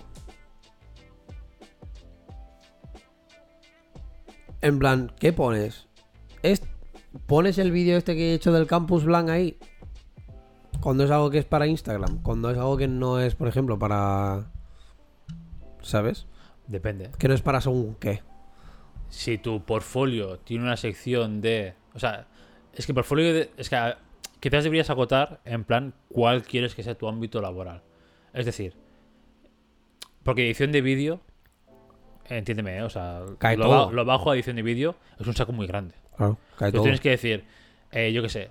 En plan, ¿qué pones? ¿Es, ¿Pones el vídeo este que he hecho del Campus Blanc ahí? Cuando es algo que es para Instagram. Cuando es algo que no es, por ejemplo, para... ¿Sabes? depende. Que no es para según qué. Si tu portfolio tiene una sección de. O sea, es que portfolio. de- es que quizás deberías acotar en plan cuál quieres que sea tu ámbito laboral. Es decir, porque edición de vídeo. Entiéndeme, ¿eh? o sea, Cae lo, todo. lo bajo a edición de vídeo es un saco muy grande. Claro, cae todo. tienes que decir, eh, yo qué sé,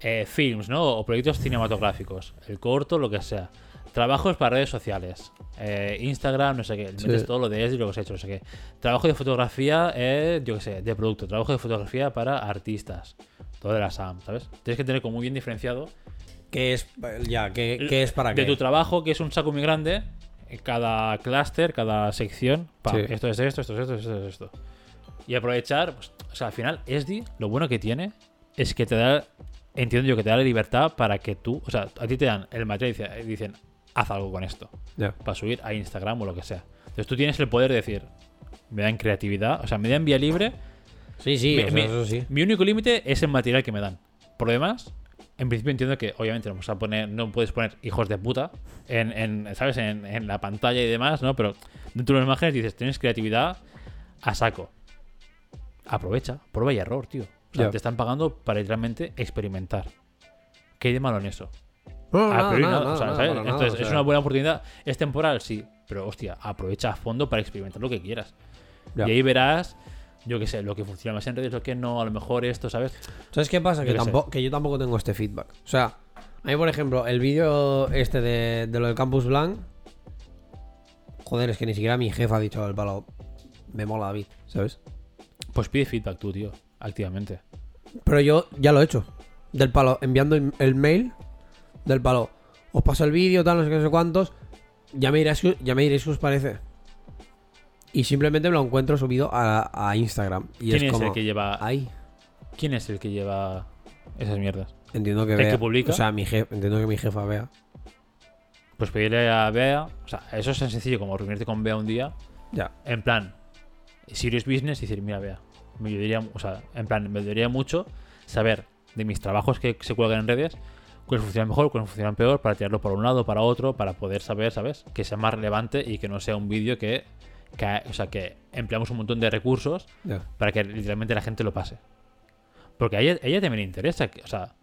eh, films, ¿no? O proyectos cinematográficos, el corto, lo que sea. Trabajos para redes sociales, eh, Instagram, no sé qué. Sí. Metes todo lo de ESDI, lo que has hecho, no sé qué. Trabajo de fotografía, eh, yo qué sé, de producto. Trabajo de fotografía para artistas. Todo de la SAM, ¿sabes? Tienes que tener como muy bien diferenciado ¿Qué es, ya, qué, qué es para de qué? tu trabajo, que es un saco muy grande, en cada clúster, cada sección, pam, Sí. esto es esto, esto es esto, esto es esto. Y aprovechar, pues, o sea, al final, ESDI, lo bueno que tiene es que te da, entiendo yo, que te da la libertad para que tú, o sea, a ti te dan el material y dicen, haz algo con esto, Ya. para subir a Instagram o lo que sea. Entonces tú tienes el poder de decir, me dan creatividad, o sea, me dan vía libre. Sí, sí, Mi- o sea, mi- eso sí. Mi único límite es el material que me dan. Por lo demás, en principio entiendo que obviamente no, vamos a poner, no puedes poner hijos de puta en, en, ¿sabes? En, en la pantalla y demás, ¿no? Pero dentro de las imágenes dices, tienes creatividad a saco. Aprovecha, prueba y error, tío. O sea, te están pagando para literalmente experimentar. ¿Qué hay de malo en eso? Entonces, es una buena oportunidad. ¿Es temporal? Sí. Pero, hostia, aprovecha a fondo para experimentar lo que quieras. ya. Y ahí verás, yo qué sé, lo que funciona más en redes, lo que no, a lo mejor esto, ¿sabes? ¿Sabes qué pasa? Yo Que, sé. tampoco, que yo tampoco tengo este feedback. O sea, a mí, por ejemplo, el vídeo este de, de lo del Campus Blanc. Joder, es que ni siquiera mi jefa ha dicho el palo. Me mola David, ¿sabes? Pues pide feedback tú, tío, activamente. Pero yo ya lo he hecho. Del palo, enviando el mail. Del palo. Os paso el vídeo, tal, no sé qué, no sé cuántos. Ya me diréis, ya me diréis qué os parece. Y simplemente me lo encuentro subido a, a Instagram. Y ¿Quién es, es, como. el que lleva Ay, ¿Quién es el que lleva esas mierdas? entiendo que ¿El vea. que publica? O sea, mi jefe, entiendo que mi jefa vea. Pues pedirle a Bea, o sea, eso es tan sencillo como reunirte con Bea un día, Ya. en plan, serious business y decir, mira, Bea, me ayudaría, o sea, en plan, me ayudaría mucho saber de mis trabajos que se cuelgan en redes, cuáles funcionan mejor, cuáles funcionan peor, para tirarlo por un lado, para otro, para poder saber, ¿sabes? Que sea más relevante y que no sea un vídeo que, que, o sea, que empleamos un montón de recursos para que literalmente la gente lo pase. Porque a ella, a ella también le interesa, que- o sea,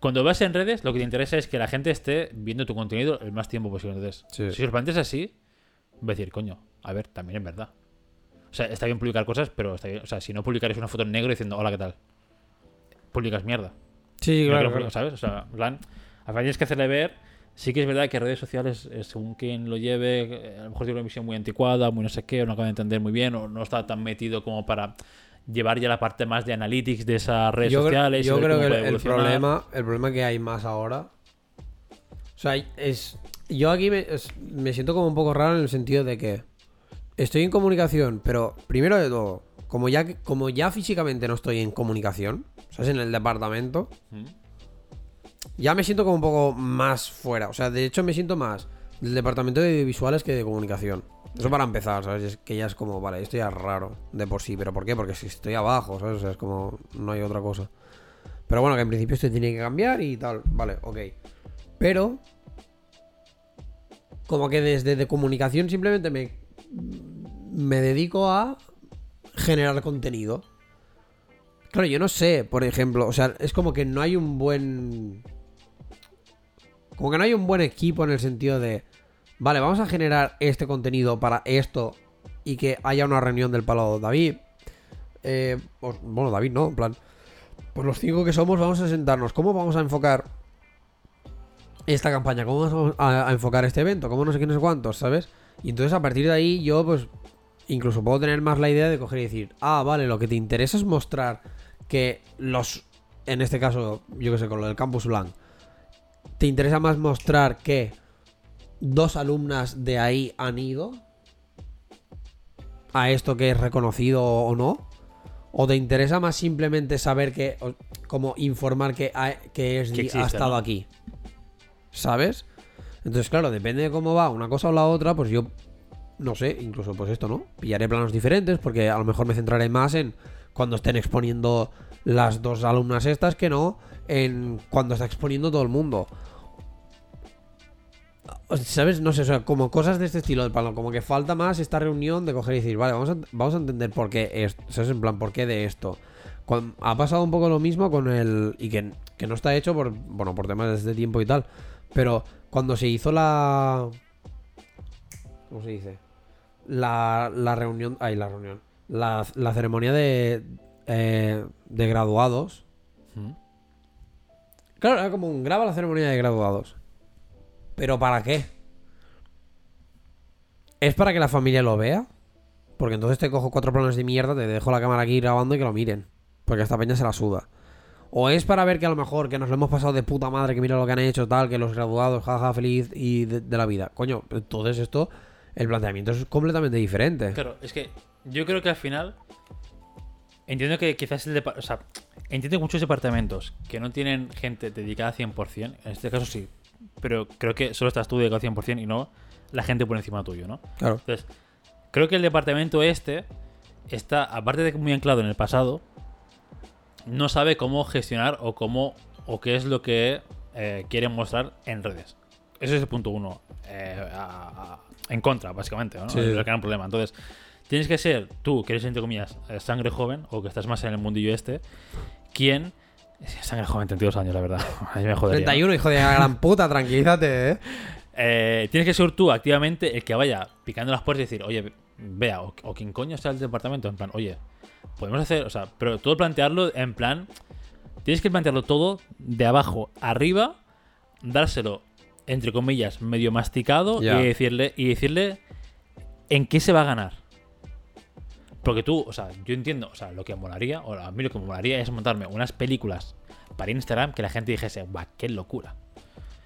cuando vas en redes, lo que te interesa es que la gente esté viendo tu contenido el más tiempo posible. Entonces, Sí. si os planteas así, va a decir, coño, a ver, también es verdad. O sea, está bien publicar cosas, pero está bien, o sea, si no publicaréis una foto en negro diciendo, hola, ¿qué tal? Publicas mierda. Sí, claro. creo que- claro. ¿Sabes? O sea, plan, al final tienes que hacerle ver. Sí que es verdad que redes sociales, eh, según quien lo lleve, eh, a lo mejor tiene una visión muy anticuada, muy no sé qué, o no acaba de entender muy bien, o no está tan metido como para llevar ya la parte más de analytics de esas redes yo sociales. yo creo que el, problema, el problema que hay más ahora. O sea, es. Yo aquí me, es- me siento como un poco raro en el sentido de que estoy en comunicación, pero primero de todo, como ya, como ya físicamente no estoy en comunicación, o sea, es en el departamento, Mm. ya me siento como un poco más fuera. O sea, de hecho me siento más del departamento de audiovisuales que de comunicación. Eso para empezar, ¿sabes? Es que ya es como, vale, esto ya es raro de por sí. ¿Pero por qué? Porque si estoy abajo, ¿sabes? O sea, es como, no hay otra cosa. Pero bueno, que en principio esto tiene que cambiar y tal. Vale, ok. Pero como que desde de comunicación simplemente me, me dedico a generar contenido. Claro, yo no sé, por ejemplo, o sea, es como que no hay un buen... Como que no hay un buen equipo en el sentido de, vale, vamos a generar este contenido para esto y que haya una reunión del palo David. Eh, pues, bueno, David no, en plan, pues los cinco que somos vamos a sentarnos. ¿Cómo vamos a enfocar esta campaña? ¿Cómo vamos a, a enfocar este evento? ¿Cómo no sé quiénes cuántos, ¿sabes? Y entonces a partir de ahí yo pues incluso puedo tener más la idea de coger y decir, ah, vale, lo que te interesa es mostrar que los, en este caso, yo que sé, con lo del Campus Blanc, te interesa más mostrar que dos alumnas de ahí han ido a esto que es reconocido o no. ¿O te interesa más simplemente saber que, como informar que, ha, que es, Que existe, ha estado ¿no? aquí? ¿Sabes? Entonces, claro, depende de cómo va una cosa o la otra, pues yo, no sé, incluso pues esto, ¿no? Pillaré planos diferentes porque a lo mejor me centraré más en cuando estén exponiendo las dos alumnas estas que no en cuando está exponiendo todo el mundo. ¿Sabes? No sé, o sea, como cosas de este estilo del palo, como que falta más esta reunión de coger y decir, vale, vamos a, vamos a entender por qué esto, ¿sabes? En plan, por qué de esto. Cuan- ha pasado un poco lo mismo con el. Y que, que no está hecho por. Bueno, por temas de este tiempo y tal. Pero cuando se hizo la. ¿Cómo se dice? La, la reunión. Ay, la reunión. La, la ceremonia de. eh, de graduados. Mm. Claro, era como un graba la ceremonia de graduados. ¿Pero para qué? ¿Es para que la familia lo vea? Porque entonces te cojo cuatro planos de mierda, te dejo la cámara aquí grabando y que lo miren. Porque esta peña se la suda. O es para ver que a lo mejor que nos lo hemos pasado de puta madre, que mira lo que han hecho, tal, que los graduados, jaja, feliz y de, de la vida. Coño, entonces esto, el planteamiento es completamente diferente. Claro, es que yo creo que al final. Entiendo que quizás el depa- O sea, entiendo que muchos departamentos que no tienen gente dedicada 100%, en este caso sí, pero creo que solo estás tú dedicado 100% y no la gente por encima tuyo, ¿no? Claro. Entonces, creo que el departamento este está, aparte de que muy anclado en el pasado, no sabe cómo gestionar o cómo o qué es lo que eh, quiere mostrar en redes. Ese es el punto uno. eh, a- a- en contra, básicamente, ¿no? Sí. Es el gran problema. Entonces, tienes que ser tú, que eres entre comillas eh, sangre joven, o que estás más en el mundillo este, quien. Sangre joven, 32 años, la verdad. [LAUGHS] A mí me jodería. ¿no? 31, hijo de la gran puta, tranquilízate, eh. [LAUGHS] Eh, tienes que ser tú activamente el que vaya picando las puertas y decir, oye, vea, o, o quien coño está el departamento, en plan, oye, podemos hacer, o sea, pero todo plantearlo en plan, tienes que plantearlo todo de abajo arriba, dárselo, entre comillas, medio masticado y decirle, y decirle en qué se va a ganar. Porque tú, o sea, yo entiendo, o sea, lo que molaría, o a mí lo que me molaría es montarme unas películas para Instagram que la gente dijese, guau, qué locura.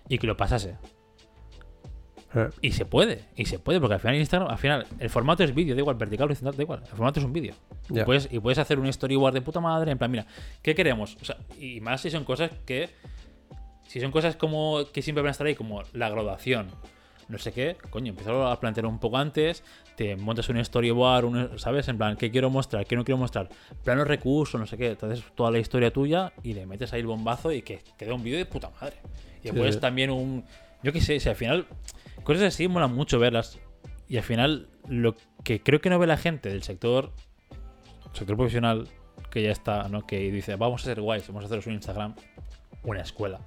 Y que lo pasase. Y se puede, y se puede, porque al final Instagram, al final, el formato es vídeo, da igual, vertical o horizontal, da igual, el formato es un vídeo. Y, puedes, y puedes hacer un storyboard de puta madre, en plan, mira, ¿qué queremos? O sea, y más si son cosas que. Si son cosas como que siempre van a estar ahí, como la graduación, no sé qué, coño, empieza a plantear un poco antes, te montas un storyboard, un- ¿sabes? En plan, ¿qué quiero mostrar? ¿Qué no quiero mostrar? Planos, recursos, no sé qué. Entonces, toda la historia tuya y le metes ahí el bombazo y que quede un vídeo de puta madre. Y después sí. también un. Yo qué sé, si al final. Cosas así molan mucho verlas. Y al final, lo que creo que no ve la gente del sector. Sector profesional, que ya está, ¿no? Que dice, vamos a ser guays, vamos a haceros un Instagram, una escuela.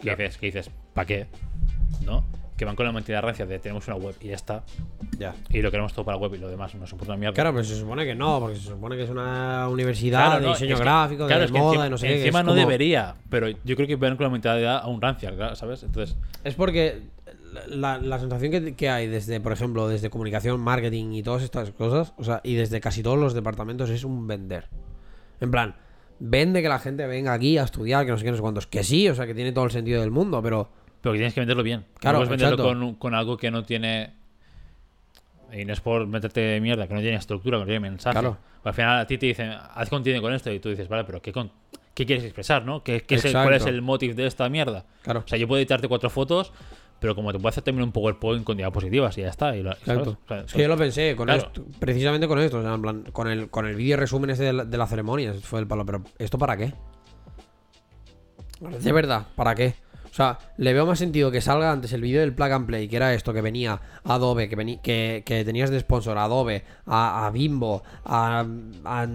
¿Qué dices? ¿Qué dices? ¿Para qué? ¿No? Que van con la mentira rancia de tenemos una web y ya está. Ya. Y lo queremos todo para la web y lo demás nos importa una mierda. Claro, pero se supone que no, porque se supone que es una universidad Claro, de no, diseño es que- gráfico, claro, de es que moda, encima, de no sé qué. que encima es no como- debería, pero yo creo que van con la mentalidad a un rancia, ¿sabes? Entonces, Es porque la, la sensación que, que hay desde, por ejemplo, desde comunicación, marketing y todas estas cosas, o sea, y desde casi todos los departamentos es un vender. En plan, vende que la gente venga aquí a estudiar, que no sé qué, no sé cuántos. Que sí, o sea, que tiene todo el sentido del mundo, pero pero que tienes que venderlo bien. Claro, no puedes venderlo con, con algo que no tiene. Y no es por meterte de mierda, que no tiene estructura, que no tiene mensaje. Claro. Al final a ti te dicen, haz contenido con esto, y tú dices, vale, pero ¿qué, con- qué quieres expresar, no? ¿Qué, qué es el- ¿Cuál es el motive de esta mierda? claro. O sea, yo puedo editarte cuatro fotos, pero como te puedo hacer también un PowerPoint con diapositivas y ya está. Exacto. O sea, Es que yo lo pensé, con Claro. esto, precisamente con esto, o sea, en plan, con el, con el vídeo resumen ese de la, de la ceremonia, fue el palo, pero ¿esto para qué? De verdad, ¿para qué? O sea, le veo más sentido que salga antes el vídeo del plug and play, que era esto, que venía Adobe, que, vení- que, que tenías de sponsor a Adobe, a, Bimbo, a, a-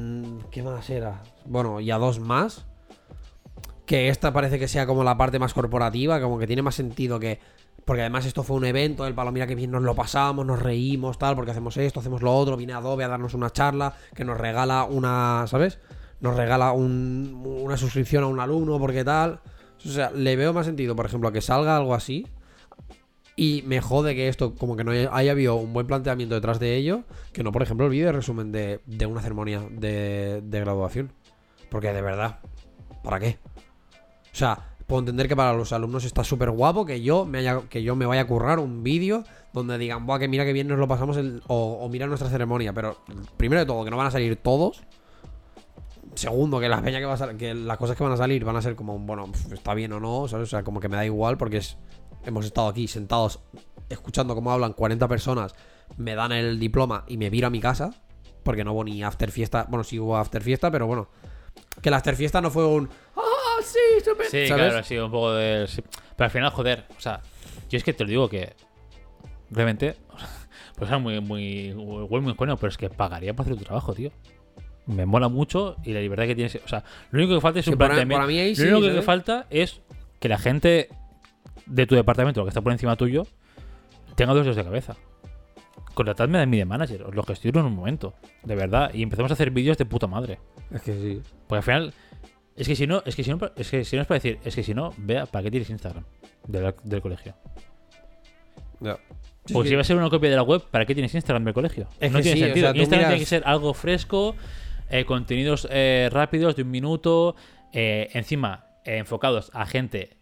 ¿Qué más era? Bueno, y a dos más. Que esta parece que sea como la parte más corporativa, como que tiene más sentido que... Porque además esto fue un evento, el palo mira que bien nos lo pasamos, nos reímos, tal, porque hacemos esto, hacemos lo otro, viene Adobe a darnos una charla, que nos regala una, ¿sabes? Nos regala un- una suscripción a un alumno, porque tal. O sea, le veo más sentido, por ejemplo, que salga algo así. Y me jode que esto, como que no haya, habido un buen planteamiento detrás de ello, que no, por ejemplo, el vídeo de resumen de, una ceremonia de, graduación. Porque de verdad, ¿para qué? O sea, puedo entender que para los alumnos está súper guapo que yo me haya, que yo me vaya a currar un vídeo donde digan, Buah, que mira que bien nos lo pasamos o mira nuestra ceremonia. Pero primero de todo, que no van a salir todos. Segundo, que las peña que va a sal- que las cosas que van a salir van a ser como, bueno, está bien o no, ¿sabes? O sea, como que me da igual porque es, hemos estado aquí sentados escuchando cómo hablan 40 personas, me dan el diploma y me viro a mi casa, porque no hubo ni after fiesta, bueno, sí hubo after fiesta, pero bueno, que la after fiesta no fue un, ah, sí, súper", Sí, ¿sabes? claro, sí, un poco de. sí. Pero al final, joder, o sea, yo es que te lo digo que. Realmente. [LAUGHS] Pues es muy, muy. Igual muy coño, pero es que pagaría para hacer tu trabajo, tío. Me mola mucho y la libertad que tienes. O sea, lo único que falta es Sí, un para- planteamiento. para mí ahí lo sí, único que falta es que la gente de tu departamento, lo que está por encima tuyo, tenga dos dedos de cabeza. Contratadme a mí de manager, os lo gestiono en un momento, de verdad, y empecemos a hacer vídeos de puta madre. Es que sí. Porque al final, es que si no, es que si no, es que si no es para decir, es que si no, vea, ¿para qué tienes Instagram del, del colegio? Ya. Sí, Porque sí. si va a ser una copia de la web, ¿para qué tienes Instagram del colegio? Es no que tiene sí, o sentido. sea, Instagram tiene que ser algo fresco, eh, contenidos eh, rápidos de un minuto, eh, encima enfocados a gente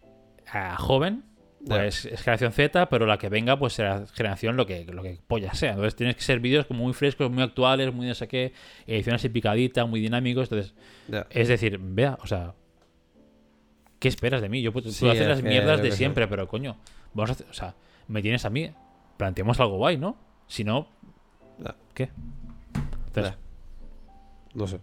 a joven. Pues es generación Z, pero la que venga, pues será generación lo que, lo que polla sea. Entonces tienes que ser vídeos como muy frescos, muy actuales, muy no sé qué, ediciones y picadita, muy dinámicos. Entonces, es decir, vea, o sea, ¿qué esperas de mí? Yo puedo, Sí, puedo hacer las mierdas de sé. siempre, pero coño, vamos a hacer, o sea, me tienes a mí, planteemos algo guay, ¿no? Si no. ¿qué? Entonces, Ya. No sé.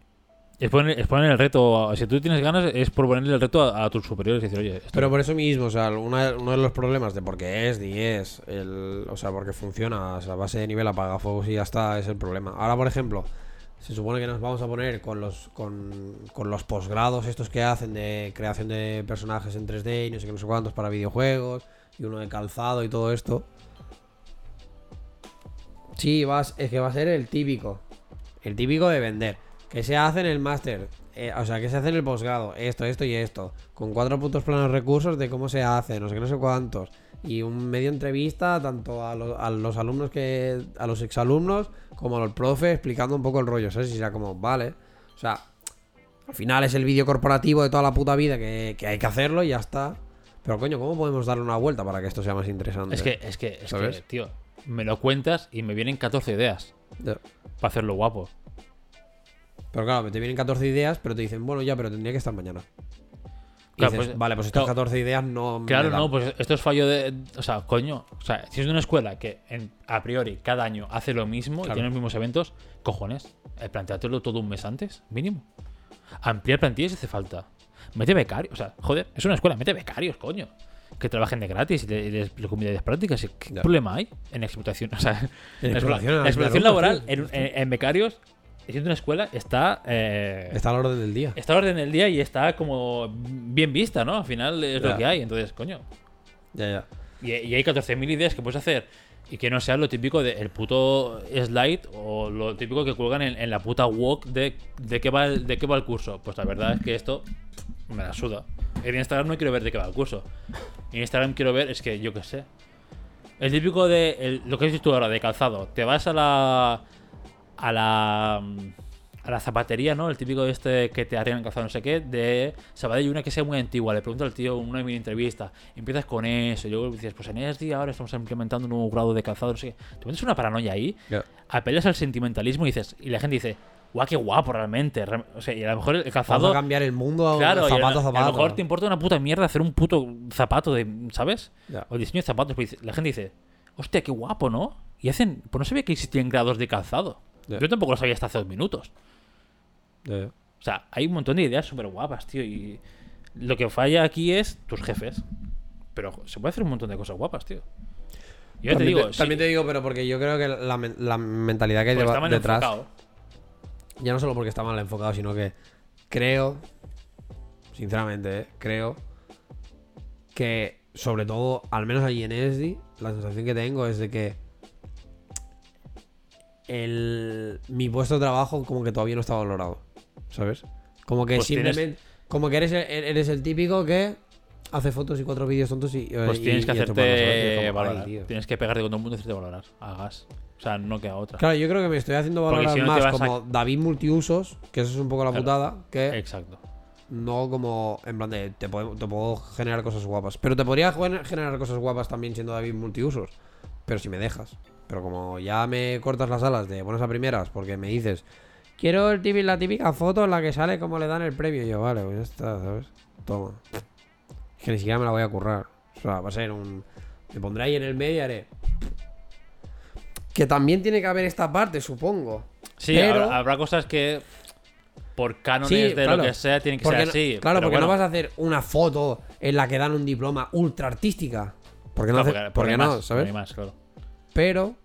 es, poner, es poner el reto, si tú tienes ganas, es por ponerle el reto a, a tus superiores y decir, oye, esto- Pero por eso mismo, o sea, una- uno de los problemas de por qué es, ni es, el, o sea, porque funciona, o sea, base de nivel apagafuegos y ya está, es el problema. Ahora, por ejemplo, se supone que nos vamos a poner con los, con, con los posgrados estos que hacen de creación de personajes en 3D y no sé qué, no sé cuántos para videojuegos, y uno de calzado y todo esto. Sí, vas, es que va a ser el típico. El típico de vender. Que se hace en el máster. eh, o sea, que se hace en el posgrado. Esto, esto y esto. Con cuatro puntos planos recursos de cómo se hace. No sé qué, no sé cuántos. Y un medio entrevista tanto a, los- a los alumnos que. a los exalumnos como a los profes explicando un poco el rollo. ¿Sabes? Y sea como, vale. O sea, al final es el vídeo corporativo de toda la puta vida que, que hay que hacerlo y ya está. Pero coño, ¿cómo podemos darle una vuelta para que esto sea más interesante? es que, es que, es que, tío, me lo cuentas y me vienen 14 ideas para hacerlo guapo. Pero claro, te vienen 14 ideas, pero te dicen, bueno, ya, pero tendría que estar mañana. Y Claro, dices, pues, vale, pues estas claro. 14 ideas no me Claro, dan". no, pues esto es fallo de. O sea, coño. O sea, si es de una escuela que en- a priori cada año hace lo mismo y tiene los mismos eventos, cojones. Eh, planteátelo todo un mes antes, mínimo. Ampliar plantillas si hace falta. Mete becarios. O sea, joder, es una escuela, mete becarios, coño. Que trabajen de gratis y le- y les de prácticas. ¿Qué Ya. problema hay en explotación? [LAUGHS] O sea, En explotación, la explotación la laboral en, en- en becarios, siendo una escuela, está. eh, Está a la orden del día. está a orden del día y está como bien vista, ¿no? Al final es Ya. lo que hay. Entonces, coño, Ya, ya. y, y hay 14.000 ideas que puedes hacer y que no sea lo típico del puto slide o lo típico que cuelgan en, en la puta walk de, de, qué va el, de qué va el curso. Pues la verdad es que esto me la suda. En Instagram no quiero ver de qué va el curso. En Instagram quiero ver, es que yo qué sé. El típico de el- lo que has dicho tú ahora, de calzado. Te vas a la. A la. a la zapatería, ¿no? El típico de este que te arreglan calzado, no sé qué, de Sabadell, una que sea muy antigua. Le pregunto al tío una mini entrevista. Empiezas con eso, y luego dices, pues en ESDI ahora estamos implementando un nuevo grado de calzado, no sé qué. Te metes una paranoia ahí, apelas al sentimentalismo y dices, y la gente dice, guau, qué guapo realmente. Re- O sea, y a lo mejor el Vamos calzado. a cambiar el mundo a Claro, a, zapato a zapato. lo mejor te importa una puta mierda hacer un puto zapato de, ¿sabes? Ya. O diseño de zapatos. pues la gente dice, hostia, qué guapo, ¿no? Y hacen, pues no sabía que existían grados de calzado. Yo tampoco lo sabía hasta hace dos minutos. O sea, hay un montón de ideas súper guapas, tío. Y lo que falla aquí es tus jefes. Pero se puede hacer un montón de cosas guapas, tío. Yo ya te también digo, te, sí, también te digo, pero porque yo creo que la, men- la mentalidad que hay mal detrás. enfocado. Ya no solo porque está mal enfocado, sino que creo, sinceramente, ¿eh? creo que, sobre todo, al menos allí en ESDI, la sensación que tengo es de que el, mi puesto de trabajo como que todavía no está valorado, ¿sabes? Como que Pues tienes- simplemente, como que eres el, eres el típico que hace fotos y cuatro vídeos tontos y... Pues y- tienes que hacerte valorar. tío. Tienes que pegarte con todo el mundo y hacerte valorar. Hagas. O sea, no queda otra. Claro, yo creo que me estoy haciendo valorar si no te más a- como David multiusos, que eso es un poco la Claro. putada, que Exacto. no como en plan de te puedo, te puedo generar cosas guapas. Pero te podría gen- generar cosas guapas también siendo David multiusos, pero si me dejas. Pero como ya me cortas las alas de buenas a primeras porque me dices, quiero el típico, la típica foto en la que sale como le dan el premio. Y yo, vale, pues ya está, ¿sabes? Toma. Es que ni siquiera me la voy a currar. O sea, va a ser un... Me pondré ahí en el medio y haré... Que también tiene que haber esta parte, supongo. Sí, Pero- habrá, habrá cosas que por cánones Sí, de claro. lo que sea tienen que Porque ser no- así. claro, porque no vas a hacer una foto en la que dan un diploma ultra artística. Porque no, Claro, hace- porque- porque porque no, más, más, claro. Pero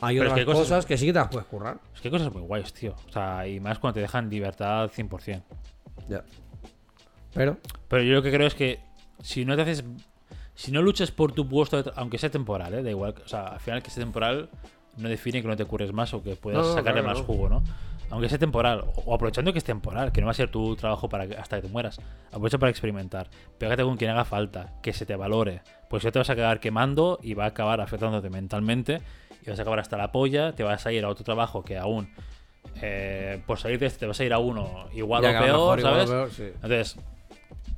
hay Pero es otras que cosas, cosas- que sí que te las puedes currar. Es que hay cosas muy guays, tío. O sea, y más cuando te dejan libertad 100%. Ya. Pero, Pero yo lo que creo es que si no te haces. Si no luchas por tu puesto, aunque sea temporal, ¿eh? da igual. O sea, al final que sea temporal no define que no te curres más o que puedas No, no, sacarle claro, más jugo, ¿no? Aunque sea temporal, o, o aprovechando que es temporal, que no va a ser tu trabajo para que- hasta que te mueras. Aprovecha para experimentar. Pégate con quien haga falta, que se te valore. Pues no te vas a quedar quemando y va a acabar afectándote mentalmente. Y vas a acabar hasta la polla, te vas a ir a otro trabajo que aún. eh, por salir de este te vas a ir a uno igual ya o peor, mejor igual o ¿sabes? peor, sí. Entonces,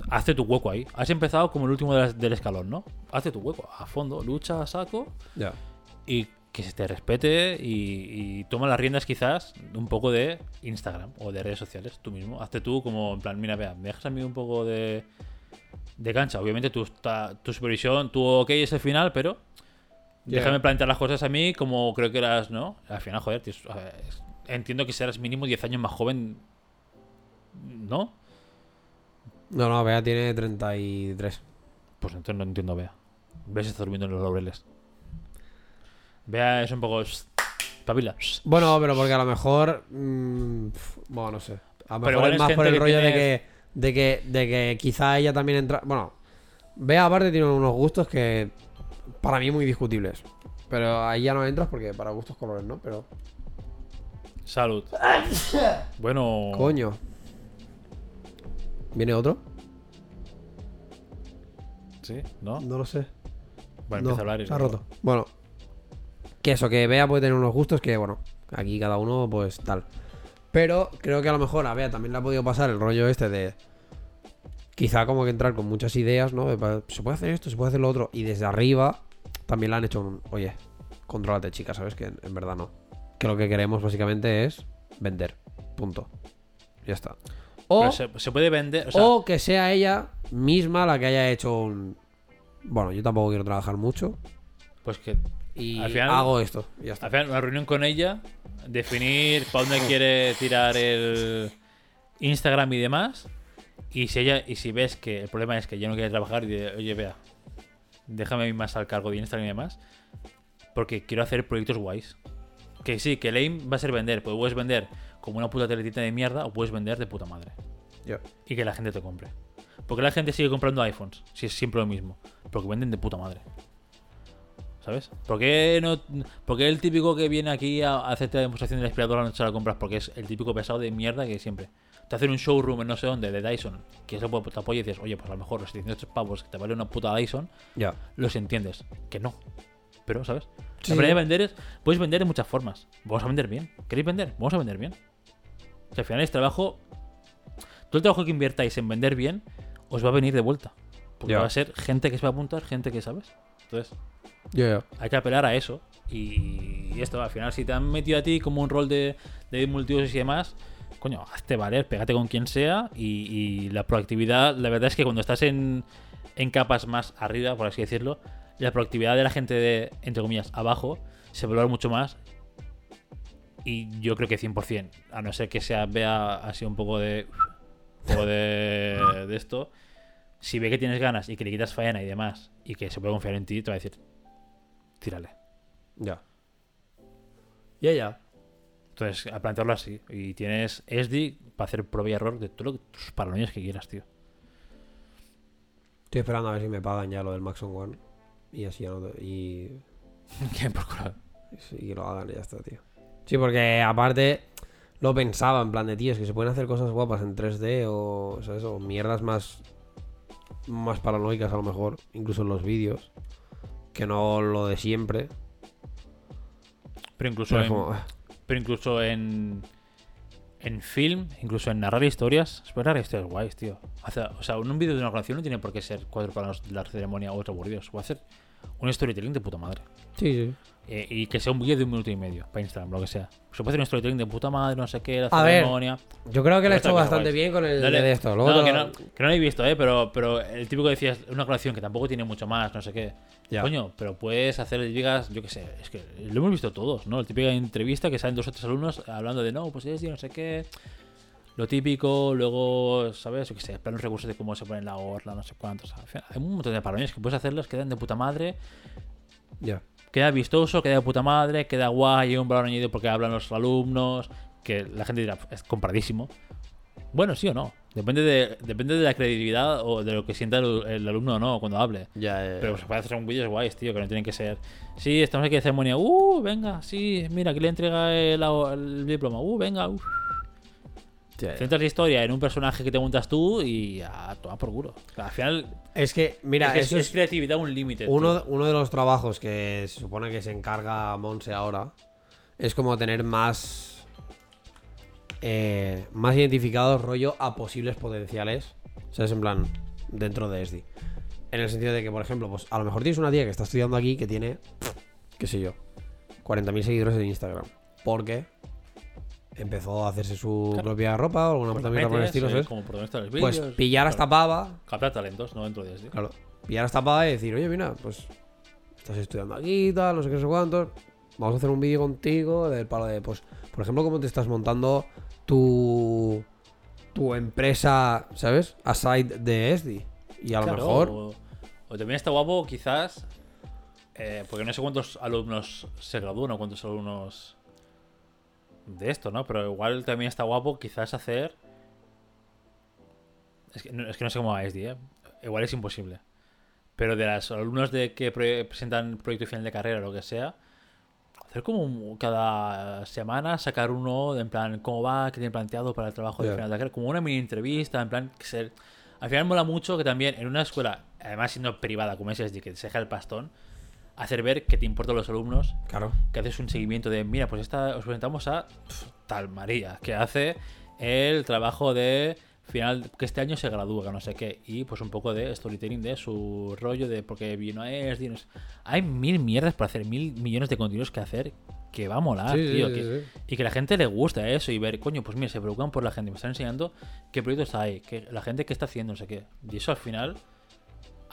hazte tu hueco ahí. Has empezado como el último de del escalón, ¿no? Hazte tu hueco a fondo, lucha a saco Ya. y que se te respete y, y toma las riendas quizás un poco de Instagram o de redes sociales tú mismo. Hazte tú como en plan, mira, vea, me dejas a mí un poco de, de cancha. Obviamente tu, ta- tu supervisión, tu ok es el final, pero déjame plantear las cosas a mí como creo que eras, ¿no? Al final, joder, tío, ver, entiendo que serás mínimo 10 años más joven, ¿no? No, no, Bea tiene 33. Pues entonces no entiendo a Bea. Bea se está durmiendo en los laureles. Bea es un poco. Pavila. Bueno, pero porque a lo mejor. mm, bueno, no sé. A lo mejor es más por el rollo de, que, de que. De que quizá ella también entra. Bueno, Bea aparte tiene unos gustos que. Para mí muy discutibles. Pero ahí ya no entras porque para gustos colores, ¿no? Pero. Salud. [LAUGHS] Bueno. Coño. ¿Viene otro? ¿Sí? ¿No? No lo sé. Bueno, No, empieza a hablar y se ha luego- roto. Bueno. Que eso, que Bea puede tener unos gustos que, bueno, aquí cada uno, pues tal. Pero creo que a lo mejor a Bea también le ha podido pasar el rollo este de. Quizá como que entrar con muchas ideas, ¿no? De, se puede hacer esto, se puede hacer lo otro. Y desde arriba también le han hecho un. Oye, contrólate, chica, ¿sabes? Que en, en verdad no. Que lo que queremos básicamente es vender. Punto. Ya está. O, se, se puede vender. O sea, o que sea ella misma la que haya hecho un. Bueno, yo tampoco quiero trabajar mucho. pues que. Y Al final- hago esto. ya está. Al final, una reunión con ella, definir para dónde quiere tirar el Instagram y demás. Y si ella, y si ves que el problema es que ella no quiere trabajar, y de, oye, vea, déjame a mí más al cargo de Instagram y demás. Porque quiero hacer proyectos guays. Que sí, que el aim va a ser vender. Pues puedes vender como una puta teletita de mierda o puedes vender de puta madre. Ya. Y que la gente te compre. Porque la gente sigue comprando iPhones, si es siempre lo mismo. Porque venden de puta madre. ¿Sabes? ¿Por qué, no, por qué el típico que viene aquí a a hacerte la demostración del aspirador no se la compras? Porque es el típico pesado de mierda que siempre. Te hacen un showroom en no sé dónde de Dyson, que eso pues, te apoya y dices, oye, pues a lo mejor los 700 pavos que te vale una puta Dyson, Ya. los entiendes. Que no. Pero, ¿sabes? Sí. La manera de vender es. Puedes vender de muchas formas. Vamos a vender bien. ¿Queréis vender? Vamos a vender bien. O sea, al final es trabajo. Todo el trabajo que inviertáis en vender bien os va a venir de vuelta. Porque Ya. va a ser gente que se va a apuntar, gente que sabes. Entonces, Hay que apelar a eso. Y, esto, al final, si te han metido a ti como un rol de, de multiusos y demás, coño, hazte valer, pégate con quien sea. Y, y la proactividad, la verdad es que cuando estás en, en capas más arriba, por así decirlo, la proactividad de la gente de, entre comillas, abajo, se valora mucho más. Y yo creo que 100%, a no ser que sea vea así un poco de. Un poco de, de esto. si ve que tienes ganas y que le quitas faena y demás, y que se puede confiar en ti, te va a decir, tírale. Ya. Ya, ya. Entonces, a plantearlo así. Y tienes SD para hacer prueba y error de todo lo que, tus paranoias que quieras, tío. Estoy esperando a ver si me pagan ya lo del Maxon One. Y así ya no. te- Y, [LAUGHS] Que por culo. y que lo hagan y ya está, tío. Sí, porque aparte lo pensaba en plan de tío, es que se pueden hacer cosas guapas en 3D o, ¿sabes? o mierdas más, más paranoicas a lo mejor, incluso en los vídeos, que no lo de siempre. Pero incluso Pero en, pero incluso en, en film, incluso en narrar historias, es narrar historias guays, tío. O sea, un vídeo de una canción no tiene por qué ser cuatro planos de la ceremonia o otro aburridos. O hacer un storytelling de puta madre. sí, sí. Eh, y que sea un vídeo de un minuto y medio para Instagram, lo que sea. Se puede hacer un storytelling de puta madre, no sé qué, la A ver, ceremonia. Yo creo que le Está he hecho bastante bien con el Dale. de esto. Luego No, que, lo- no, que no lo he visto, ¿eh? Pero, pero el típico que decías, una colección que tampoco tiene mucho más, no sé qué. Ya. Coño, pero puedes hacer, digas, yo qué sé, es que lo hemos visto todos, ¿no? La típica entrevista que salen dos o tres alumnos hablando de, no, pues es, y no sé qué. Lo típico, luego, ¿sabes? Yo qué sé, planos recursos de cómo se pone la orla, no sé cuántos. Al final, Hay un montón de paranoias que puedes hacerlas, quedan de puta madre. Ya. Queda vistoso, queda de puta madre, queda guay, hay un valor añadido porque hablan los alumnos, que la gente dirá, es compradísimo. Bueno, sí o no. Depende de, depende de la credibilidad o de lo que sienta el, el alumno o no cuando hable. Ya, Pero se puede hacer un vídeos guays, tío, que no tienen que ser. Sí, estamos aquí de ceremonia. Uh, venga, sí, mira, aquí le entrega el, el diploma. Uh, venga, uh. Centras la historia en un personaje que te montas tú y a tomar por culo. Al final, Es que, mira, es, que eso es, es, creatividad un límite. Uno, uno de los trabajos que se supone que se encarga Monse ahora es como tener más eh, más identificados rollo a posibles potenciales, ¿sabes? En plan, dentro de SD. En el sentido de que, por ejemplo, pues a lo mejor tienes una tía que está estudiando aquí que tiene, qué sé yo, 40.000 seguidores en Instagram. Porque empezó a hacerse su Claro. propia ropa o alguna Pues puta mierda por el estilo, eh, ¿sabes? Como Pues pillar a esta claro. pava Captar talentos, no dentro de este. Claro. Pillar a esta pava y decir, oye, mira, pues estás estudiando aquí tal, no sé qué, no sé cuántos. Vamos a hacer un vídeo contigo del palo de, pues, por ejemplo, cómo te estás montando tu, tu empresa, ¿sabes? Aside de SD. Y a lo mejor. O, o también está guapo, quizás. eh, porque no sé cuántos alumnos se gradúan o cuántos alumnos de esto, ¿no? Pero igual también está guapo, quizás hacer. Es que no, es que no sé cómo va SD, ¿eh? Igual es imposible. Pero de los alumnos de que pre- presentan proyecto final de carrera o lo que sea, hacer como un- cada semana sacar uno de en plan cómo va, qué tiene planteado para el trabajo de final de carrera, como una mini entrevista, en plan que ser al final mola mucho que también en una escuela, además siendo privada como es SD, que te deja el pastón, hacer ver que te importan los alumnos, Claro. que haces un seguimiento de, mira, pues esta os presentamos a pf, tal María, que hace el trabajo de final, que este año se gradúa, que no sé qué, y pues un poco de storytelling de su rollo, de porque vino a ESD, no sé. Hay mil mierdas para hacer, mil millones de contenidos que hacer que va a molar, Sí, tío. sí, que- sí. Y que la gente le gusta eso y ver, coño, pues mira, se preocupan por la gente, me están enseñando qué proyectos hay, que la gente qué está haciendo, no sé qué. Y eso al final,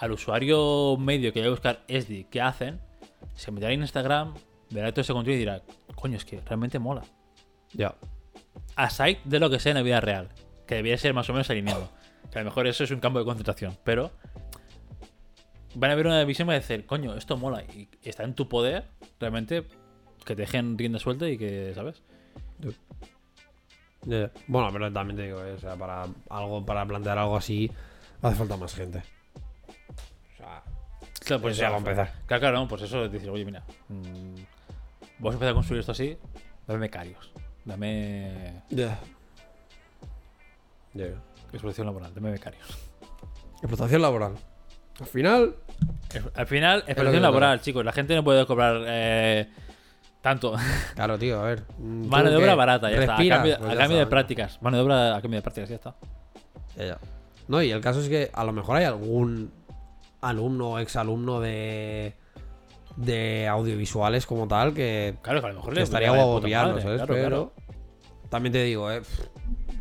al usuario medio que vaya a buscar SD, ¿qué hacen? Se meterá en Instagram, verá todo ese contenido y dirá, coño, es que realmente mola. Ya. Aside de lo que sea en la vida real, que debería ser más o menos alineado. [COUGHS] Que a lo mejor eso es un campo de concentración, pero van a ver una visión y van a decir, coño, esto mola y está en tu poder realmente que te dejen rienda suelta y que, ¿sabes? Ya. Bueno, pero también te digo, eh, o sea, para algo, para plantear algo así, hace falta más gente. Claro, pues ya va a empezar. Claro, claro, no, pues eso es decir, oye, mira, mm, vamos a empezar a construir esto así, dame becarios, dame ya. Ya, ya. explotación laboral, dame becarios. Explotación laboral. Al final, Es- Al final, explotación laboral, chicos, la gente no puede cobrar eh, tanto. [LAUGHS] claro, tío, a ver. mm, Mano de obra barata, ya está. A cambio, pues a cambio de prácticas. Mano de obra a cambio de prácticas, ya está. Ya, ya. No, y el caso es que a lo mejor hay algún alumno o exalumno de de audiovisuales como tal que, Claro, que a lo mejor le estaría guapo puta pillarlo, madre, ¿sabes? claro, Pero claro. también te digo, eh,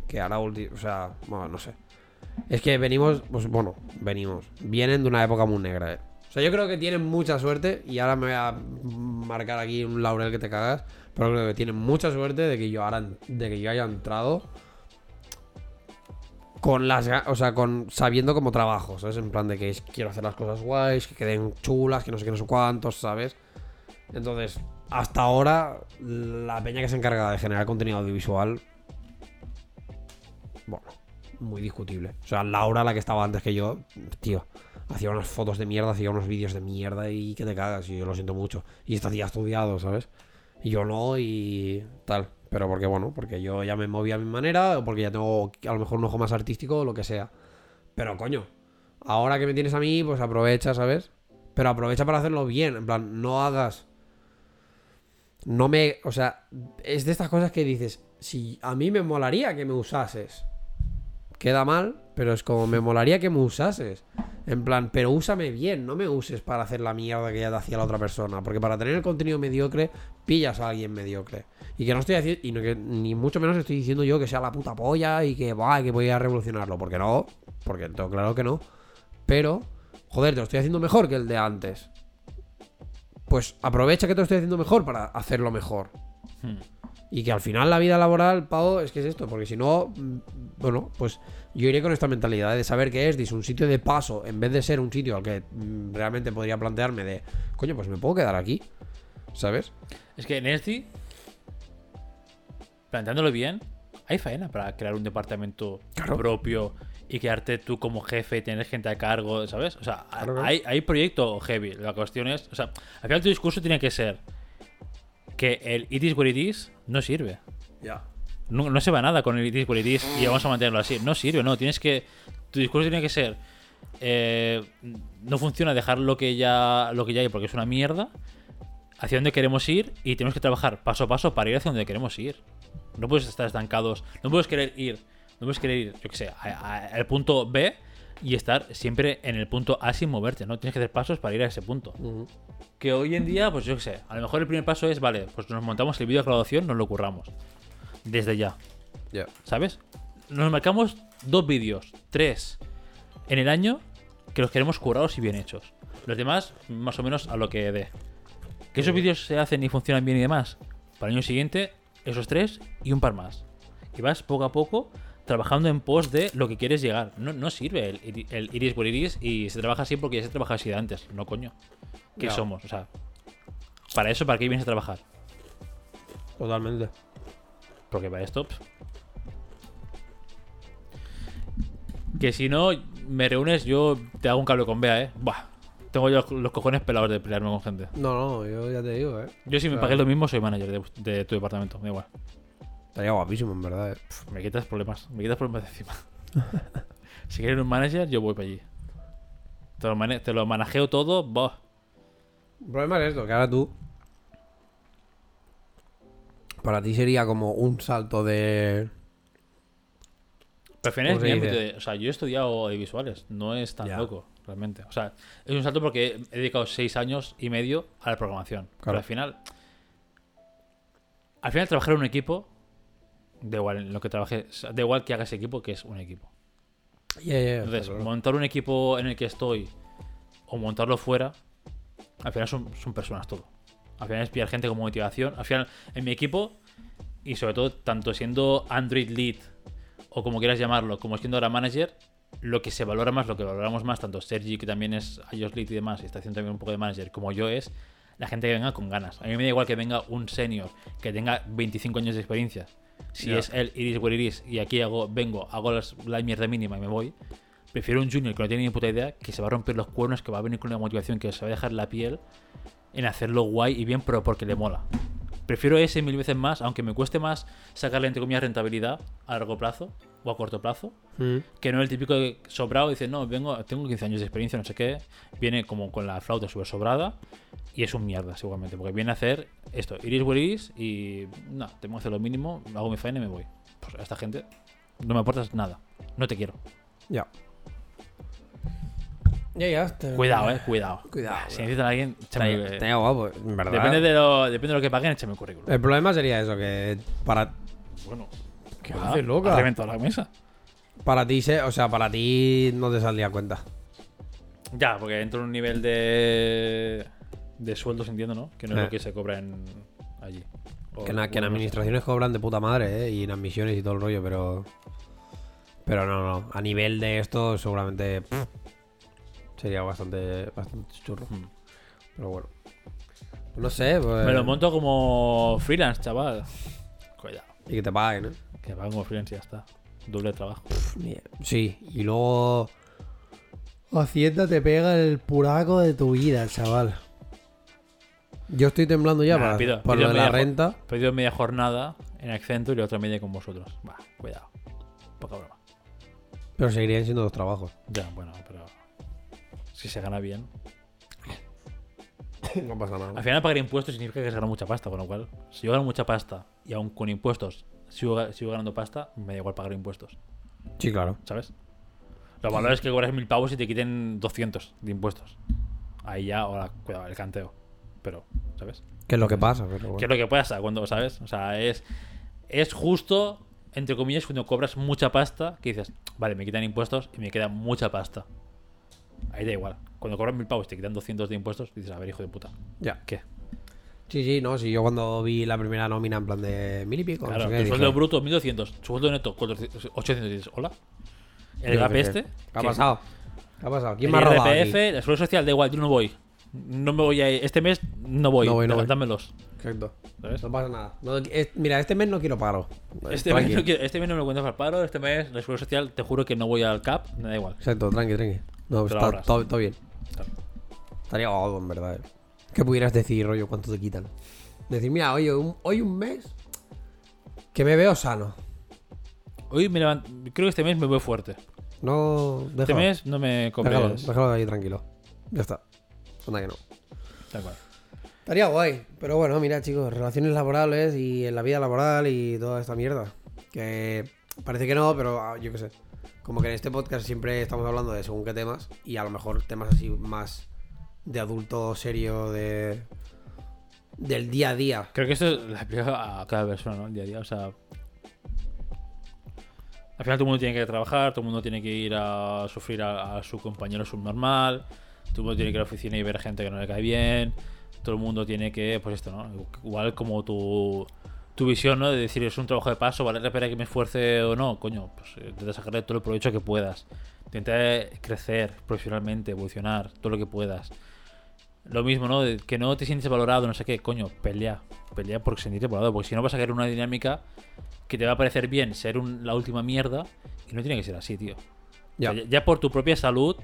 que ahora o sea, bueno, no sé. Es que venimos, pues bueno, venimos, vienen de una época muy negra, eh. O sea, yo creo que tienen mucha suerte y ahora me voy a marcar aquí un laurel que te cagas, pero creo que tienen mucha suerte de que yo ahora de que yo haya entrado con las o sea, con sabiendo como trabajo, ¿sabes? En plan de que quiero hacer las cosas guays, que queden chulas, que no sé qué, no sé cuántos, ¿sabes? Entonces, hasta ahora, la peña que se encarga de generar contenido audiovisual, bueno, muy discutible. O sea, Laura, la que estaba antes que yo, tío, hacía unas fotos de mierda, hacía unos vídeos de mierda y que te cagas, y yo lo siento mucho. Y está ya estudiado, ¿sabes? Y yo no, y tal. Pero porque, bueno, porque yo ya me movía a mi manera, o porque ya tengo a lo mejor un ojo más artístico o lo que sea. Pero coño, ahora que me tienes a mí, pues aprovecha, ¿sabes? Pero aprovecha para hacerlo bien. En plan, no hagas. No me. O sea, es de estas cosas que dices. Si a mí me molaría que me usases. Queda mal, pero es como me molaría que me usases. En plan, pero úsame bien, no me uses para hacer la mierda que ya te hacía la otra persona. Porque para tener el contenido mediocre, pillas a alguien mediocre. Y que no estoy haciendo. Y no que, ni mucho menos estoy diciendo yo que sea la puta polla y que va, que voy a revolucionarlo. Porque no. Porque tengo claro que no. Pero, joder, te lo estoy haciendo mejor que el de antes. Pues aprovecha que te lo estoy haciendo mejor para hacerlo mejor. Hmm. Y que al final la vida laboral, Pau, es que es esto. Porque si no, mm, bueno, pues yo iré con esta mentalidad de saber que es un sitio de paso en vez de ser un sitio al que mm, realmente podría plantearme de, coño, pues me puedo quedar aquí. ¿Sabes? Es que en este, planteándolo bien, hay faena para crear un departamento Claro. propio y quedarte tú como jefe y tener gente a cargo, ¿sabes? O sea, claro. hay, hay proyecto heavy. La cuestión es, o sea, al final tu discurso tiene que ser que el it is what it is no sirve. Ya. No, no se va nada con el it is what it is y vamos a mantenerlo así. No sirve, no. Tienes que. Tu discurso tiene que ser. eh, no funciona dejar lo que ya lo que ya hay porque es una mierda. Hacia dónde queremos ir y tenemos que trabajar paso a paso para ir hacia donde queremos ir. No puedes estar estancados. No puedes querer ir. No puedes querer ir, yo qué sé, al punto B y estar siempre en el punto A sin moverte, ¿no? Tienes que hacer pasos para ir a ese punto. Que hoy en día, pues yo qué sé, a lo mejor el primer paso es, vale, pues nos montamos el vídeo de graduación, nos lo curramos. Desde ya. Ya. ¿Sabes? Nos marcamos dos vídeos, tres en el año que los queremos curados y bien hechos. Los demás, más o menos a lo que dé. Que esos vídeos se hacen y funcionan bien y demás. Para el año siguiente, esos tres y un par más. Y vas poco a poco trabajando en pos de lo que quieres llegar. No, no sirve el, el iris por iris y se trabaja así porque ya se trabaja así de antes. No, coño. ¿Qué somos? O sea, para eso, ¿para qué vienes a trabajar? Totalmente. Porque para esto. pf. Que si no me reúnes, yo te hago un cable con Bea, ¿eh? Buah. Tengo yo los cojones pelados de pelearme con gente. No, no, yo ya te digo, eh. Yo, si me Claro. pagué lo mismo, soy manager de, de tu departamento. Me da igual. Estaría guapísimo, en verdad, eh. Pf, Me quitas problemas. Me quitas problemas de encima. [LAUGHS] si quieres un manager, yo voy para allí. Te lo, mane- te lo manajeo todo. Buah. El problema es esto, que ahora tú. Para ti sería como un salto de. Pero al final es ¿Cómo mi se ámbito dice? de- O sea, yo he estudiado audiovisuales. No es tan Ya. loco, realmente. O sea, es un salto porque he dedicado seis años y medio a la programación. Pero Claro. al final. Al final, trabajar en un equipo. Da igual en lo que trabajes. Da igual que hagas equipo, que es un equipo. Yeah, yeah, Entonces, claro. montar un equipo en el que estoy o montarlo fuera, al final son, son personas todo. Al final es pillar gente con motivación. Al final, en mi equipo, y sobre todo, tanto siendo Android Lead o como quieras llamarlo, como siendo ahora manager, lo que se valora más, lo que valoramos más, tanto Sergi, que también es iOS Lead y demás, y está haciendo también un poco de manager, como yo, es la gente que venga con ganas. A mí me da igual que venga un senior que tenga 25 años de experiencia. Si es el iris where iris y aquí hago, vengo, hago las- la mierda mínima y me voy, prefiero un junior que no tiene ni puta idea, que se va a romper los cuernos, que va a venir con una motivación, que se va a dejar la piel en hacerlo guay y bien, pero porque le mola. Prefiero ese mil veces más, aunque me cueste más sacarle entre comillas rentabilidad a largo plazo o a corto plazo, Mm. que no el típico que sobrado dice, no, vengo, tengo 15 años de experiencia, no sé qué, viene como con la flauta súper sobrada y es un mierda, seguramente, porque viene a hacer esto, iris where iris y no, tengo que hacer lo mínimo, hago mi faena y me voy. Pues a esta gente no me aportas nada, no te quiero. Ya. Ya, ya. te- Cuidado, eh, cuidado. Cuidado, Si necesitan a alguien, échame, Estaría, eh, estaría guapo, en verdad. depende, de lo, depende de lo que paguen, échame el currículum. El problema sería eso, que para, Bueno, ¿Qué cuidado, haces, loca? has reventado la mesa. para ti, se, o sea, para ti no te saldría cuenta. Ya, porque entro en un nivel de, de sueldos, entiendo, ¿no? Que no es Eh. lo que se cobra en allí. O- Que, na- que en bueno, no sé. administraciones cobran de puta madre, ¿eh? Y en admisiones y todo el rollo, pero... Pero no, no. A nivel de esto, seguramente pff, sería bastante, bastante churro. Hmm. Pero bueno. No sé, pues. Me lo monto como freelance, chaval. Cuidado. Y que te paguen, ¿eh? Que va como freelance y ya está. Doble trabajo. Sí, y luego. Hacienda te pega el puraco de tu vida, chaval. Yo estoy temblando ya Nah, para, pido- para pido lo de la renta. Pedido media jornada en Accenture y otra media con vosotros. Va, cuidado. Poca broma. Pero seguirían siendo dos trabajos. Ya, bueno, pero. Si se gana bien. no pasa nada. Al final pagar impuestos significa que se gana mucha pasta, con lo cual, si yo gano mucha pasta y aún con impuestos sigo, ga- sigo ganando pasta, me da igual pagar impuestos, Sí, claro. ¿sabes? Lo malo es que cobras mil pavos y te quiten 200 de impuestos. Ahí ya, ahora, cuidado, el canteo. Pero, ¿sabes? Que es lo que pasa, pero bueno. ¿Qué es lo que pasa cuando, ¿sabes? O sea, es, es justo, entre comillas, cuando cobras mucha pasta, que dices, vale, me quitan impuestos y me queda mucha pasta. Ahí da igual. Cuando cobras mil pavos y te quitan 200 de impuestos, dices, a ver, hijo de puta, Ya. ¿qué? Sí, sí, no. Si yo cuando vi la primera nómina en plan de mil y pico. Claro, no sé sueldo dije, bruto 1200, su sueldo neto 400, 800. y dices, hola. El gap este. ¿Qué ha pasado? ¿Qué ha pasado? ¿Quién El me ha robado? aquí? IRPF, el sueldo social, da igual, yo no voy. No me voy a Este mes no voy. No voy, no voy. dámelos. Exacto. ¿Sabes? No pasa nada. No, es- mira, este mes no quiero paro. Este mes, no quiero- este mes no me lo cuentas para el paro. Este mes, el sueldo social, te juro que no voy al CAP. Me da igual. Exacto, tranqui, tranqui. No, está todo, todo bien. Claro. Estaría guapo, en verdad. eh. Que pudieras decir, rollo, cuánto te quitan. Decir, mira, oye, un- hoy un mes que me veo sano. Hoy me levanto. Creo que este mes me voy fuerte. No, Este mes no me compres. déjalo, déjalo ahí tranquilo. Ya está. Anda que no. Tal cual. Estaría guay. Pero bueno, mira, chicos, relaciones laborales y en la vida laboral y toda esta mierda. Que parece que no, pero ah, yo qué sé. Como que en este podcast siempre estamos hablando de según qué temas y a lo mejor temas así más de adulto serio, de del día a día. Creo que esto le aplica [LAUGHS] a cada persona, ¿no? El día a día. O sea. Al final todo el mundo tiene que trabajar, todo el mundo tiene que ir a sufrir a, a su compañero subnormal, todo el mundo tiene que ir a la oficina y ver gente que no le cae bien, todo el mundo tiene que, pues esto, ¿no? Igual como tu, tu visión, ¿no? De decir, es un trabajo de paso, ¿vale la pena que me esfuerce o no? Coño, pues eh, intenta sacarle todo el provecho que puedas. Intenta crecer profesionalmente, evolucionar, todo lo que puedas. Lo mismo, ¿no? Que no te sientes valorado, no sé qué, coño, pelea. Pelea por sentirte valorado, porque si no vas a caer en una dinámica que te va a parecer bien ser un- la última mierda y no tiene que ser así, tío. Ya. O sea, ya por tu propia salud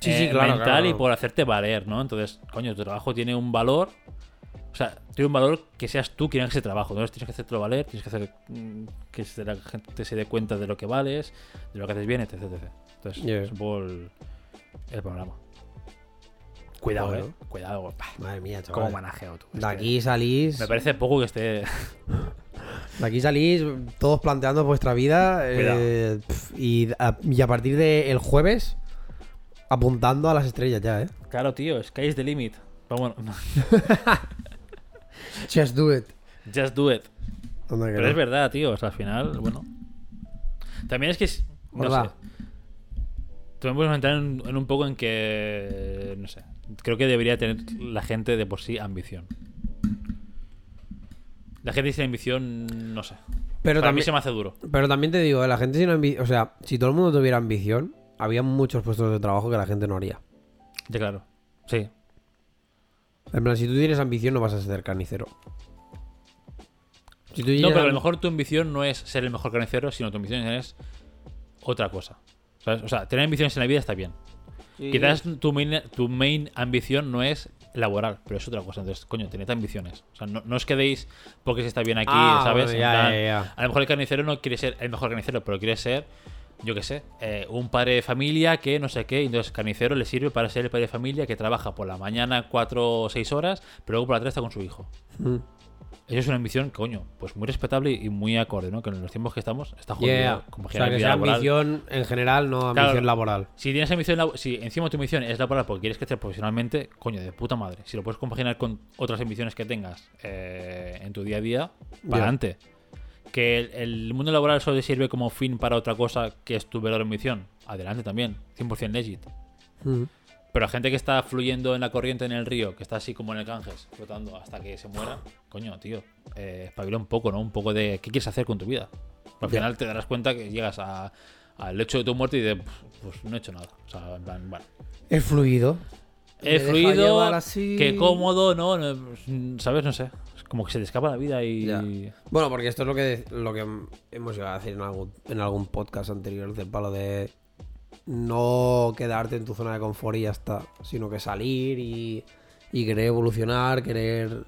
Sí, sí, eh, claro, mental claro, y por hacerte valer, ¿no? Entonces, coño, tu trabajo tiene un valor. O sea, tiene un valor que seas tú quien haga ese trabajo. Entonces tienes que hacértelo valer, tienes que hacer mm, que la gente se dé cuenta de lo que vales, de lo que haces bien, etc. etc. Entonces, Yeah. es un poco el, el panorama. Cuidado, Bueno. eh. Cuidado, pa. Madre mía, chaval. Cómo manajeo tú. De aquí salís. Me parece poco que esté. De aquí salís todos planteando vuestra vida. eh, y, a, y a partir del jueves, apuntando a las estrellas ya, ¿eh? Claro, tío, sky is the limit. Vamos, [LAUGHS] Just do it. just do it. Pero no. es verdad, tío. O sea, al final, bueno. También es que. No Verdad. sé. También podemos entrar en, en un poco en que. No sé. Creo que debería tener la gente de por sí ambición. La gente sin ambición, no sé. Pero Para mí también, se me hace duro. pero también te digo, eh, la gente sin ambición. O sea, si todo el mundo tuviera ambición, había muchos puestos de trabajo que la gente no haría. Ya, claro. Sí. En plan, si tú tienes ambición, no vas a ser carnicero. Si tú No, pero a lo mejor tu ambición no es ser el mejor carnicero, sino tu ambición es otra cosa. ¿Sabes? O sea, tener ambiciones en la vida está bien. Quizás tu main, tu main ambición no es laboral, pero es otra cosa. Entonces, coño, tened ambiciones. O sea, no, no os quedéis porque se está bien aquí, Ah, ¿sabes? ya, plan, ya, ya. A lo mejor el carnicero no quiere ser el mejor carnicero, pero quiere ser, yo qué sé, eh, un padre de familia que no sé qué. y Entonces, carnicero le sirve para ser el padre de familia que trabaja por la mañana cuatro o seis horas, pero luego por la tarde está con su hijo. Mm. Eso es una ambición, coño, pues muy respetable y muy acorde, ¿no? Que en los tiempos que estamos está jodido. Yeah. Como O sea, que sea ambición en general, no ambición Claro. laboral. Si tienes ambición, si encima tu ambición es laboral porque quieres crecer profesionalmente, coño, de puta madre. Si lo puedes compaginar con otras ambiciones que tengas eh, en tu día a día, para adelante. Que el, el mundo laboral solo te sirve como fin para otra cosa que es tu verdadera ambición, adelante también, 100% legit. Mm. Pero la gente que está fluyendo en la corriente en el río, que está así como en el Ganges, flotando hasta que se muera, coño, tío, eh, espabila un poco, ¿no? Un poco de qué quieres hacer con tu vida. Al final te darás cuenta que llegas a, al hecho de tu muerte y de, pues no he hecho nada. O sea, en plan, bueno. Es fluido. Deja fluido, así. qué cómodo, ¿no? No, ¿Sabes? No sé. Es como que se te escapa la vida y... Ya. Bueno, porque esto es lo que, lo que hemos llegado a decir en algún, en algún podcast anterior del palo de no quedarte en tu zona de confort y ya está, sino que salir y, y querer evolucionar, querer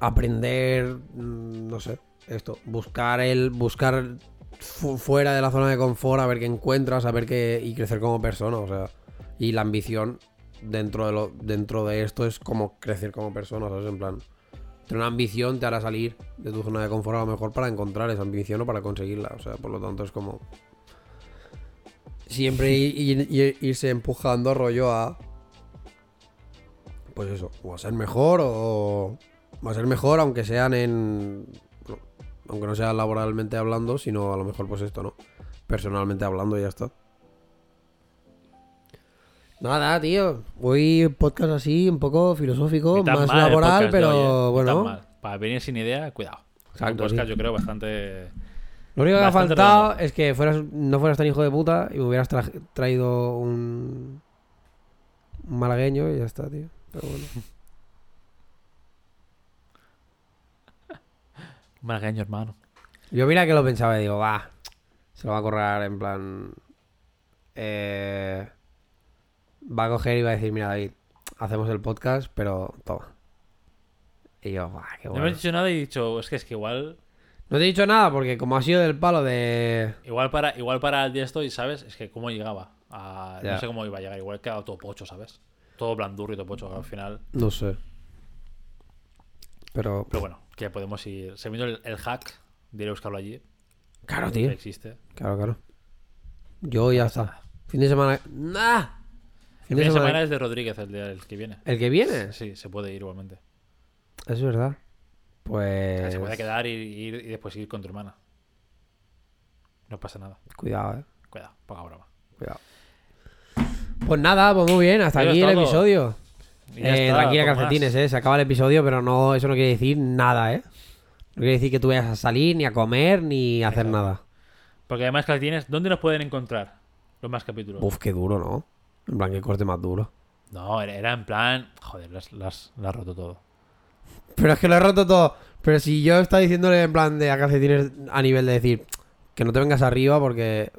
aprender, mm, no sé, esto, buscar el buscar fu- fuera de la zona de confort a ver qué encuentras, a ver qué y crecer como persona, o sea, y la ambición dentro de lo dentro de esto es como crecer como persona, ¿sabes? En plan, tener una ambición te hará salir de tu zona de confort a lo mejor para encontrar esa ambición o para conseguirla. O sea, por lo tanto es como. Siempre ir- ir- ir- irse empujando rollo a. Pues eso, o a ser mejor o. O a ser mejor, aunque sean en. aunque no sea laboralmente hablando, sino a lo mejor pues esto, ¿no? Personalmente hablando y ya está. Nada, tío. Hoy podcast así, un poco filosófico, más laboral, podcast pero hoy, ¿eh? Bueno. Para venir sin idea, cuidado. Exacto, Un podcast, sí. yo creo, bastante... Lo único que ha faltado redondo. es que fueras, no fueras tan hijo de puta y me hubieras tra- traído un, un malagueño y ya está, tío. Pero bueno. [LAUGHS] Malagueño, hermano. Yo mira que lo pensaba y digo, va, se lo va a correr en plan... eh, va a coger y va a decir, mira David, hacemos el podcast, pero toma. Y yo, va, qué No me bueno. has dicho nada y he dicho, es que es que igual... No te he dicho nada porque como ha sido del palo de... Igual para, igual para el día estoy, ¿sabes? Es que cómo llegaba. a-. No sé cómo iba a llegar. Igual quedaba todo pocho, ¿sabes? Todo blandurro y todo pocho al final. No sé. Pero... Pero bueno, que podemos ir... Se vino el, el hack de ir a buscarlo allí. Claro, Que tío. existe. Claro, claro. Yo ya está. Fin de semana... ¡Nah! Fin de semana es de Rodríguez, el, de- el que viene. ¿El que viene? Sí, se puede ir igualmente. Es verdad. O Pues. sea, se puede quedar y, ir, y después ir con tu hermana. No pasa nada. Cuidado, eh. Cuidado, poca broma. Cuidado. Pues nada, pues muy bien. Hasta aquí el todo. episodio. Y Eh, está, tranquila, calcetines, más. eh. Se acaba el episodio, pero no, eso no quiere decir nada, eh. No quiere decir que tú vayas a salir, ni a comer, ni a hacer Exacto. nada. Porque además, calcetines, ¿dónde nos pueden encontrar los más capítulos? Uf, qué duro, ¿no? En plan, qué corte más duro. No, era, era en plan. Joder, las, las, las roto todo. Pero es que lo he roto todo. Pero si yo estaba diciéndole en plan de a calcetines a nivel de decir que no te vengas arriba porque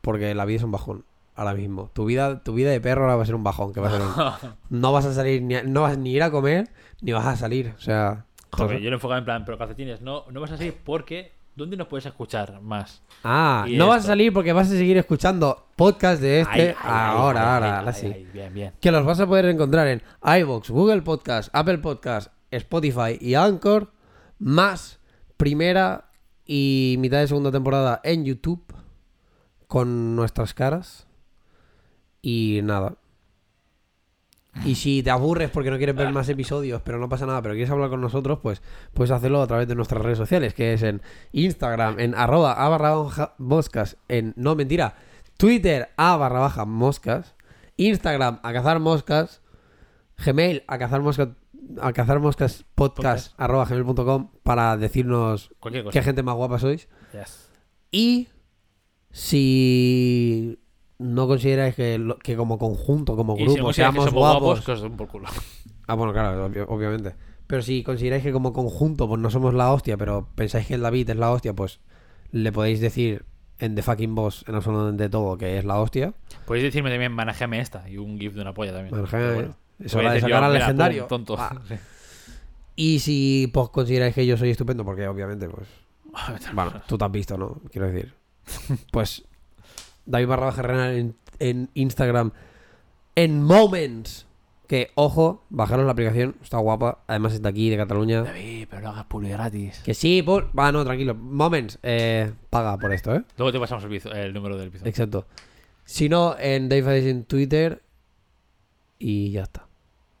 porque la vida es un bajón ahora mismo. Tu vida tu vida de perro ahora va a ser un bajón, que va a ser un- [LAUGHS] no vas a salir ni a- no vas ni a ir a comer ni vas a salir, o sea, Joder, yo lo enfocaba en plan, pero calcetines, no, no vas a salir porque. ¿Dónde nos puedes escuchar más? Ah, Y no vas a salir porque vas a seguir escuchando podcast de este Ay, ay, ay, ahora, ay, ahora, sí. bien, bien. Que los vas a poder encontrar en iVoox, Google Podcast, Apple Podcast, Spotify y Anchor, más primera y mitad de segunda temporada en YouTube con nuestras caras. Y nada. Y si te aburres porque no quieres ver más episodios, pero no pasa nada, pero quieres hablar con nosotros, pues puedes hacerlo a través de nuestras redes sociales, que es en Instagram, en arroba a barra moscas, en, no mentira, Twitter a barra moscas, Instagram a cazar moscas, Gmail a cazar moscas, a cazar moscas podcast, Podcast. arroba gmail.com para decirnos qué gente más guapa sois. Yes. Y si no consideráis que, lo- que como conjunto, como si grupo, no consideras que seamos somos guapos. que por culo. Ah, bueno, claro, obvio- obviamente. Pero si consideráis que como conjunto, pues no somos la hostia, pero pensáis que el David es la hostia, pues le podéis decir en The Fucking Boss, en absolutamente todo, que es la hostia. Podéis decirme también, manejame esta y un gif de una polla también. Manejame, Pero ¿eh? bueno. Es Voy a hora de sacar al legendario. pum, tonto. Ah. [LAUGHS] Sí. Y si pues consideráis que yo soy estupendo, porque obviamente, pues. [LAUGHS] Bueno, tú te has visto, ¿no? Quiero decir. [LAUGHS] Pues. David barra baja Renal en, en Instagram. En Moments. Que, ojo, bajaros la aplicación. Está guapa. Además está aquí, de Cataluña. David, pero no hagas publi gratis. Que sí, por... Va, no, tranquilo. Moments. Eh, paga por esto, ¿eh? Luego te pasamos el, piso- el número del piso. Exacto. Si no, en Dave en Twitter. Y ya está.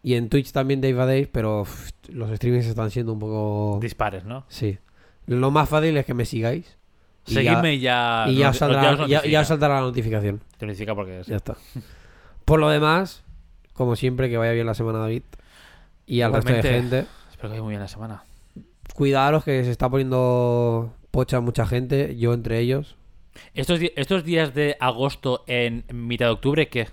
Y en Twitch también Dave Days, pero uf, los streamings están siendo un poco... Dispares, ¿no? Sí. Lo más fácil es que me sigáis. Y Seguidme y ya. Y ya os, saldrá, ya, ya os saldrá la notificación. Te notifica porque es. Ya está. Por lo demás, como siempre, que vaya bien la semana, David. Y al resto de gente. Espero que vaya muy bien la semana. Cuidaros que se está poniendo pocha mucha gente, yo entre ellos. Estos, estos días de agosto en mitad de octubre, ¿qué?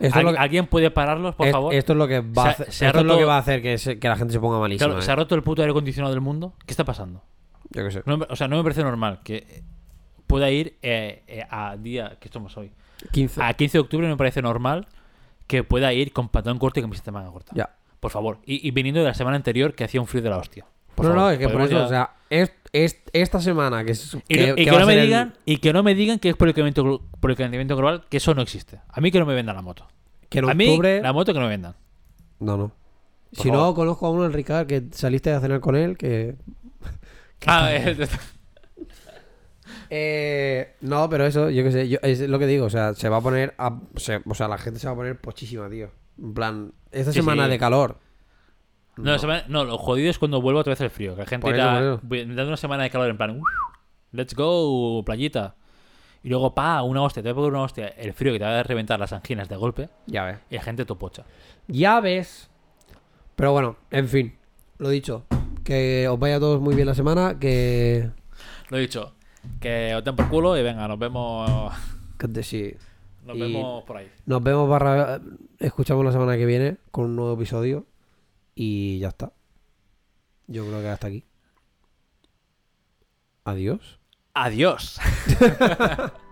Esto es ¿Al- lo que- ¿Alguien puede pararlos, por es- favor? Esto es lo que va Se a ha- hacer, se esto es lo que va a hacer que, se- que la gente se ponga malísima. Claro, ¿Se ¿eh? ha roto el puto aire acondicionado del mundo? ¿Qué está pasando? Yo qué sé. No o sea, no me parece normal que pueda ir eh, eh, a día, que estamos hoy, 15. a 15 de octubre no me parece normal que pueda ir con pantalón corto y camiseta manga corta. Ya. Por favor. Y, y viniendo de la semana anterior que hacía un frío de la hostia. Por no, favor, no, es que por eso, ya- o sea, es, es- esta semana que, es, Y, que, no- y que que va a no me el- digan, y que no me digan que es por el, calentamiento, glo- por el calentamiento global, que eso no existe. A mí que no me vendan la moto. que en a mí, octubre. la moto que no me vendan. No, no. Por Si no, conozco a uno, el Ricard, que saliste a cenar con él, que. [LAUGHS] Ah, [LAUGHS] eh, Eh, no, pero eso, yo qué sé, yo, es lo que digo, o sea, se va a poner, a- se- o sea, la gente se va a poner pochísima, tío. En plan, esta Sí, semana sí. de calor. No, no, lo jodido es cuando vuelve otra vez el frío. Que la gente Por irá eso. dando una semana de calor en plan, "Uf, let's go, playita. Y luego, pa, una hostia, te voy a poner una hostia. El frío que te va a reventar las anginas de golpe Ya ves. y la gente topocha. Ya ves. Pero bueno, en fin, lo dicho. Que os vaya a todos muy bien la semana, que... Lo he dicho, que os den por culo y venga, nos vemos, que te- sí. nos Y- vemos por ahí. Nos vemos barra... Escuchamos la semana que viene con un nuevo episodio. Y ya está. Yo creo que hasta aquí. Adiós. Adiós. [LAUGHS]